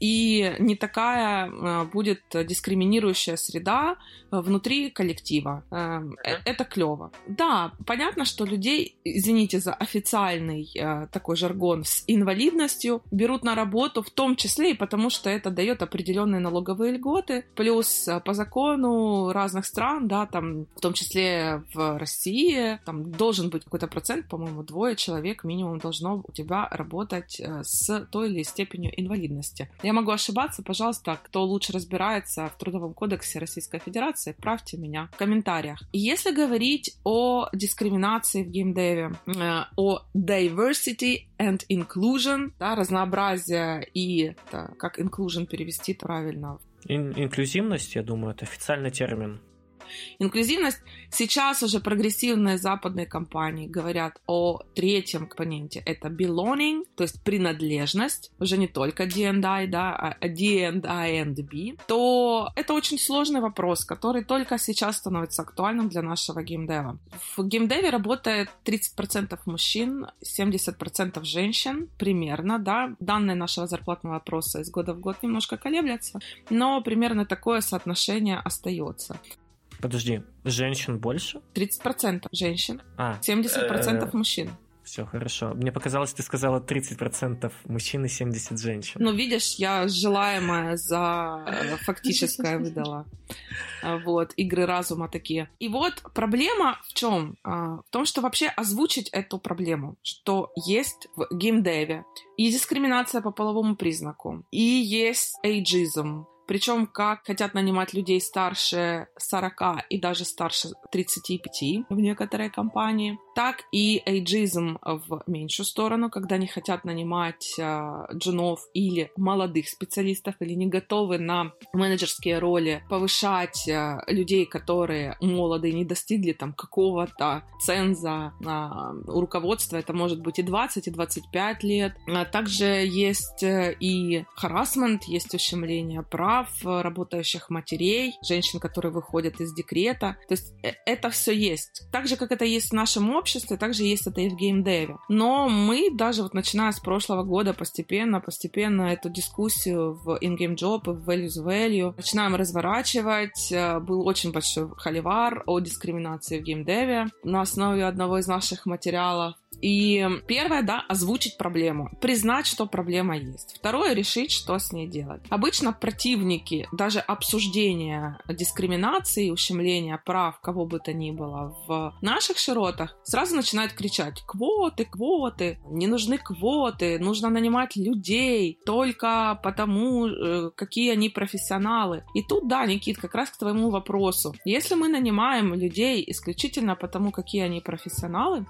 и не такая а, будет дискриминирующая среда внутри коллектива. Э, это клево. Да, понятно, что людей, извините за официальный э, такой жаргон, с инвалидностью берут на работу, в том числе и потому, что это дает определенные налоговые льготы, плюс э, по закону разных стран, да, там, в том числе в России, там должен быть какой-то процент, по-моему, двое человек минимум должно у тебя работать с той или степенью инвалидности. Я могу ошибаться, пожалуйста, кто лучше разбирается в Трудовом кодексе Российской Федерации, правьте меня в комментариях. Если говорить о дискриминации в геймдеве, э, о diversity and inclusion, да, разнообразие и это, как inclusion перевести правильно? Ин- инклюзивность, я думаю, это официальный термин. Инклюзивность. Сейчас уже прогрессивные западные компании говорят о третьем компоненте. Это belonging, то есть принадлежность, уже не только D&I, да, а D&I and B. То это очень сложный вопрос, который только сейчас становится актуальным для нашего геймдева. В геймдеве работает 30% мужчин, 70% женщин, примерно, да. Данные нашего зарплатного опроса из года в год немножко колеблятся, но примерно такое соотношение остается. Подожди, женщин больше? 30% женщин, а, 70% мужчин. Все хорошо. Мне показалось, ты сказала 30% мужчин и 70 женщин. Ну, видишь, я желаемое за э, фактическое выдала. А, вот, игры разума такие. И вот проблема в чем? А, в том, что вообще озвучить эту проблему, что есть в геймдеве и дискриминация по половому признаку, и есть эйджизм, причем как хотят нанимать людей старше 40 и даже старше 35 в некоторые компании, так и эйджизм в меньшую сторону, когда не хотят нанимать э, джунов или молодых специалистов, или не готовы на менеджерские роли повышать э, людей, которые молодые, не достигли там какого-то ценза э, у руководства, это может быть и 20, и 25 лет. А также есть э, и харасмент, есть ущемление прав э, работающих матерей, женщин, которые выходят из декрета. То есть э, это все есть. Так же, как это есть в нашем обществе, обществе, также есть это и в геймдеве. Но мы даже вот начиная с прошлого года постепенно, постепенно эту дискуссию в in-game job и в values value начинаем разворачивать. Э, был очень большой холивар о дискриминации в геймдеве на основе одного из наших материалов. И первое, да, озвучить проблему, признать, что проблема есть. Второе, решить, что с ней делать. Обычно противники даже обсуждения дискриминации, ущемления прав кого бы то ни было в наших широтах сразу начинают кричать «Квоты, квоты! Не нужны квоты! Нужно нанимать людей только потому, э, какие они профессионалы». И тут, да, Никит, как раз к твоему вопросу. Если мы нанимаем людей исключительно потому, какие они профессионалы,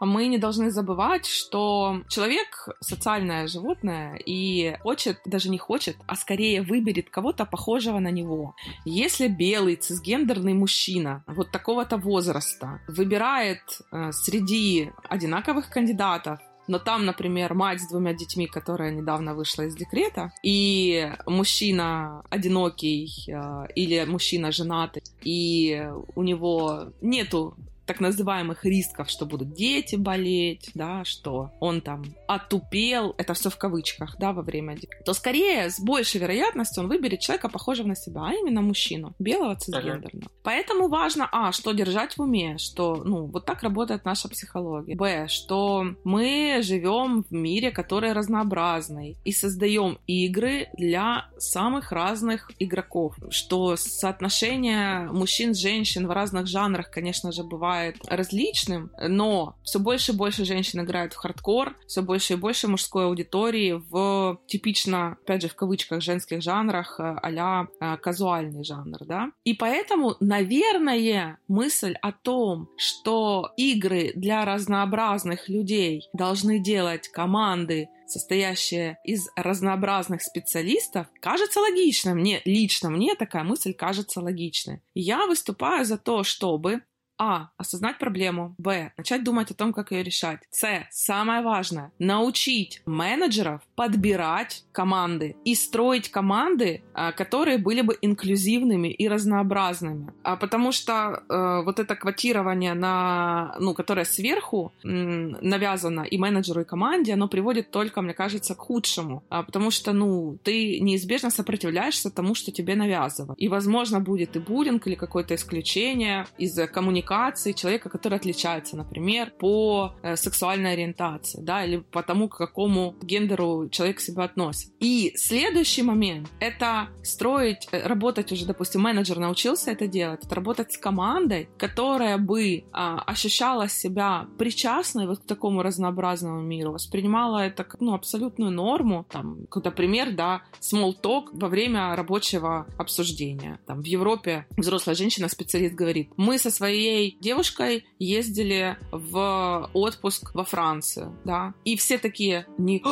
мы не должны забывать, что человек социальное животное и хочет, даже не хочет, а скорее выберет кого-то похожего на него. Если белый цисгендерный мужчина вот такого-то возраста выбирает э, среди одинаковых кандидатов но там, например, мать с двумя детьми, которая недавно вышла из декрета, и мужчина одинокий э, или мужчина женатый, и у него нету так называемых рисков, что будут дети болеть, да, что он там отупел, это все в кавычках, да, во время, то скорее с большей вероятностью он выберет человека, похожего на себя, а именно мужчину, белого цисгендерного. Ага. Поэтому важно, а, что держать в уме, что, ну, вот так работает наша психология. Б, что мы живем в мире, который разнообразный, и создаем игры для самых разных игроков, что соотношение мужчин, женщин в разных жанрах, конечно же, бывает бывает различным, но все больше и больше женщин играют в хардкор, все больше и больше мужской аудитории в типично, опять же, в кавычках, женских жанрах а казуальный жанр, да. И поэтому, наверное, мысль о том, что игры для разнообразных людей должны делать команды, состоящие из разнообразных специалистов, кажется логичным. Мне лично мне такая мысль кажется логичной. Я выступаю за то, чтобы а. Осознать проблему. Б. Начать думать о том, как ее решать. С. Самое важное. Научить менеджеров подбирать команды и строить команды, а, которые были бы инклюзивными и разнообразными. А потому что э, вот это квотирование, на, ну, которое сверху навязано и менеджеру, и команде, оно приводит только, мне кажется, к худшему. А потому что, ну, ты неизбежно сопротивляешься тому, что тебе навязывают. И, возможно, будет и буллинг или какое-то исключение из коммуникации коммуникации человека, который отличается, например, по э, сексуальной ориентации, да, или по тому, к какому гендеру человек себя относит. И следующий момент — это строить, э, работать уже, допустим, менеджер научился это делать, это работать с командой, которая бы а, ощущала себя причастной вот к такому разнообразному миру, воспринимала это как, ну, абсолютную норму, там, какой-то пример, да, small talk во время рабочего обсуждения. Там, в Европе взрослая женщина-специалист говорит, мы со своей моей девушкой ездили в отпуск во Францию, да, и все такие не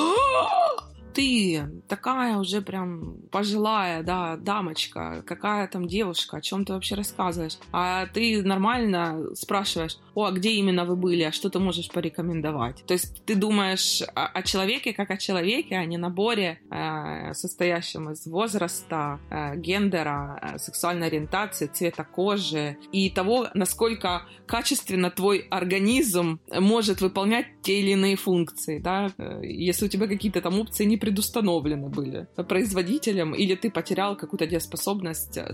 ты такая уже прям пожилая, да, дамочка, какая там девушка, о чем ты вообще рассказываешь? А ты нормально спрашиваешь, о, а где именно вы были, а что ты можешь порекомендовать? То есть ты думаешь о, о человеке как о человеке, а не наборе, э, состоящем из возраста, э, гендера, э, сексуальной ориентации, цвета кожи и того, насколько качественно твой организм может выполнять те или иные функции, да, э, если у тебя какие-то там опции не предустановлены были производителем, или ты потерял какую-то дееспособность э,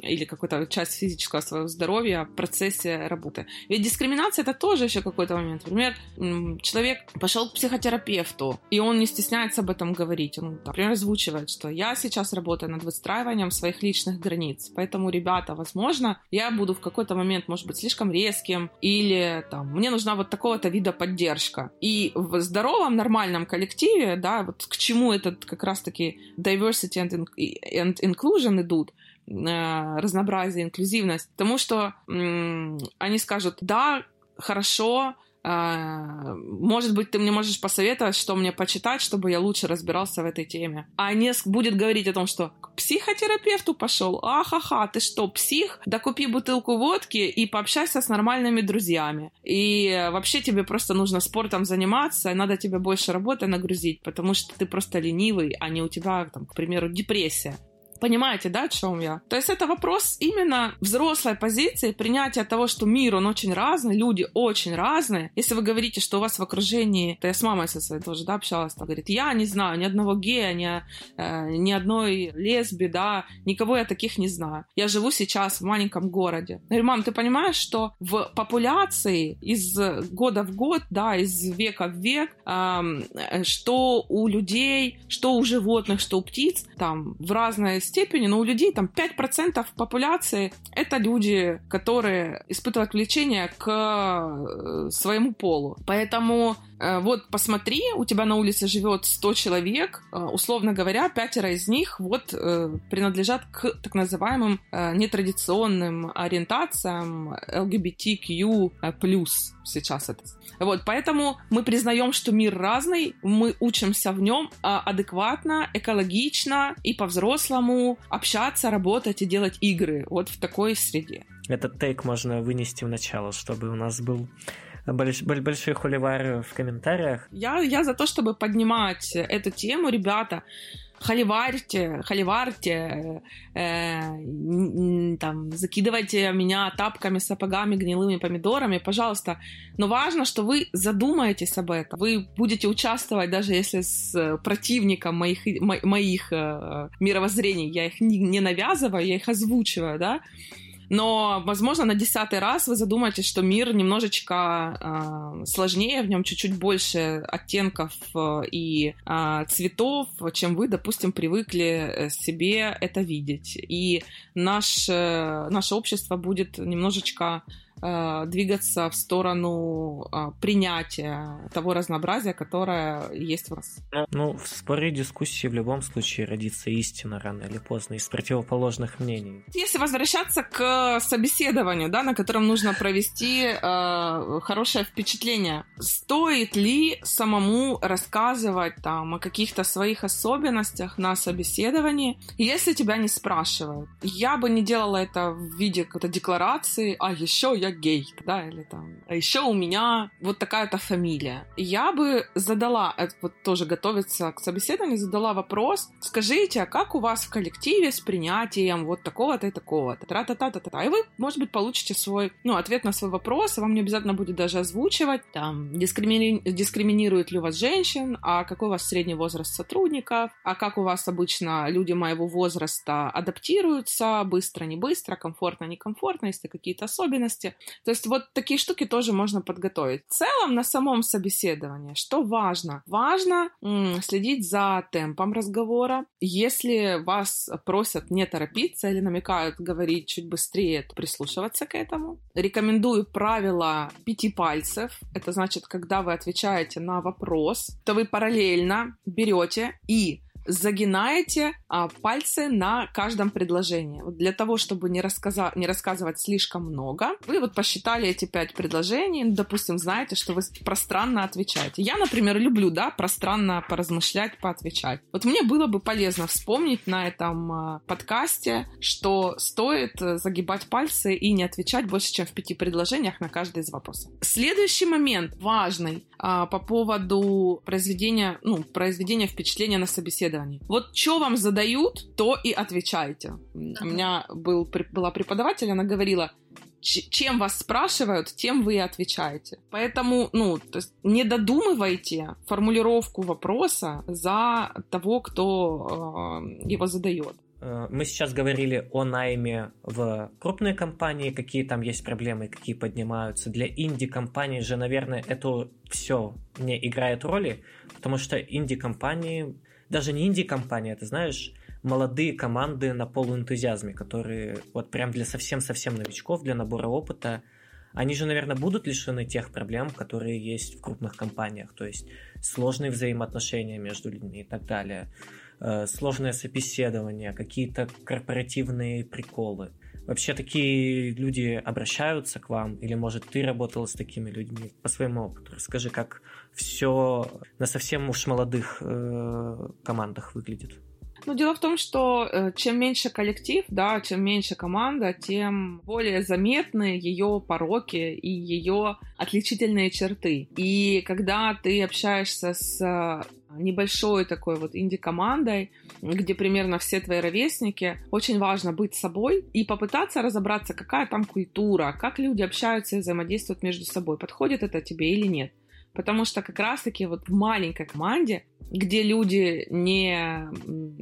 или какую-то часть физического своего здоровья в процессе работы. Ведь дискриминация это тоже еще какой-то момент. Например, человек пошел к психотерапевту, и он не стесняется об этом говорить. Он, например, озвучивает, что я сейчас работаю над выстраиванием своих личных границ, поэтому, ребята, возможно, я буду в какой-то момент, может быть, слишком резким, или там, мне нужна вот такого-то вида поддержка. И в здоровом, нормальном коллективе, да, вот к чему этот как раз-таки diversity and, and inclusion идут, э, разнообразие, инклюзивность, потому что они скажут, да, хорошо, может быть, ты мне можешь посоветовать, что мне почитать, чтобы я лучше разбирался в этой теме. А не будет говорить о том, что к психотерапевту пошел. Ахаха, ты что, псих? Да купи бутылку водки и пообщайся с нормальными друзьями. И вообще тебе просто нужно спортом заниматься, надо тебе больше работы нагрузить, потому что ты просто ленивый, а не у тебя, там, к примеру, депрессия. Понимаете, да, о чем я? То есть это вопрос именно взрослой позиции, принятия того, что мир, он очень разный, люди очень разные. Если вы говорите, что у вас в окружении, то я с мамой со своей тоже, да, общалась, там, говорит, я не знаю ни одного гея, ни, э, ни одной лесби, да, никого я таких не знаю. Я живу сейчас в маленьком городе. Я говорю, мам, ты понимаешь, что в популяции из года в год, да, из века в век, э, что у людей, что у животных, что у птиц, там, в разной степени, но у людей там 5% популяции — это люди, которые испытывают влечение к э, своему полу. Поэтому вот посмотри, у тебя на улице живет 100 человек, э, условно говоря, пятеро из них вот э, принадлежат к так называемым нетрадиционным ориентациям LGBTQ+, сейчас это. Вот, поэтому мы признаем, что мир разный, мы учимся в нем адекватно, экологично и по-взрослому общаться, работать и делать игры вот в такой среде. Этот тейк можно вынести в начало, чтобы у нас был Больш, большой холивар в комментариях. Я, я за то, чтобы поднимать эту тему, ребята холиварьте, холиварьте, э, там, закидывайте меня тапками, сапогами, гнилыми помидорами, пожалуйста. Но важно, что вы задумаетесь об этом. Вы будете участвовать, даже если с противником моих, моих э, мировоззрений. Я их не навязываю, я их озвучиваю, да но, возможно, на десятый раз вы задумаетесь, что мир немножечко э, сложнее, в нем чуть-чуть больше оттенков э, и э, цветов, чем вы, допустим, привыкли э, себе это видеть. И наш, э, наше общество будет немножечко двигаться в сторону э, принятия того разнообразия, которое есть в нас. Ну, в споре дискуссии в любом случае родится истина рано или поздно из противоположных мнений. Если возвращаться к собеседованию, да, на котором нужно провести э, хорошее впечатление, стоит ли самому рассказывать там о каких-то своих особенностях на собеседовании, если тебя не спрашивают? Я бы не делала это в виде какой-то декларации, а еще я гей, да, или там, а еще у меня вот такая-то фамилия. Я бы задала, э, вот тоже готовиться к собеседованию, задала вопрос, скажите, а как у вас в коллективе с принятием вот такого-то и такого-то, тра-та-та-та-та, и вы, может быть, получите свой, ну, ответ на свой вопрос, и вам не обязательно будет даже озвучивать, там, дискримини... дискриминируют ли у вас женщин, а какой у вас средний возраст сотрудников, а как у вас обычно люди моего возраста адаптируются, быстро, не быстро, комфортно, некомфортно, есть ли какие-то особенности. То есть вот такие штуки тоже можно подготовить. В целом на самом собеседовании, что важно? Важно м- следить за темпом разговора. Если вас просят не торопиться или намекают говорить чуть быстрее, то прислушиваться к этому. Рекомендую правило пяти пальцев. Это значит, когда вы отвечаете на вопрос, то вы параллельно берете и загинаете а, пальцы на каждом предложении. Вот для того, чтобы не, рассказа... не рассказывать слишком много, вы вот посчитали эти пять предложений, ну, допустим, знаете, что вы пространно отвечаете. Я, например, люблю, да, пространно поразмышлять, поотвечать. Вот мне было бы полезно вспомнить на этом а, подкасте, что стоит э, загибать пальцы и не отвечать больше, чем в пяти предложениях на каждый из вопросов. Следующий момент важный а, по поводу произведения, ну, произведения впечатления на собеседовании. Вот что вам задают, то и отвечайте. У меня был, была преподаватель, она говорила, чем вас спрашивают, тем вы и отвечаете. Поэтому, ну, то есть не додумывайте формулировку вопроса за того, кто э, его задает. Э, мы сейчас говорили о найме в крупные компании, какие там есть проблемы, какие поднимаются. Для инди-компаний же, наверное, это все не играет роли, потому что инди-компании, даже не инди-компании, это знаешь, молодые команды на полуэнтузиазме, которые вот прям для совсем-совсем новичков, для набора опыта, они же, наверное, будут лишены тех проблем, которые есть в крупных компаниях, то есть сложные взаимоотношения между людьми и так далее. Э, сложное собеседование, какие-то корпоративные приколы. Вообще такие люди обращаются к вам, или может ты работала с такими людьми по своему опыту? Расскажи, как все на совсем уж молодых э, командах выглядит. Ну, дело в том, что э, чем меньше коллектив, да, чем меньше команда, тем более заметны ее пороки и ее отличительные черты. И когда ты общаешься с э, небольшой такой вот инди-командой, где примерно все твои ровесники, очень важно быть собой и попытаться разобраться, какая там культура, как люди общаются и взаимодействуют между собой, подходит это тебе или нет. Потому что как раз-таки вот в маленькой команде, где люди не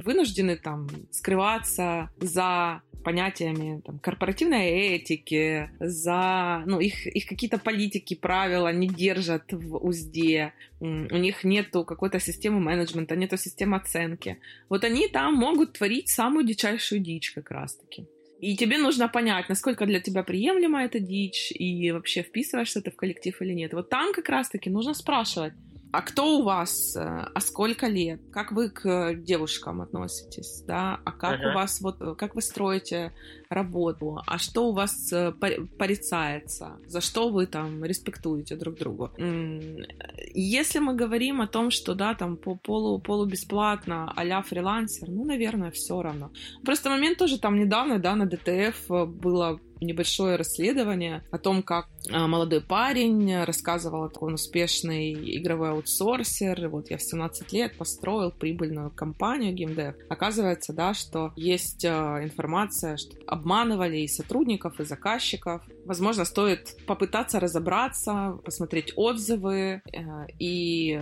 вынуждены там скрываться за понятиями там, корпоративной этики, за ну, их, их какие-то политики, правила не держат в узде, у них нету какой-то системы менеджмента, нету системы оценки. Вот они там могут творить самую дичайшую дичь как раз-таки. И тебе нужно понять, насколько для тебя приемлема эта дичь, и вообще вписываешься ты в коллектив или нет. Вот там как раз-таки нужно спрашивать, а кто у вас, э, а сколько лет, как вы к девушкам относитесь, да, а как uh-huh. у вас, вот, как вы строите работу, а что у вас э, порицается, за что вы там респектуете друг другу. Если мы говорим о том, что, да, там по полу, полу бесплатно а фрилансер, ну, наверное, все равно. Просто момент тоже там недавно, да, на ДТФ было небольшое расследование о том, как а, молодой парень рассказывал, такой он успешный игровой аутсорсер, вот я в 17 лет построил прибыльную компанию GameDev. Оказывается, да, что есть информация, что обманывали и сотрудников, и заказчиков. Возможно, стоит попытаться разобраться, посмотреть отзывы э, и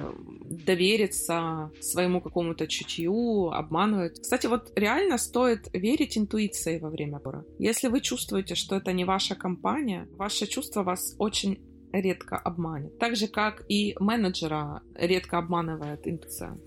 довериться своему какому-то чутью, обманывать. Кстати, вот реально стоит верить интуиции во время пора. Если вы чувствуете, что это не ваша компания, ваше чувство вас очень редко обманет. Так же, как и менеджера редко обманывает интуиция.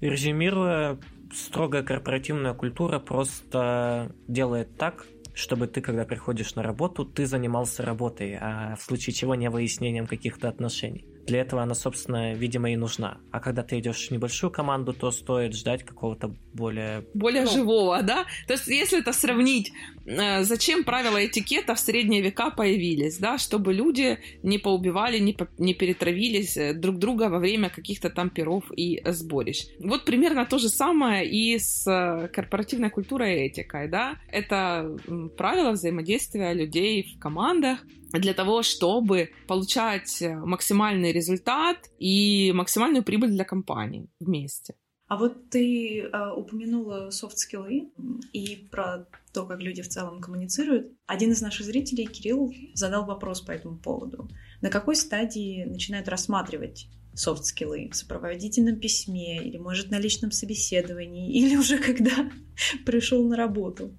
Резюмируя, строгая корпоративная культура просто делает так, чтобы ты, когда приходишь на работу, ты занимался работой, а в случае чего не выяснением каких-то отношений. Для этого она, собственно, видимо, и нужна. А когда ты идешь в небольшую команду, то стоит ждать какого-то более... Более ну... живого, да? То есть, если это сравнить, э, зачем правила этикета в средние века появились, да? Чтобы люди не поубивали, не, по... не перетравились э, друг друга во время каких-то там перов и сборищ. Вот примерно то же самое и с э, корпоративной культурой и этикой, да? Это правила взаимодействия людей в командах, для того, чтобы получать максимальный результат и максимальную прибыль для компании вместе. А вот ты э, упомянула софт-скиллы и про то, как люди в целом коммуницируют. Один из наших зрителей, Кирилл, задал вопрос по этому поводу. На какой стадии начинают рассматривать софт-скиллы? В сопроводительном письме или, может, на личном собеседовании или уже когда пришел на работу?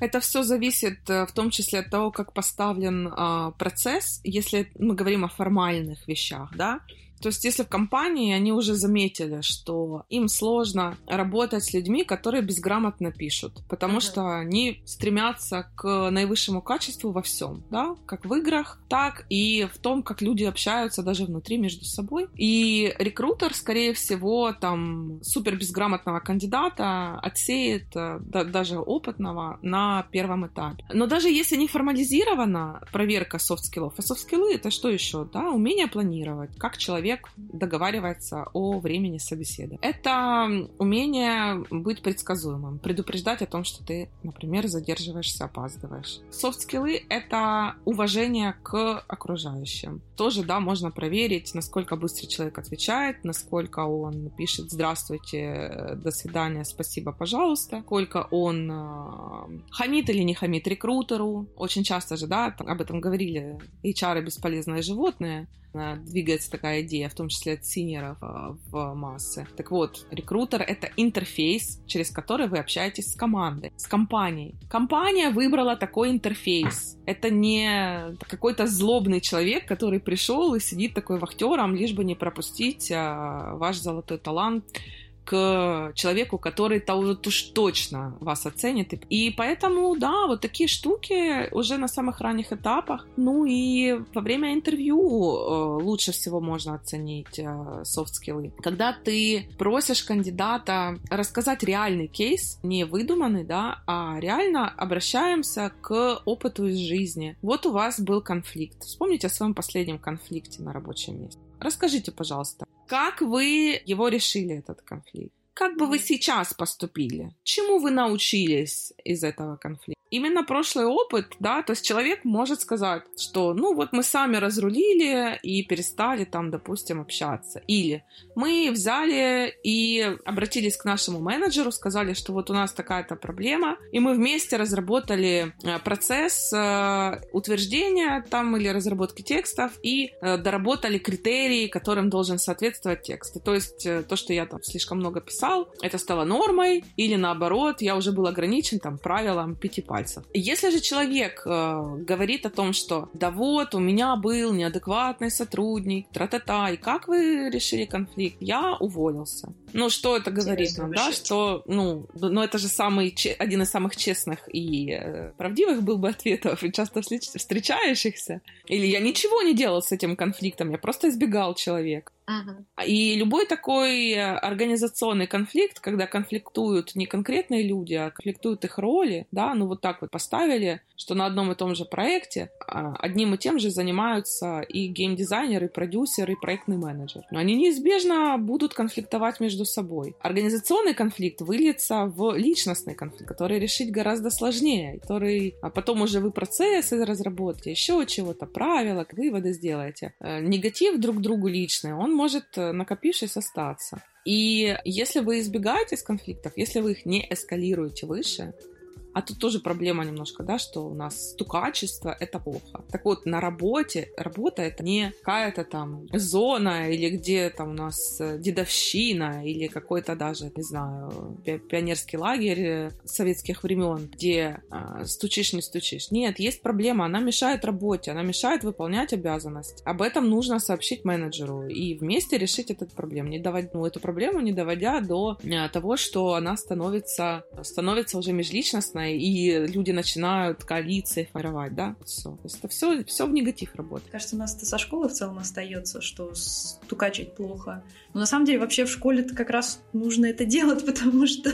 Это все зависит э, в том числе от того, как поставлен э, процесс, если мы говорим о формальных вещах, да, то есть, если в компании они уже заметили, что им сложно работать с людьми, которые безграмотно пишут, потому uh-huh. что они стремятся к наивысшему качеству во всем, да, как в играх, так и в том, как люди общаются даже внутри между собой. И рекрутер, скорее всего, там супер безграмотного кандидата отсеет э, да, даже опытного на первом этапе. Но даже если не формализирована проверка soft skill ов, а soft skill ы это что еще, да, умение планировать, как человек человек договаривается о времени собеседования. Это умение быть предсказуемым, предупреждать о том, что ты, например, задерживаешься, опаздываешь. Софт-скиллы — это уважение к окружающим. Тоже, да, можно проверить, насколько быстро человек отвечает, насколько он пишет «Здравствуйте», «До свидания», «Спасибо, пожалуйста», сколько он э, хамит или не хамит рекрутеру. Очень часто же, да, об этом говорили HR бесполезные животные, двигается такая идея, в том числе от синеров а, в массы. Так вот, рекрутер — это интерфейс, через который вы общаетесь с командой, с компанией. Компания выбрала такой интерфейс. Это не какой-то злобный человек, который пришел и сидит такой вахтером, лишь бы не пропустить а, ваш золотой талант к человеку, который то уж точно вас оценит. И поэтому, да, вот такие штуки уже на самых ранних этапах. Ну и во время интервью э, лучше всего можно оценить софт-скиллы. Э, Когда ты просишь кандидата рассказать реальный кейс, не выдуманный, да, а реально обращаемся к опыту из жизни. Вот у вас был конфликт. Вспомните о своем последнем конфликте на рабочем месте. Расскажите, пожалуйста, как вы его решили, этот конфликт? Как бы вы сейчас поступили? Чему вы научились из этого конфликта? именно прошлый опыт, да, то есть человек может сказать, что, ну, вот мы сами разрулили и перестали там, допустим, общаться. Или мы взяли и обратились к нашему менеджеру, сказали, что вот у нас такая-то проблема, и мы вместе разработали э, процесс э, утверждения там или разработки текстов и э, доработали критерии, которым должен соответствовать текст. То есть то, что я там слишком много писал, это стало нормой, или наоборот, я уже был ограничен там правилом пяти пальцев. Если же человек э, говорит о том, что да вот, у меня был неадекватный сотрудник, тра-та-та, и как вы решили конфликт? Я уволился. Ну, что это говорит нам, да? Что, ну, ну, это же самый, один из самых честных и э, правдивых был бы ответов, и часто встречающихся. Или я ничего не делал с этим конфликтом, я просто избегал человека. И любой такой организационный конфликт, когда конфликтуют не конкретные люди, а конфликтуют их роли, да, ну вот так вот поставили, что на одном и том же проекте а, одним и тем же занимаются и геймдизайнер, и продюсер, и проектный менеджер. Но они неизбежно будут конфликтовать между собой. Организационный конфликт выльется в личностный конфликт, который решить гораздо сложнее, который а потом уже вы процессы разработаете, еще чего-то, правила, выводы сделаете. Э, негатив друг другу личный, он может, э, накопившись, остаться. И если вы избегаете из конфликтов, если вы их не эскалируете выше, а тут тоже проблема немножко, да, что у нас стукачество — это плохо. Так вот, на работе, работа — это не какая-то там зона или где там у нас э, дедовщина или какой-то даже, не знаю, пионерский лагерь э, советских времен, где э, стучишь, не стучишь. Нет, есть проблема, она мешает работе, она мешает выполнять обязанность. Об этом нужно сообщить менеджеру и вместе решить эту проблему, не доводя, ну, эту проблему не доводя до э, того, что она становится, становится уже межличностной, и люди начинают коалиции формировать, да, все. То есть это все, все в негатив работает. Кажется, у нас это со школы в целом остается, что стукачить плохо. Но на самом деле вообще в школе это как раз нужно это делать, потому что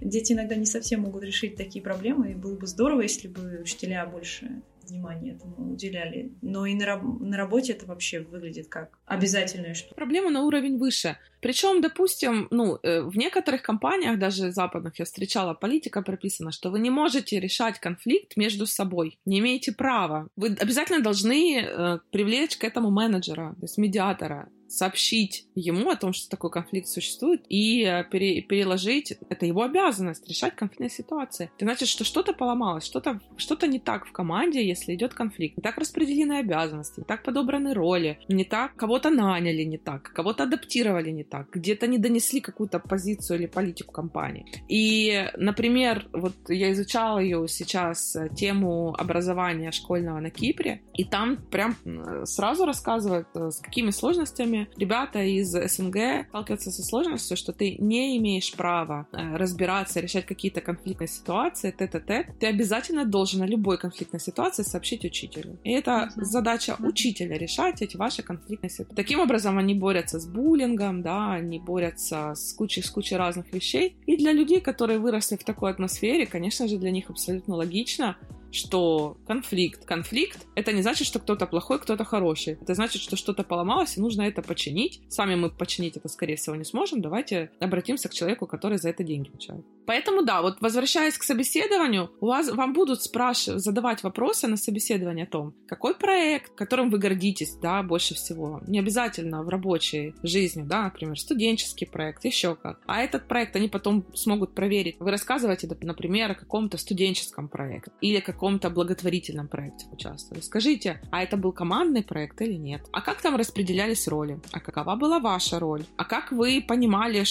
дети иногда не совсем могут решить такие проблемы, и было бы здорово, если бы учителя больше внимание этому уделяли. Но и на, раб- на работе это вообще выглядит как обязательное что. Проблема на уровень выше. Причем, допустим, ну, э, в некоторых компаниях, даже западных, я встречала, политика прописана, что вы не можете решать конфликт между собой, не имеете права. Вы обязательно должны э, привлечь к этому менеджера, то есть медиатора, сообщить ему о том, что такой конфликт существует, и э, пере, переложить, это его обязанность, решать конфликтные ситуации. Это значит, что что-то поломалось, что-то что не так в команде, если идет конфликт. Не так распределены обязанности, не так подобраны роли, не так кого-то наняли не так, кого-то адаптировали не так, где-то не донесли какую-то позицию или политику компании. И, например, вот я изучала ее сейчас, э, тему образования школьного на Кипре, и там прям сразу рассказывают, э, с какими сложностями ребята из СНГ сталкиваются со сложностью, что ты не имеешь права э, разбираться, решать какие-то конфликтные ситуации, тет-а-тет. Ты обязательно должен на любой конфликтной ситуации сообщить учителю. И это задача учителя решать эти ваши конфликтные ситуации. Таким образом, они борются с буллингом, да, они борются с кучей, с кучей разных вещей. И для людей, которые выросли в такой атмосфере, конечно же, для них абсолютно логично что конфликт. Конфликт — это не значит, что кто-то плохой, кто-то хороший. Это значит, что что-то поломалось, и нужно это починить. Сами мы починить это, скорее всего, не сможем. Давайте обратимся к человеку, который за это деньги получает. Поэтому, да, вот возвращаясь к собеседованию, у вас, вам будут спрашивать, задавать вопросы на собеседование о том, какой проект, которым вы гордитесь, да, больше всего. Не обязательно в рабочей жизни, да, например, студенческий проект, еще как. А этот проект они потом смогут проверить. Вы рассказываете, например, о каком-то студенческом проекте или каком каком-то благотворительном проекте участвовали. Скажите, а это был командный проект или нет? А как там распределялись роли? А какова была ваша роль? А как вы понимали,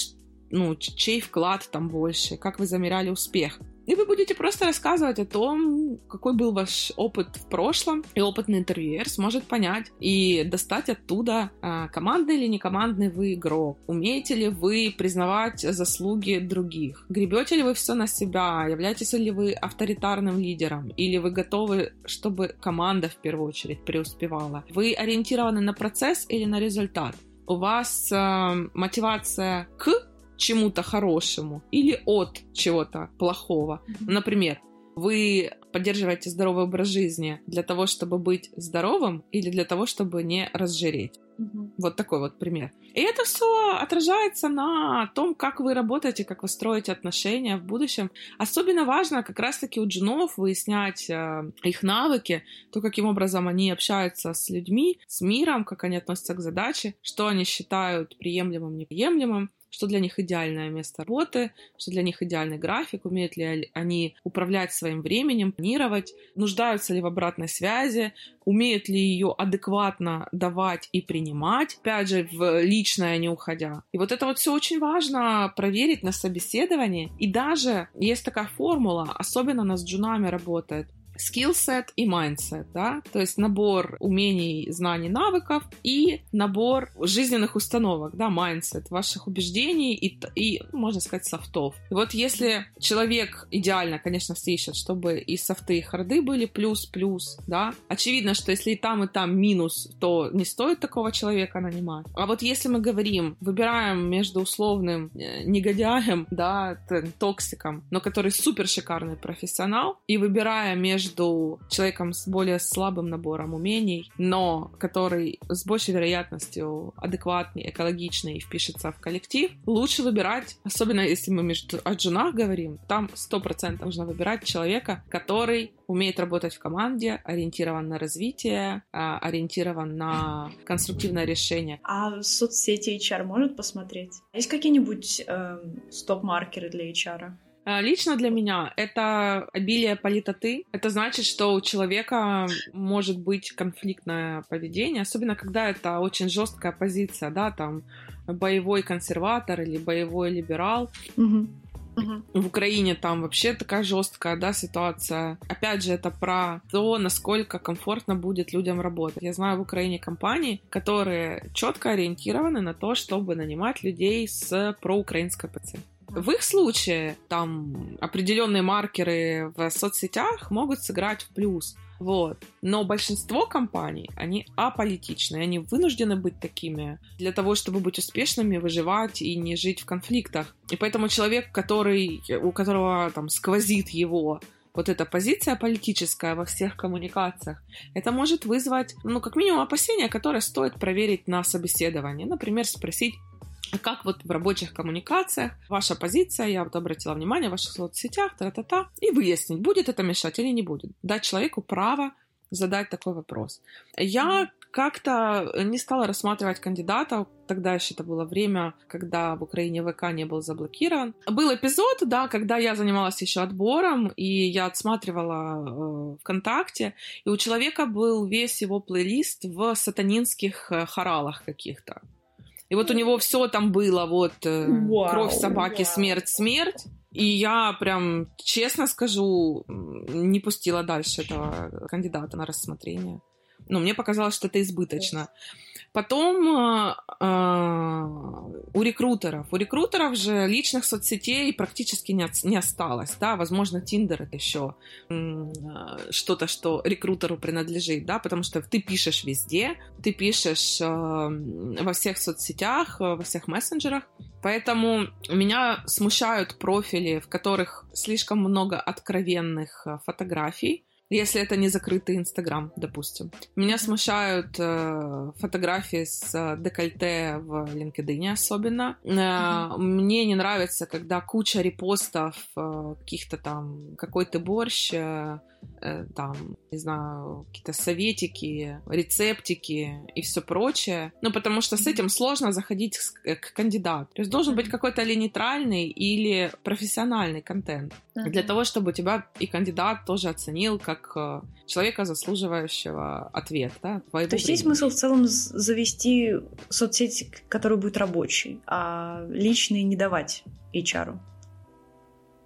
ну, чей вклад там больше? Как вы замеряли успех? И вы будете просто рассказывать о том, какой был ваш опыт в прошлом, и опытный интервьюер сможет понять и достать оттуда, а, командный или не командный вы игрок, умеете ли вы признавать заслуги других, гребете ли вы все на себя, являетесь ли вы авторитарным лидером, или вы готовы, чтобы команда в первую очередь преуспевала. Вы ориентированы на процесс или на результат. У вас э, мотивация к чему-то хорошему или от чего-то плохого. Например, вы поддерживаете здоровый образ жизни для того, чтобы быть здоровым или для того, чтобы не разжиреть. Угу. Вот такой вот пример. И это все отражается на том, как вы работаете, как вы строите отношения в будущем. Особенно важно как раз-таки у джунов выяснять э, их навыки, то, каким образом они общаются с людьми, с миром, как они относятся к задаче, что они считают приемлемым, неприемлемым что для них идеальное место работы, что для них идеальный график, умеют ли они управлять своим временем, планировать, нуждаются ли в обратной связи, умеют ли ее адекватно давать и принимать, опять же, в личное не уходя. И вот это вот все очень важно проверить на собеседовании. И даже есть такая формула, особенно она с джунами работает, skillset и mindset, да, то есть набор умений, знаний, навыков и набор жизненных установок, да, mindset, ваших убеждений и, и можно сказать, софтов. И вот если человек идеально, конечно, все ищет, чтобы и софты, и харды были плюс-плюс, да, очевидно, что если и там, и там минус, то не стоит такого человека нанимать. А вот если мы говорим, выбираем между условным э, негодяем, да, токсиком, но который супер шикарный профессионал, и выбираем между человеком с более слабым набором умений, но который с большей вероятностью адекватный, экологичный и впишется в коллектив, лучше выбирать, особенно если мы между о джунах говорим, там 100% нужно выбирать человека, который умеет работать в команде, ориентирован на развитие, а, ориентирован на конструктивное решение. А соцсети HR может посмотреть? Есть какие-нибудь э, стоп-маркеры для HR? А, лично для меня это обилие политоты. Это значит, что у человека может быть конфликтное поведение, особенно когда это очень жесткая позиция, да, там боевой консерватор или боевой либерал. Угу. В Украине там вообще такая жесткая, да, ситуация. Опять же, это про то, насколько комфортно будет людям работать. Я знаю в Украине компании, которые четко ориентированы на то, чтобы нанимать людей с проукраинской ПЦ. В их случае там определенные маркеры в соцсетях могут сыграть в плюс. Вот. Но большинство компаний, они аполитичные, они вынуждены быть такими для того, чтобы быть успешными, выживать и не жить в конфликтах. И поэтому человек, который, у которого там сквозит его вот эта позиция политическая во всех коммуникациях, это может вызвать, ну, как минимум, опасения, которые стоит проверить на собеседовании. Например, спросить, как вот в рабочих коммуникациях ваша позиция, я вот обратила внимание в ваших соцсетях, та-та-та, и выяснить, будет это мешать или не будет. Дать человеку право задать такой вопрос. Я как-то не стала рассматривать кандидатов, тогда еще это было время, когда в Украине ВК не был заблокирован. Был эпизод, да, когда я занималась еще отбором, и я отсматривала э, ВКонтакте, и у человека был весь его плейлист в сатанинских э, хоралах каких-то. И вот у него все там было, вот э, Вау, кровь собаки, вау. смерть, смерть. И я прям, честно скажу, не пустила дальше этого кандидата на рассмотрение. Ну, мне показалось, что это избыточно. Потом э, э, у рекрутеров. У рекрутеров же личных соцсетей практически не, от, не осталось. Да? Возможно, Тиндер это еще э, что-то, что рекрутеру принадлежит, да, потому что ты пишешь везде, ты пишешь э, во всех соцсетях, э, во всех мессенджерах. Поэтому меня смущают профили, в которых слишком много откровенных э, фотографий если это не закрытый Инстаграм, допустим. Меня смущают э, фотографии с э, декольте в LinkedIn особенно. Э, mm-hmm. Мне не нравится, когда куча репостов э, каких-то там какой то борщ, э, э, там, не знаю, какие-то советики, рецептики и все прочее. Ну, потому что с этим сложно заходить к, к кандидату. То есть должен быть какой-то или нейтральный, или профессиональный контент. Mm-hmm. Для того, чтобы тебя и кандидат тоже оценил как э, человека, заслуживающего ответ. Да, То есть времени. есть смысл в целом завести соцсеть, которая будет рабочей, а личные не давать HR?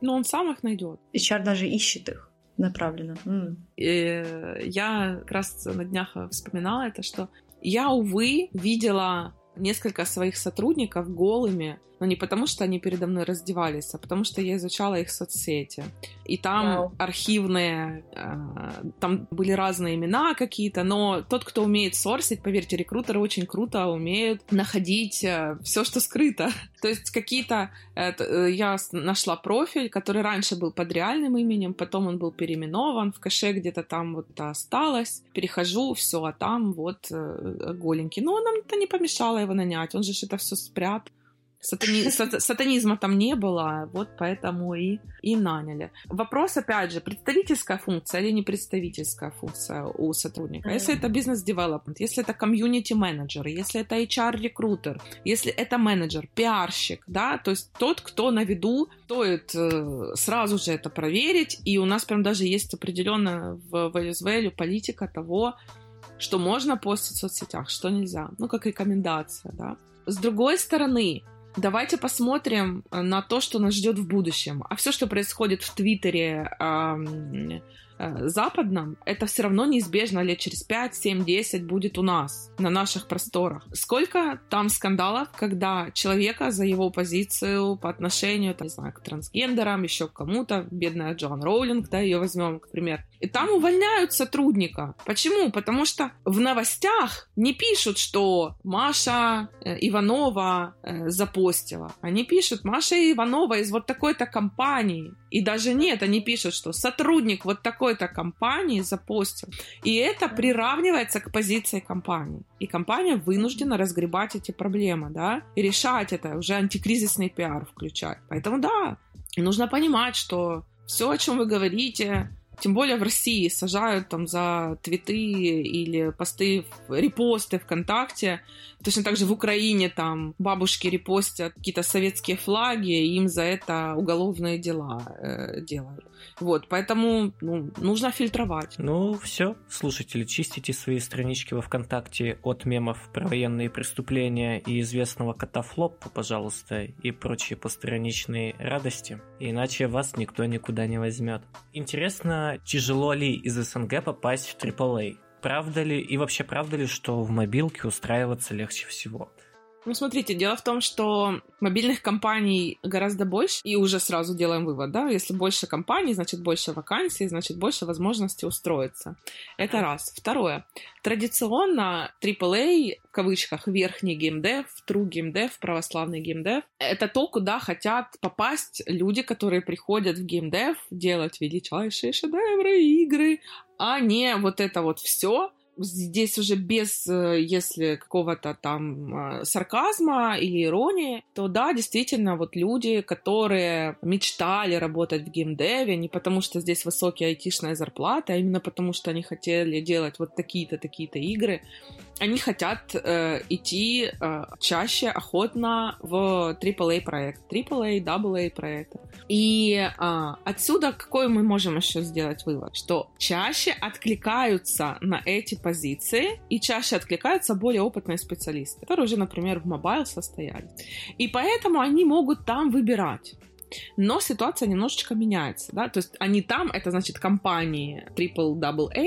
Ну, он сам их найдет. HR даже ищет их направленно. Mm. И я как раз на днях вспоминала это, что я, увы, видела несколько своих сотрудников голыми, но не потому, что они передо мной раздевались, а потому что я изучала их соцсети. И там wow. архивные, э, там были разные имена какие-то, но тот, кто умеет сорсить, поверьте, рекрутеры очень круто умеют находить э, все, что скрыто. То есть какие-то... Э, я нашла профиль, который раньше был под реальным именем, потом он был переименован, в кэше где-то там вот осталось. Перехожу, все, а там вот голенький. Но нам это не помешало его нанять, он же это все спрятал. Сатани... Сатанизма там не было, вот поэтому и, и наняли. Вопрос, опять же, представительская функция или не представительская функция у сотрудника. Mm-hmm. Если это бизнес-девелопмент, если это комьюнити-менеджер, если это HR-рекрутер, если это менеджер, пиарщик, да, то есть тот, кто на виду, стоит э, сразу же это проверить, и у нас прям даже есть определенная в VSVL политика того, что можно постить в соцсетях, что нельзя. Ну, как рекомендация, да. С другой стороны, давайте посмотрим на то, что нас ждет в будущем. А все, что происходит в Твиттере, Э, западном, это все равно неизбежно лет через 5, 7, 10 будет у нас, на наших просторах. Сколько там скандалов, когда человека за его позицию по отношению, там, не знаю, к трансгендерам, еще к кому-то, бедная Джоан Роулинг, да, ее возьмем, к примеру. И там увольняют сотрудника. Почему? Потому что в новостях не пишут, что Маша э, Иванова э, запостила. Они пишут, Маша Иванова из вот такой-то компании. И даже нет, они пишут, что сотрудник вот такой какой-то компании запостил. И это приравнивается к позиции компании. И компания вынуждена разгребать эти проблемы, да, и решать это, уже антикризисный пиар включать. Поэтому да, нужно понимать, что все, о чем вы говорите, тем более в России сажают там за твиты или посты, репосты ВКонтакте. Точно так же в Украине там бабушки репостят какие-то советские флаги, и им за это уголовные дела э, делают. Вот, поэтому ну, нужно фильтровать. Ну, все, слушатели, чистите свои странички во ВКонтакте от мемов про военные преступления и известного кота Флоппа, пожалуйста, и прочие постраничные радости, иначе вас никто никуда не возьмет. Интересно, тяжело ли из СНГ попасть в AAA? Правда ли и вообще правда ли, что в мобилке устраиваться легче всего? Ну, смотрите, дело в том, что мобильных компаний гораздо больше, и уже сразу делаем вывод, да, если больше компаний, значит больше вакансий, значит больше возможностей устроиться. Это раз. Второе. Традиционно AAA, в кавычках, верхний геймдев, true геймдев, православный геймдев, это то, куда хотят попасть люди, которые приходят в геймдев делать величайшие шедевры, игры, а не вот это вот все, здесь уже без, э, если какого-то там а, сарказма или иронии, то да, действительно, вот люди, которые мечтали работать в геймдеве, не потому что здесь высокие айтишная зарплата, а именно потому что они хотели делать вот такие-то, такие-то игры, они хотят э, идти э, чаще, охотно в AAA проект, AAA, AA проект. И э, отсюда какой мы можем еще сделать вывод? Что чаще откликаются на эти позиции и чаще откликаются более опытные специалисты, которые уже, например, в mobile состояли. И поэтому они могут там выбирать. Но ситуация немножечко меняется, да, то есть они там, это значит компании Triple Double A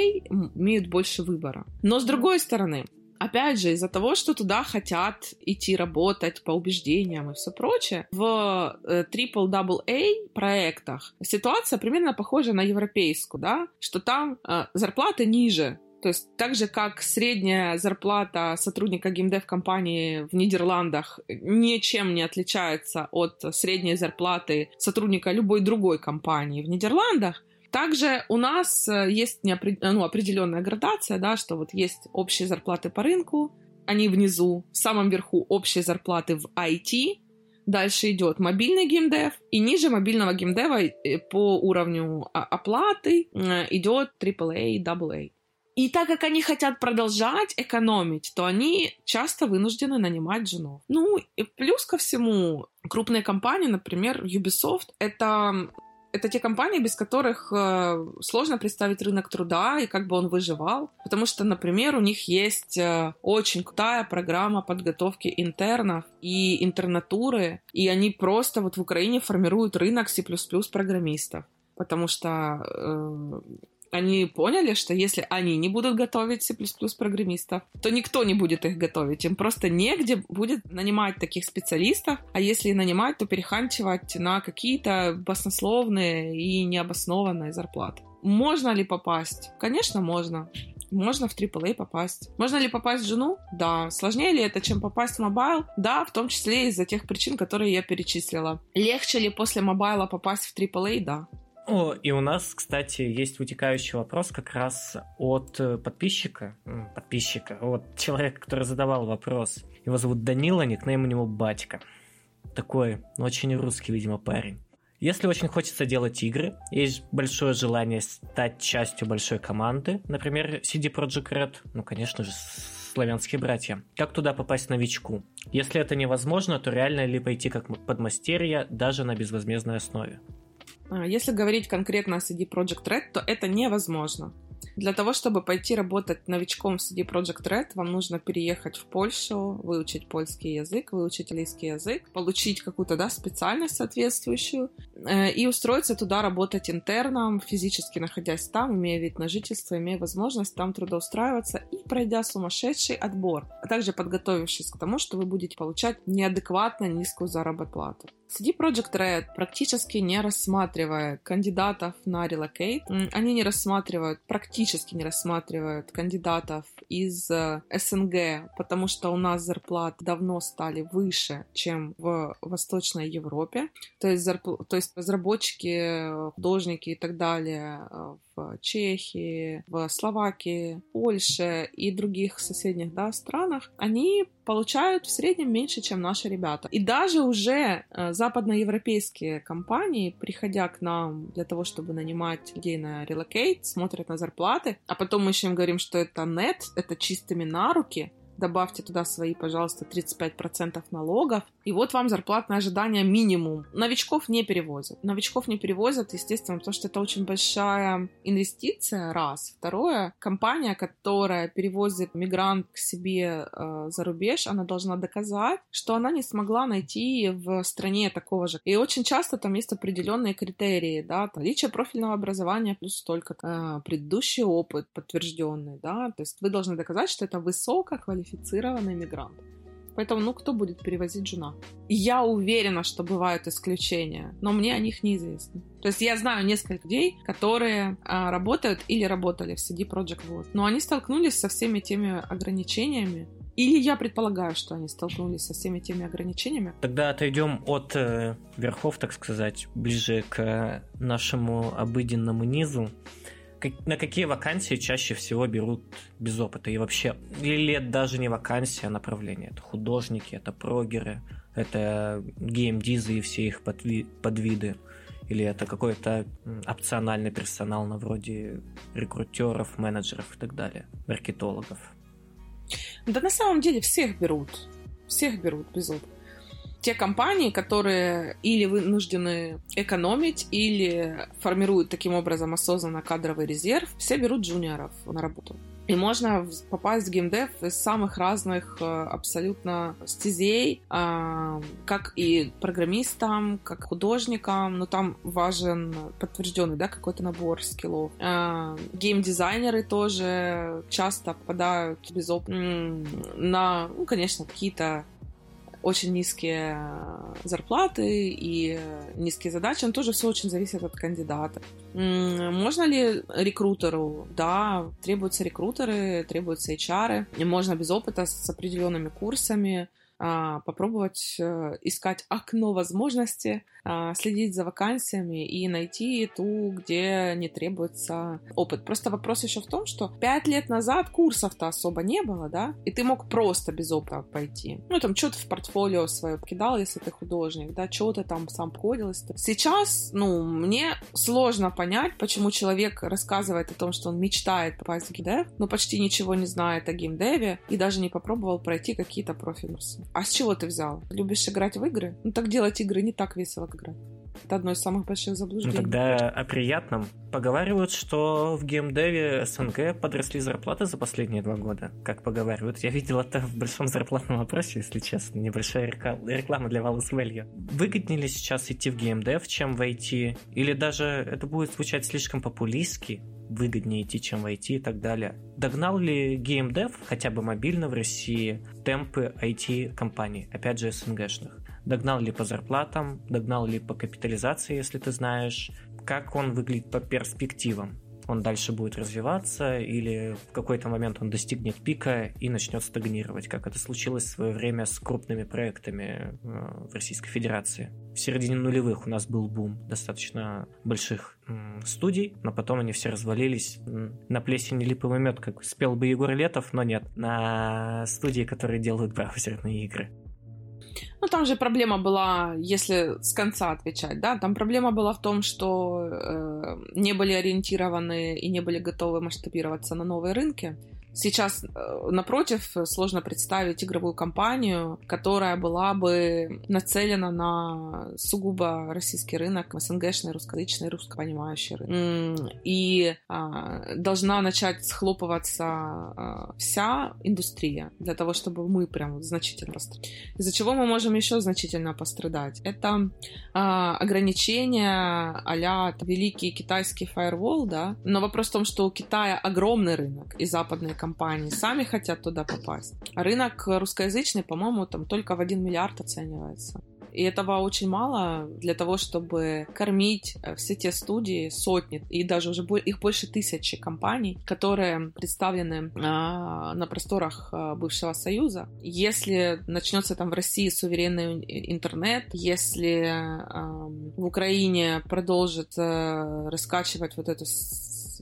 имеют больше выбора. Но с другой стороны, опять же, из-за того, что туда хотят идти работать по убеждениям и все прочее, в э, Triple-Double-A проектах ситуация примерно похожа на европейскую, да, что там э, зарплаты ниже, то есть так же, как средняя зарплата сотрудника геймдев-компании в Нидерландах ничем не отличается от средней зарплаты сотрудника любой другой компании в Нидерландах, также у нас э, есть неопред... ну, определенная градация, да, что вот есть общие зарплаты по рынку, они внизу, в самом верху общие зарплаты в IT, дальше идет мобильный геймдев, и ниже мобильного геймдева э, по уровню оплаты э, идет AAA, AA. И так как они хотят продолжать экономить, то они часто вынуждены нанимать женов. Ну, и плюс ко всему, крупные компании, например, Ubisoft, это это те компании, без которых э, сложно представить рынок труда и как бы он выживал. Потому что, например, у них есть э, очень крутая программа подготовки интернов и интернатуры, и они просто вот в Украине формируют рынок C++ программистов. Потому что э, они поняли, что если они не будут готовить C++ программистов, то никто не будет их готовить. Им просто негде будет нанимать таких специалистов, а если нанимать, то переханчивать на какие-то баснословные и необоснованные зарплаты. Можно ли попасть? Конечно, можно. Можно в AAA попасть. Можно ли попасть джуну? Да. Сложнее ли это, чем попасть в mobile? Да, в том числе из-за тех причин, которые я перечислила. Легче ли после mobile а попасть в AAA? Да. И у нас, кстати, есть вытекающий вопрос как раз от э, подписчика, подписчика, от человека, который задавал вопрос. Его зовут Данила, никнейм у него Батька. Такой очень русский, видимо, парень. Если очень хочется делать игры, есть большое желание стать частью большой команды, например, CD Projekt Red, ну, конечно же, славянские братья. Как туда попасть новичку? Если это невозможно, то реально ли пойти как подмастерье даже на безвозмездной основе? А, если говорить конкретно о CD Project Red, то это невозможно. Для того, чтобы пойти работать новичком в CD Project Red, вам нужно переехать в Польшу, выучить польский язык, выучить английский язык, получить какую-то да, специальность соответствующую э, и устроиться туда работать интерном, физически находясь там, имея вид на жительство, имея возможность там трудоустраиваться и пройдя сумасшедший отбор, а также подготовившись к тому, что вы будете получать неадекватно низкую заработную плату. CD Project Red практически не рассматривает кандидатов на Relocate. Они не рассматривают, практически не рассматривают кандидатов из э, СНГ, потому что у нас зарплаты давно стали выше, чем в Восточной Европе. То есть, зарпл... То есть разработчики, художники и так далее э, Чехии, в Словакии, Польше и других соседних да, странах, они получают в среднем меньше, чем наши ребята. И даже уже э, западноевропейские компании, приходя к нам для того, чтобы нанимать людей на Relocate, смотрят на зарплаты, а потом мы еще им говорим, что это нет, это чистыми на руки, добавьте туда свои, пожалуйста, 35% налогов, и вот вам зарплатное ожидание минимум. Новичков не перевозят. Новичков не перевозят, естественно, потому что это очень большая инвестиция, раз. Второе, компания, которая перевозит мигрант к себе э, за рубеж, она должна доказать, что она не смогла найти в стране такого же. И очень часто там есть определенные критерии, да, наличие профильного образования плюс столько, э, предыдущий опыт подтвержденный, да, то есть вы должны доказать, что это высококвалифицированный мигрант. Поэтому, ну, кто будет перевозить жена? я уверена, что бывают исключения, но мне о них неизвестно. То есть я знаю несколько людей, которые а, работают или работали в CD Project World, но они столкнулись со всеми теми ограничениями, или я предполагаю, что они столкнулись со всеми теми ограничениями. Тогда отойдем от э, верхов, так сказать, ближе к нашему обыденному низу на какие вакансии чаще всего берут без опыта? И вообще, или это даже не вакансия, а направление? Это художники, это прогеры, это геймдизы и все их подви- подвиды? Или это какой-то опциональный персонал на вроде рекрутеров, менеджеров и так далее, маркетологов? Да на самом деле всех берут. Всех берут без опыта те компании, которые или вынуждены экономить, или формируют таким образом осознанно кадровый резерв, все берут джуниоров на работу. И можно попасть в геймдев из самых разных э, абсолютно стезей, а, как и программистам, как художникам, но там важен подтвержденный, да, какой-то набор скиллов. А, геймдизайнеры тоже часто попадают без опыта на, ну, конечно, какие-то очень низкие э, зарплаты и низкие задачи, но тоже все очень зависит от кандидата. Можно ли рекрутеру? Да, требуются рекрутеры, требуются HR, и можно без опыта с определенными курсами а, попробовать э, искать окно возможности, следить за вакансиями и найти ту, где не требуется опыт. Просто вопрос еще в том, что пять лет назад курсов-то особо не было, да, и ты мог просто без опыта пойти. Ну, там, что-то в портфолио свое покидал, если ты художник, да, что ты там сам поделался. Сейчас, ну, мне сложно понять, почему человек рассказывает о том, что он мечтает попасть в геймдев, но почти ничего не знает о геймдеве и даже не попробовал пройти какие-то профи-курсы. А с чего ты взял? Любишь играть в игры? Ну так делать игры не так весело, как играть. Это одно из самых больших заблуждений. Ну, тогда о приятном. Поговаривают, что в геймдеве СНГ подросли зарплаты за последние два года. Как поговаривают. Я видел это в большом зарплатном опросе, если честно. Небольшая реклама для Valus Value. Выгоднее ли сейчас идти в геймдев, чем в IT? Или даже это будет звучать слишком популистски? выгоднее идти, чем в IT и так далее. Догнал ли геймдев, хотя бы мобильно в России, темпы IT-компаний, опять же СНГшных? Догнал ли по зарплатам, догнал ли по капитализации, если ты знаешь, как он выглядит по перспективам? он дальше будет развиваться, или в какой-то момент он достигнет пика и начнет стагнировать, как это случилось в свое время с крупными проектами э, в Российской Федерации. В середине нулевых у нас был бум достаточно больших студий, но потом они все развалились на плесень липовый мед, как спел бы Егор Летов, но нет, на студии, которые делают браузерные игры. Ну, там же проблема была, если с конца отвечать, да, там проблема была в том, что э, не были ориентированы и не были готовы масштабироваться на новые рынки. Сейчас, э, напротив, сложно представить игровую компанию, которая была бы нацелена на сугубо российский рынок, СНГшный, русскоязычный, русскопонимающий рынок. И а, должна начать схлопываться а, вся индустрия для того, чтобы мы прям значительно пострадали. Из-за чего мы можем еще значительно пострадать? Это а, ограничения а великий китайский фаервол, да, но вопрос в том, что у Китая огромный рынок, и западные компании сами хотят туда попасть. Рынок русскоязычный, по-моему, там только в 1 миллиард оценивается. И этого очень мало для того, чтобы кормить э, все те студии, сотни и даже уже их больше тысячи компаний, которые представлены а, на просторах а, бывшего Союза. Если начнется там в России суверенный интернет, если а, в Украине продолжит раскачивать вот эту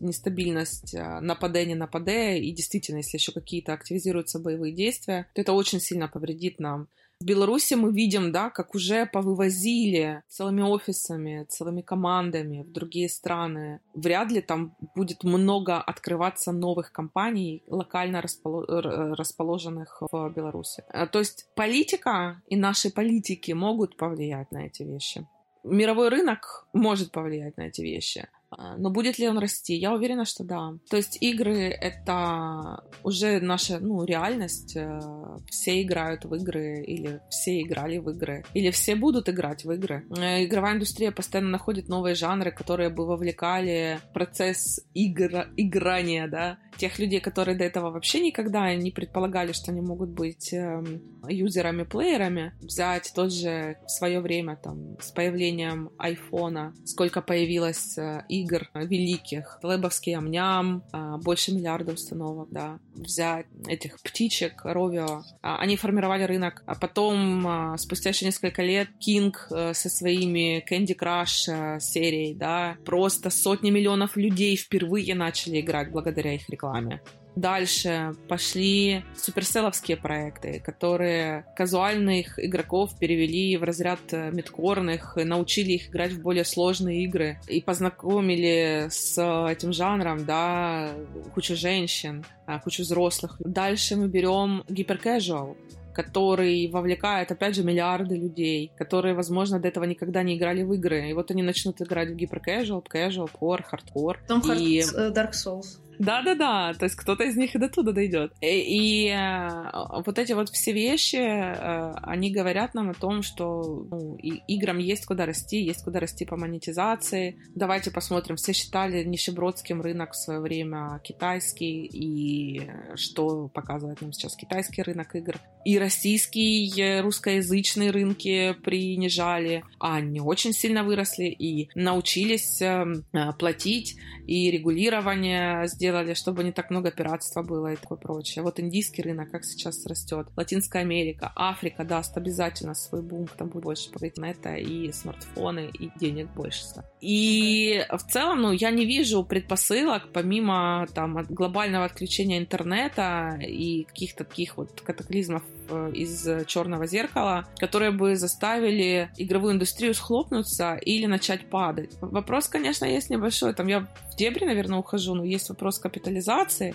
нестабильность нападе, не нападе, и действительно, если еще какие-то активизируются боевые действия, то это очень сильно повредит нам в Беларуси мы видим, да, как уже повывозили целыми офисами, целыми командами в другие страны. Вряд ли там будет много открываться новых компаний, локально расположенных в Беларуси. А, то есть политика и наши политики могут повлиять на эти вещи. Мировой рынок может повлиять на эти вещи. А, но будет ли он расти? Я уверена, что да. То есть игры — это уже наша ну, реальность. Э, все играют в игры, или все играли в игры, или все будут играть в игры. Э, игровая индустрия постоянно находит новые жанры, которые бы вовлекали процесс игра... играния, да, тех людей, которые до этого вообще никогда не предполагали, что они могут быть эм, юзерами-плеерами. Взять тот же свое время, там, с появлением айфона, сколько появилось э, игр великих. Лебовский Амням, а, больше миллиарда установок, да. Взять этих птичек, Ровио. А, они формировали рынок. А потом, а, спустя еще несколько лет, Кинг э, со своими Candy Crush э, серией, да, просто сотни миллионов людей впервые начали играть благодаря их рекламе. Дальше пошли суперселовские проекты, которые казуальных игроков перевели в разряд э, мидкорных, научили их играть в более сложные игры и познакомили с этим жанром, да, кучу женщин, а, кучу взрослых. Дальше мы берем гиперкэжуал, который вовлекает, опять же, миллиарды людей, которые, возможно, до этого никогда не играли в игры. И вот они начнут играть в гиперкэжуал, casual, core, hardcore. Том и... Dark Souls. Да-да-да, то есть кто-то из них и до туда дойдет. И, и э, вот эти вот все вещи, э, они говорят нам о том, что ну, и, играм есть куда расти, есть куда расти по монетизации. Давайте посмотрим, все считали нищебродским рынок в свое время китайский, и что показывает нам сейчас китайский рынок игр. И российские, русскоязычные рынки принижали, а они очень сильно выросли и научились эм, э, платить, и регулирование сделать сделали, чтобы не так много пиратства было и такое прочее. Вот индийский рынок, как сейчас растет. Латинская Америка, Африка даст обязательно свой бум, там будет больше интернета и смартфоны, и денег больше. И в целом, ну, я не вижу предпосылок, помимо там глобального отключения интернета и каких-то таких вот катаклизмов из черного зеркала, которые бы заставили игровую индустрию схлопнуться или начать падать. Вопрос, конечно, есть небольшой. Там я в дебри, наверное, ухожу, но есть вопрос капитализации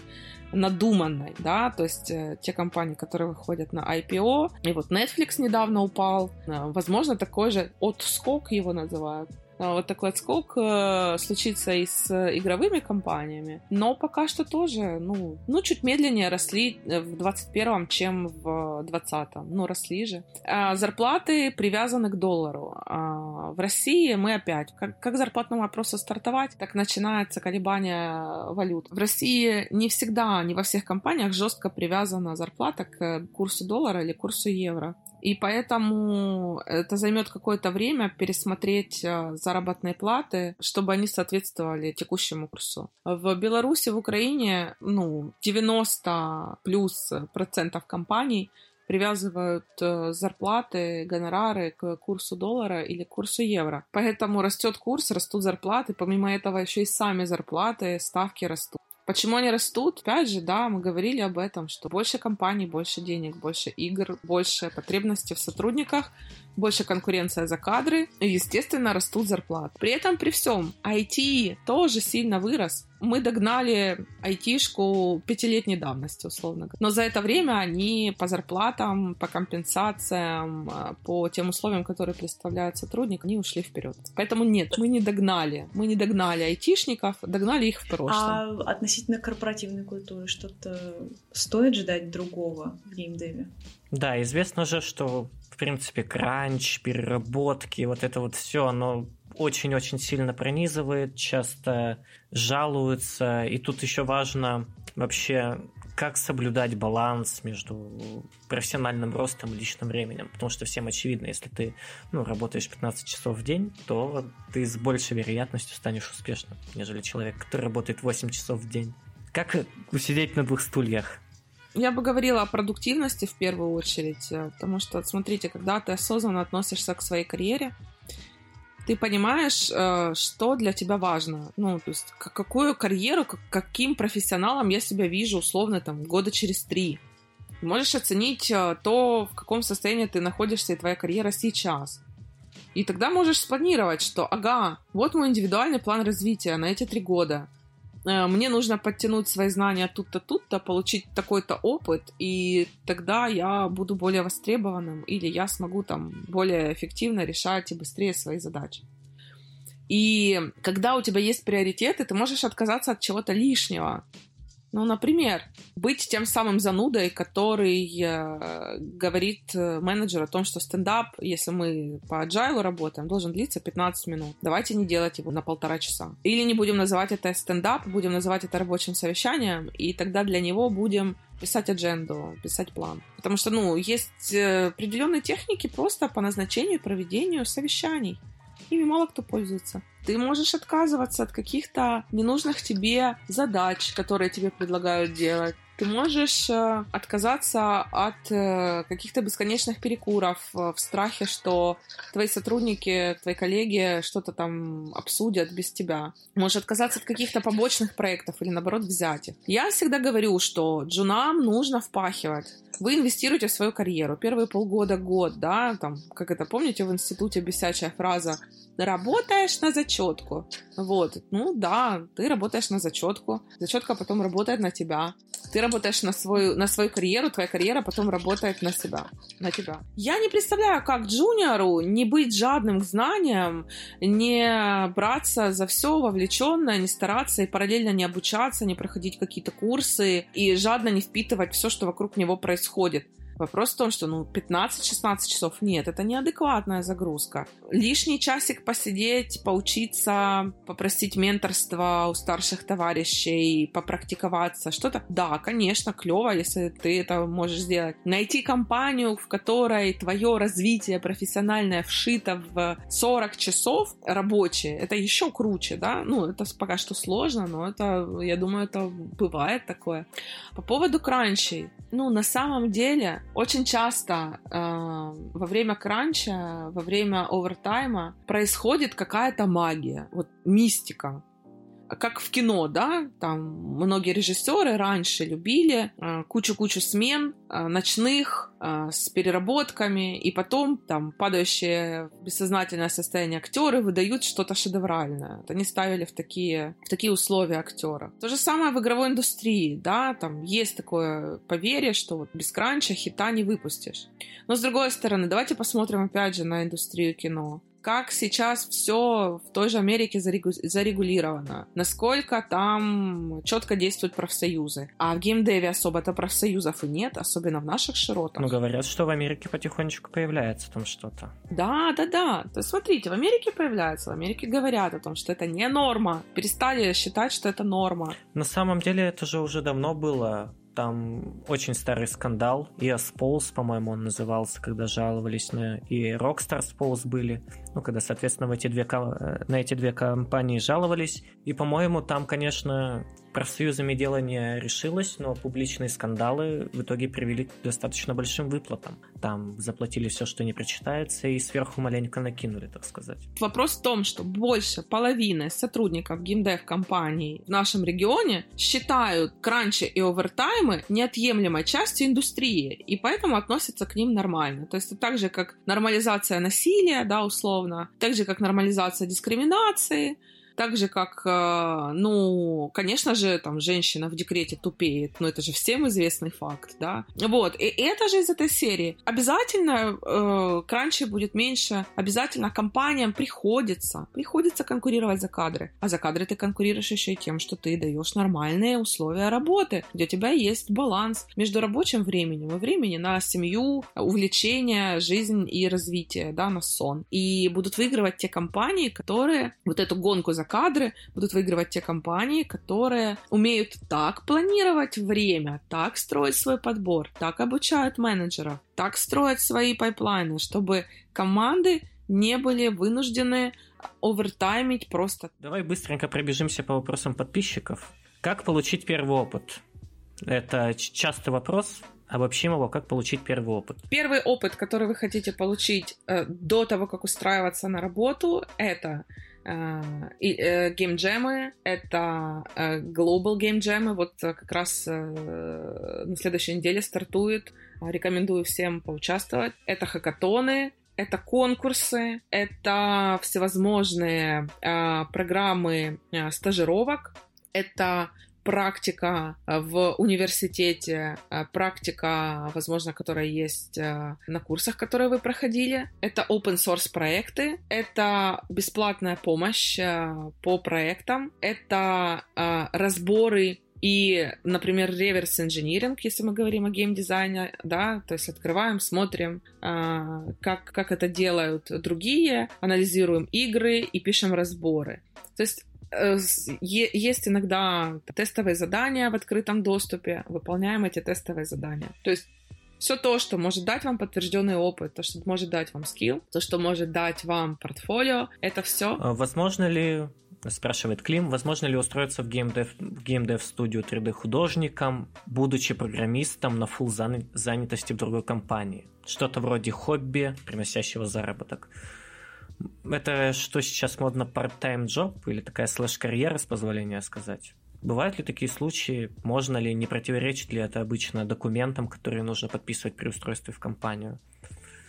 надуманной, да, то есть э, те компании, которые выходят на IPO, и вот Netflix недавно упал, э, возможно, такой же отскок его называют, вот такой отскок э, случится и с игровыми компаниями, но пока что тоже, ну, ну чуть медленнее росли э, в 21-м, чем в 20-м. Ну, росли же. А зарплаты привязаны к доллару. А в России мы опять, как, как зарплатному вопросу стартовать, так начинается колебание валют. В России не всегда, не во всех компаниях жестко привязана зарплата к курсу доллара или курсу евро. И поэтому это займет какое-то время пересмотреть э, заработные платы, чтобы они соответствовали текущему курсу. В Беларуси, в Украине, ну, 90 плюс процентов компаний привязывают э, зарплаты, гонорары к курсу доллара или курсу евро. Поэтому растет курс, растут зарплаты, помимо этого еще и сами зарплаты, ставки растут. Почему они растут? Опять же, да, мы говорили об этом, что больше компаний, больше денег, больше игр, больше потребностей в сотрудниках, больше конкуренция за кадры, и, естественно, растут зарплаты. При этом, при всем, IT тоже сильно вырос. Мы догнали айтишку пятилетней давности, условно говоря. Но за это время они по зарплатам, по компенсациям, а, по тем условиям, которые представляют сотрудник, они ушли вперед. Поэтому нет, мы не догнали. Мы не догнали айтишников, догнали их в прошлом. А относительно корпоративной культуры что-то стоит ждать другого в геймдеве? Да, известно же, что в принципе, кранч, переработки, вот это вот все, оно очень-очень сильно пронизывает, часто жалуются. И тут еще важно вообще, как соблюдать баланс между профессиональным ростом и личным временем. Потому что всем очевидно, если ты ну, работаешь 15 часов в день, то ты с большей вероятностью станешь успешным, нежели человек, который работает 8 часов в день. Как усидеть на двух стульях? Я бы говорила о продуктивности в первую очередь, э, потому что, смотрите, когда ты осознанно относишься к своей карьере, ты понимаешь, э, что для тебя важно. Ну, то есть, какую карьеру, каким профессионалом я себя вижу, условно, там, года через три. можешь оценить э, то, в каком состоянии ты находишься и твоя карьера сейчас. И тогда можешь спланировать, что, ага, вот мой индивидуальный план развития на эти три года – мне нужно подтянуть свои знания тут-то, тут-то, получить такой-то опыт, и тогда я буду более востребованным, или я смогу там более эффективно решать и быстрее свои задачи. И когда у тебя есть приоритеты, ты можешь отказаться от чего-то лишнего. Ну, например, быть тем самым занудой, который э, говорит э, менеджеру о том, что стендап, если мы по agile работаем, должен длиться 15 минут. Давайте не делать его на полтора часа. Или не будем называть это стендап, будем называть это рабочим совещанием, и тогда для него будем писать адженду, писать план. Потому что, ну, есть э, определенные техники просто по назначению и проведению совещаний. Ими мало кто пользуется. Ты можешь отказываться от каких-то ненужных тебе задач, которые тебе предлагают делать. Ты можешь э, отказаться от э, каких-то бесконечных перекуров э, в страхе, что твои сотрудники, твои коллеги что-то там обсудят без тебя. Можешь отказаться от каких-то побочных проектов или, наоборот, взять их. Я всегда говорю, что джунам нужно впахивать. Вы инвестируете в свою карьеру. Первые полгода, год, да, там, как это, помните, в институте бесячая фраза работаешь на зачетку. Вот, ну да, ты работаешь на зачетку. Зачетка потом работает на тебя. Ты работаешь на свою, на свою карьеру, твоя карьера потом работает на себя, на тебя. Я не представляю, как джуниору не быть жадным к знаниям, не браться за все вовлеченное, не стараться и параллельно не обучаться, не проходить какие-то курсы и жадно не впитывать все, что вокруг него происходит. Вопрос в том, что ну 15-16 часов нет, это неадекватная загрузка. Лишний часик посидеть, поучиться, попросить менторства у старших товарищей, попрактиковаться, что-то. Да, конечно, клево, если ты это можешь сделать. Найти компанию, в которой твое развитие профессиональное вшито в 40 часов рабочие, это еще круче, да? Ну, это пока что сложно, но это, я думаю, это бывает такое. По поводу кранчей. Ну, на самом деле, очень часто э, во время кранча, во время овертайма происходит какая-то магия, вот мистика как в кино, да, там многие режиссеры раньше любили э, кучу-кучу смен э, ночных э, с переработками, и потом там падающие в бессознательное состояние актеры выдают что-то шедевральное. Вот они ставили в такие, в такие условия актера. То же самое в игровой индустрии, да, там есть такое поверье, что вот без кранча хита не выпустишь. Но с другой стороны, давайте посмотрим опять же на индустрию кино как сейчас все в той же Америке зарегулировано, насколько там четко действуют профсоюзы. А в геймдеве особо-то профсоюзов и нет, особенно в наших широтах. Ну, говорят, что в Америке потихонечку появляется там что-то. Да, да, да. То есть, смотрите, в Америке появляется, в Америке говорят о том, что это не норма. Перестали считать, что это норма. На самом деле это же уже давно было там очень старый скандал. И Pulse, по-моему, он назывался, когда жаловались на... И Rockstar Pulse были. Ну, когда, соответственно, в эти две, на эти две компании жаловались. И, по-моему, там, конечно, профсоюзами дело не решилось, но публичные скандалы в итоге привели к достаточно большим выплатам. Там заплатили все, что не прочитается, и сверху маленько накинули, так сказать. Вопрос в том, что больше половины сотрудников геймдев-компаний в нашем регионе считают кранчи и овертаймы неотъемлемой частью индустрии, и поэтому относятся к ним нормально. То есть это так же, как нормализация насилия, да, условно, так же, как нормализация дискриминации, так же, как, э, ну, конечно же, там, женщина в декрете тупеет, но это же всем известный факт, да. Вот, и это же из этой серии. Обязательно э, кранчи будет меньше, обязательно компаниям приходится, приходится конкурировать за кадры. А за кадры ты конкурируешь еще и тем, что ты даешь нормальные условия работы, где у тебя есть баланс между рабочим временем и временем на семью, увлечение, жизнь и развитие, да, на сон. И будут выигрывать те компании, которые вот эту гонку за за кадры будут выигрывать те компании, которые умеют так планировать время, так строить свой подбор, так обучают менеджеров, так строят свои pipeline ы, чтобы команды не были вынуждены овертаймить просто. Давай быстренько пробежимся по вопросам подписчиков. Как получить первый опыт? Это частый вопрос. Обобщим его, как получить первый опыт. Первый опыт, который вы хотите получить э, до того, как устраиваться на работу, это геймджемы, это э, Global Game Jam, вот как раз на следующей неделе стартует, рекомендую всем поучаствовать. Это хакатоны, это конкурсы, это всевозможные программы стажировок, это практика э, в университете, э, практика, возможно, которая есть э, на курсах, которые вы проходили. Это open source проекты, это бесплатная помощь по проектам, это разборы и, например, реверс инжиниринг, если мы говорим о геймдизайне, да, то есть открываем, смотрим, как, как это делают другие, анализируем игры и пишем разборы. То есть есть иногда тестовые задания в открытом доступе, выполняем эти тестовые задания. То есть все то, что может дать вам подтвержденный опыт, то, что может дать вам скилл, то, что может дать вам портфолио, это все. А возможно ли, спрашивает Клим, возможно ли устроиться в геймдев, в геймдев студию 3D художником, будучи программистом на full занятости в другой компании? Что-то вроде хобби, приносящего заработок. Это что сейчас модно part-time job или такая слэш-карьера, с позволения сказать? Бывают ли такие случаи? Можно ли, не противоречит ли это обычно документам, которые нужно подписывать при устройстве в компанию?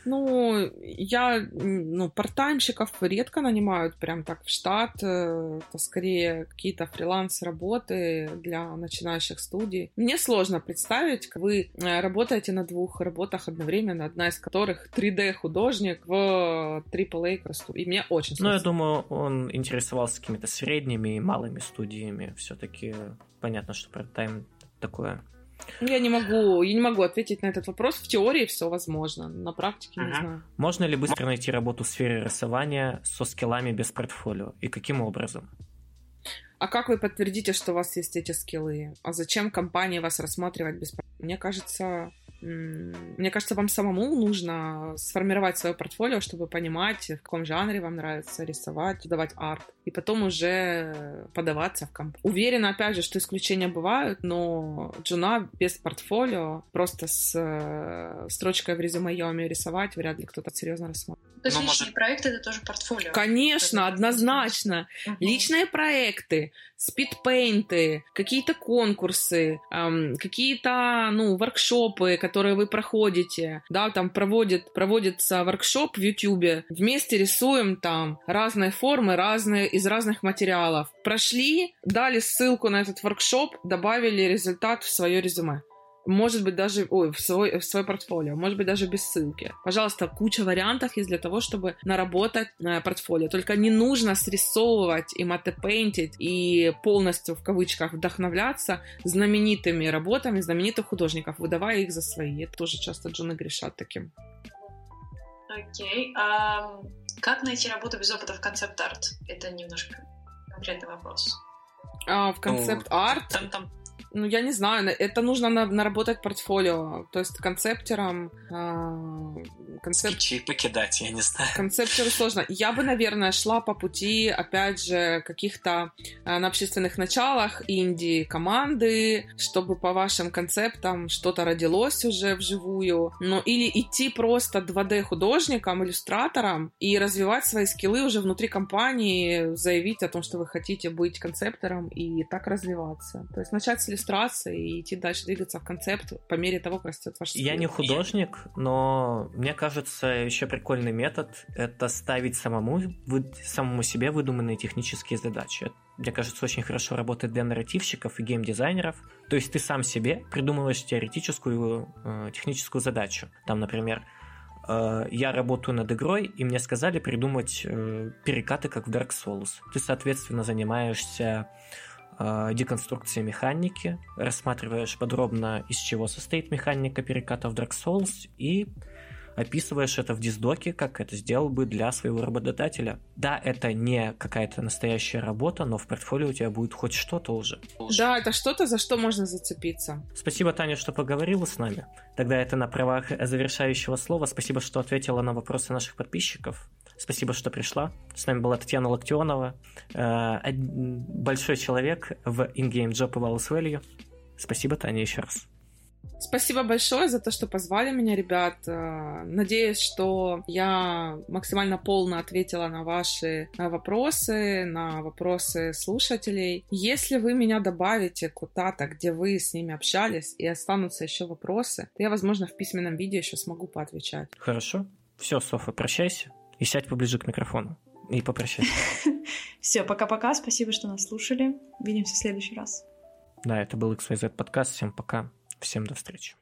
Ну, я, ну, партаймщиков редко нанимают прям так в штат. Э, это скорее какие-то фриланс-работы для начинающих студий. Мне сложно представить, как вы э, работаете на двух работах одновременно, одна из которых 3D-художник в AAA красоту. И мне очень сложно. Ну, я думаю, он интересовался какими-то средними и малыми студиями. Все-таки понятно, что парт-тайм такое я не могу, я не могу ответить на этот вопрос. В теории все возможно, на практике ага. не знаю. Можно ли быстро найти работу в сфере рисования со скиллами без портфолио? И каким образом? А как вы подтвердите, что у вас есть эти скиллы? А зачем компании вас рассматривать без Мне кажется, мне кажется, вам самому нужно сформировать свое портфолио, чтобы понимать, в каком жанре вам нравится рисовать, давать арт, и потом уже подаваться в комп. Уверена, опять же, что исключения бывают, но джуна без портфолио, просто с э, строчкой в резюме «я умею рисовать», вряд ли кто-то серьезно рассмотрит. То есть ну, личные может... проекты — это тоже портфолио? Конечно, однозначно. Угу. Личные проекты, спидпейнты, какие-то конкурсы, эм, какие-то, ну, воркшопы, которые вы проходите, да, там проводит, проводится воркшоп в Ютубе, вместе рисуем там разные формы, разные, из разных материалов. Прошли, дали ссылку на этот воркшоп, добавили результат в свое резюме может быть даже ой, в, свой, в свой портфолио, может быть даже без ссылки. Пожалуйста, куча вариантов есть для того, чтобы наработать э, портфолио. Только не нужно срисовывать и матепейнтить и полностью в кавычках вдохновляться знаменитыми работами знаменитых художников, выдавая их за свои. Это тоже часто джуны грешат таким. Окей. Okay. Um, как найти работу без опыта в концепт-арт? Это немножко конкретный вопрос. А, в концепт-арт? Там, там Ну, я не знаю, это нужно наработать портфолио, то есть концептером... Э, концеп... Скетчи покидать, я не знаю. Концептеру сложно. Я бы, наверное, шла по пути, опять же, каких-то э, на общественных началах инди-команды, чтобы по вашим концептам что-то родилось уже вживую, ну, или идти просто 2D-художником, иллюстратором и развивать свои скиллы уже внутри компании, заявить о том, что вы хотите быть концептором и так развиваться. То есть начать с иллюстрации и идти дальше двигаться в концепт по мере того, как растет ваш скилл. Я не художник, но мне кажется, еще прикольный метод — это ставить самому, вы, самому себе выдуманные технические задачи. Мне кажется, очень хорошо работает для нарративщиков и геймдизайнеров. То есть ты сам себе придумываешь теоретическую э, техническую задачу. Там, например, э, я работаю над игрой, и мне сказали придумать э, перекаты, как в Dark Souls. Ты, соответственно, занимаешься э, деконструкцией механики, рассматриваешь подробно, из чего состоит механика переката в Dark Souls, и описываешь это в диздоке, как это сделал бы для своего работодателя. Да, это не какая-то настоящая работа, но в портфолио у тебя будет хоть что-то уже. Да, это что-то, за что можно зацепиться. Спасибо, Таня, что поговорила с нами. Тогда это на правах завершающего слова. Спасибо, что ответила на вопросы наших подписчиков. Спасибо, что пришла. С нами была Татьяна Локтионова, э, большой человек в InGame Job и Valus Value. Спасибо, Таня, еще раз. Спасибо большое за то, что позвали меня, ребят. Э, надеюсь, что я максимально полно ответила на ваши вопросы, на вопросы слушателей. Если вы меня добавите куда-то, где вы с ними общались, и останутся еще вопросы, то я, возможно, в письменном виде еще смогу поотвечать. Хорошо. Все, Софа, прощайся и сядь поближе к микрофону. И попрощайся. Все, пока-пока. Спасибо, что нас слушали. Увидимся в следующий раз. Да, это был XYZ подкаст. Всем пока. Всем до встречи.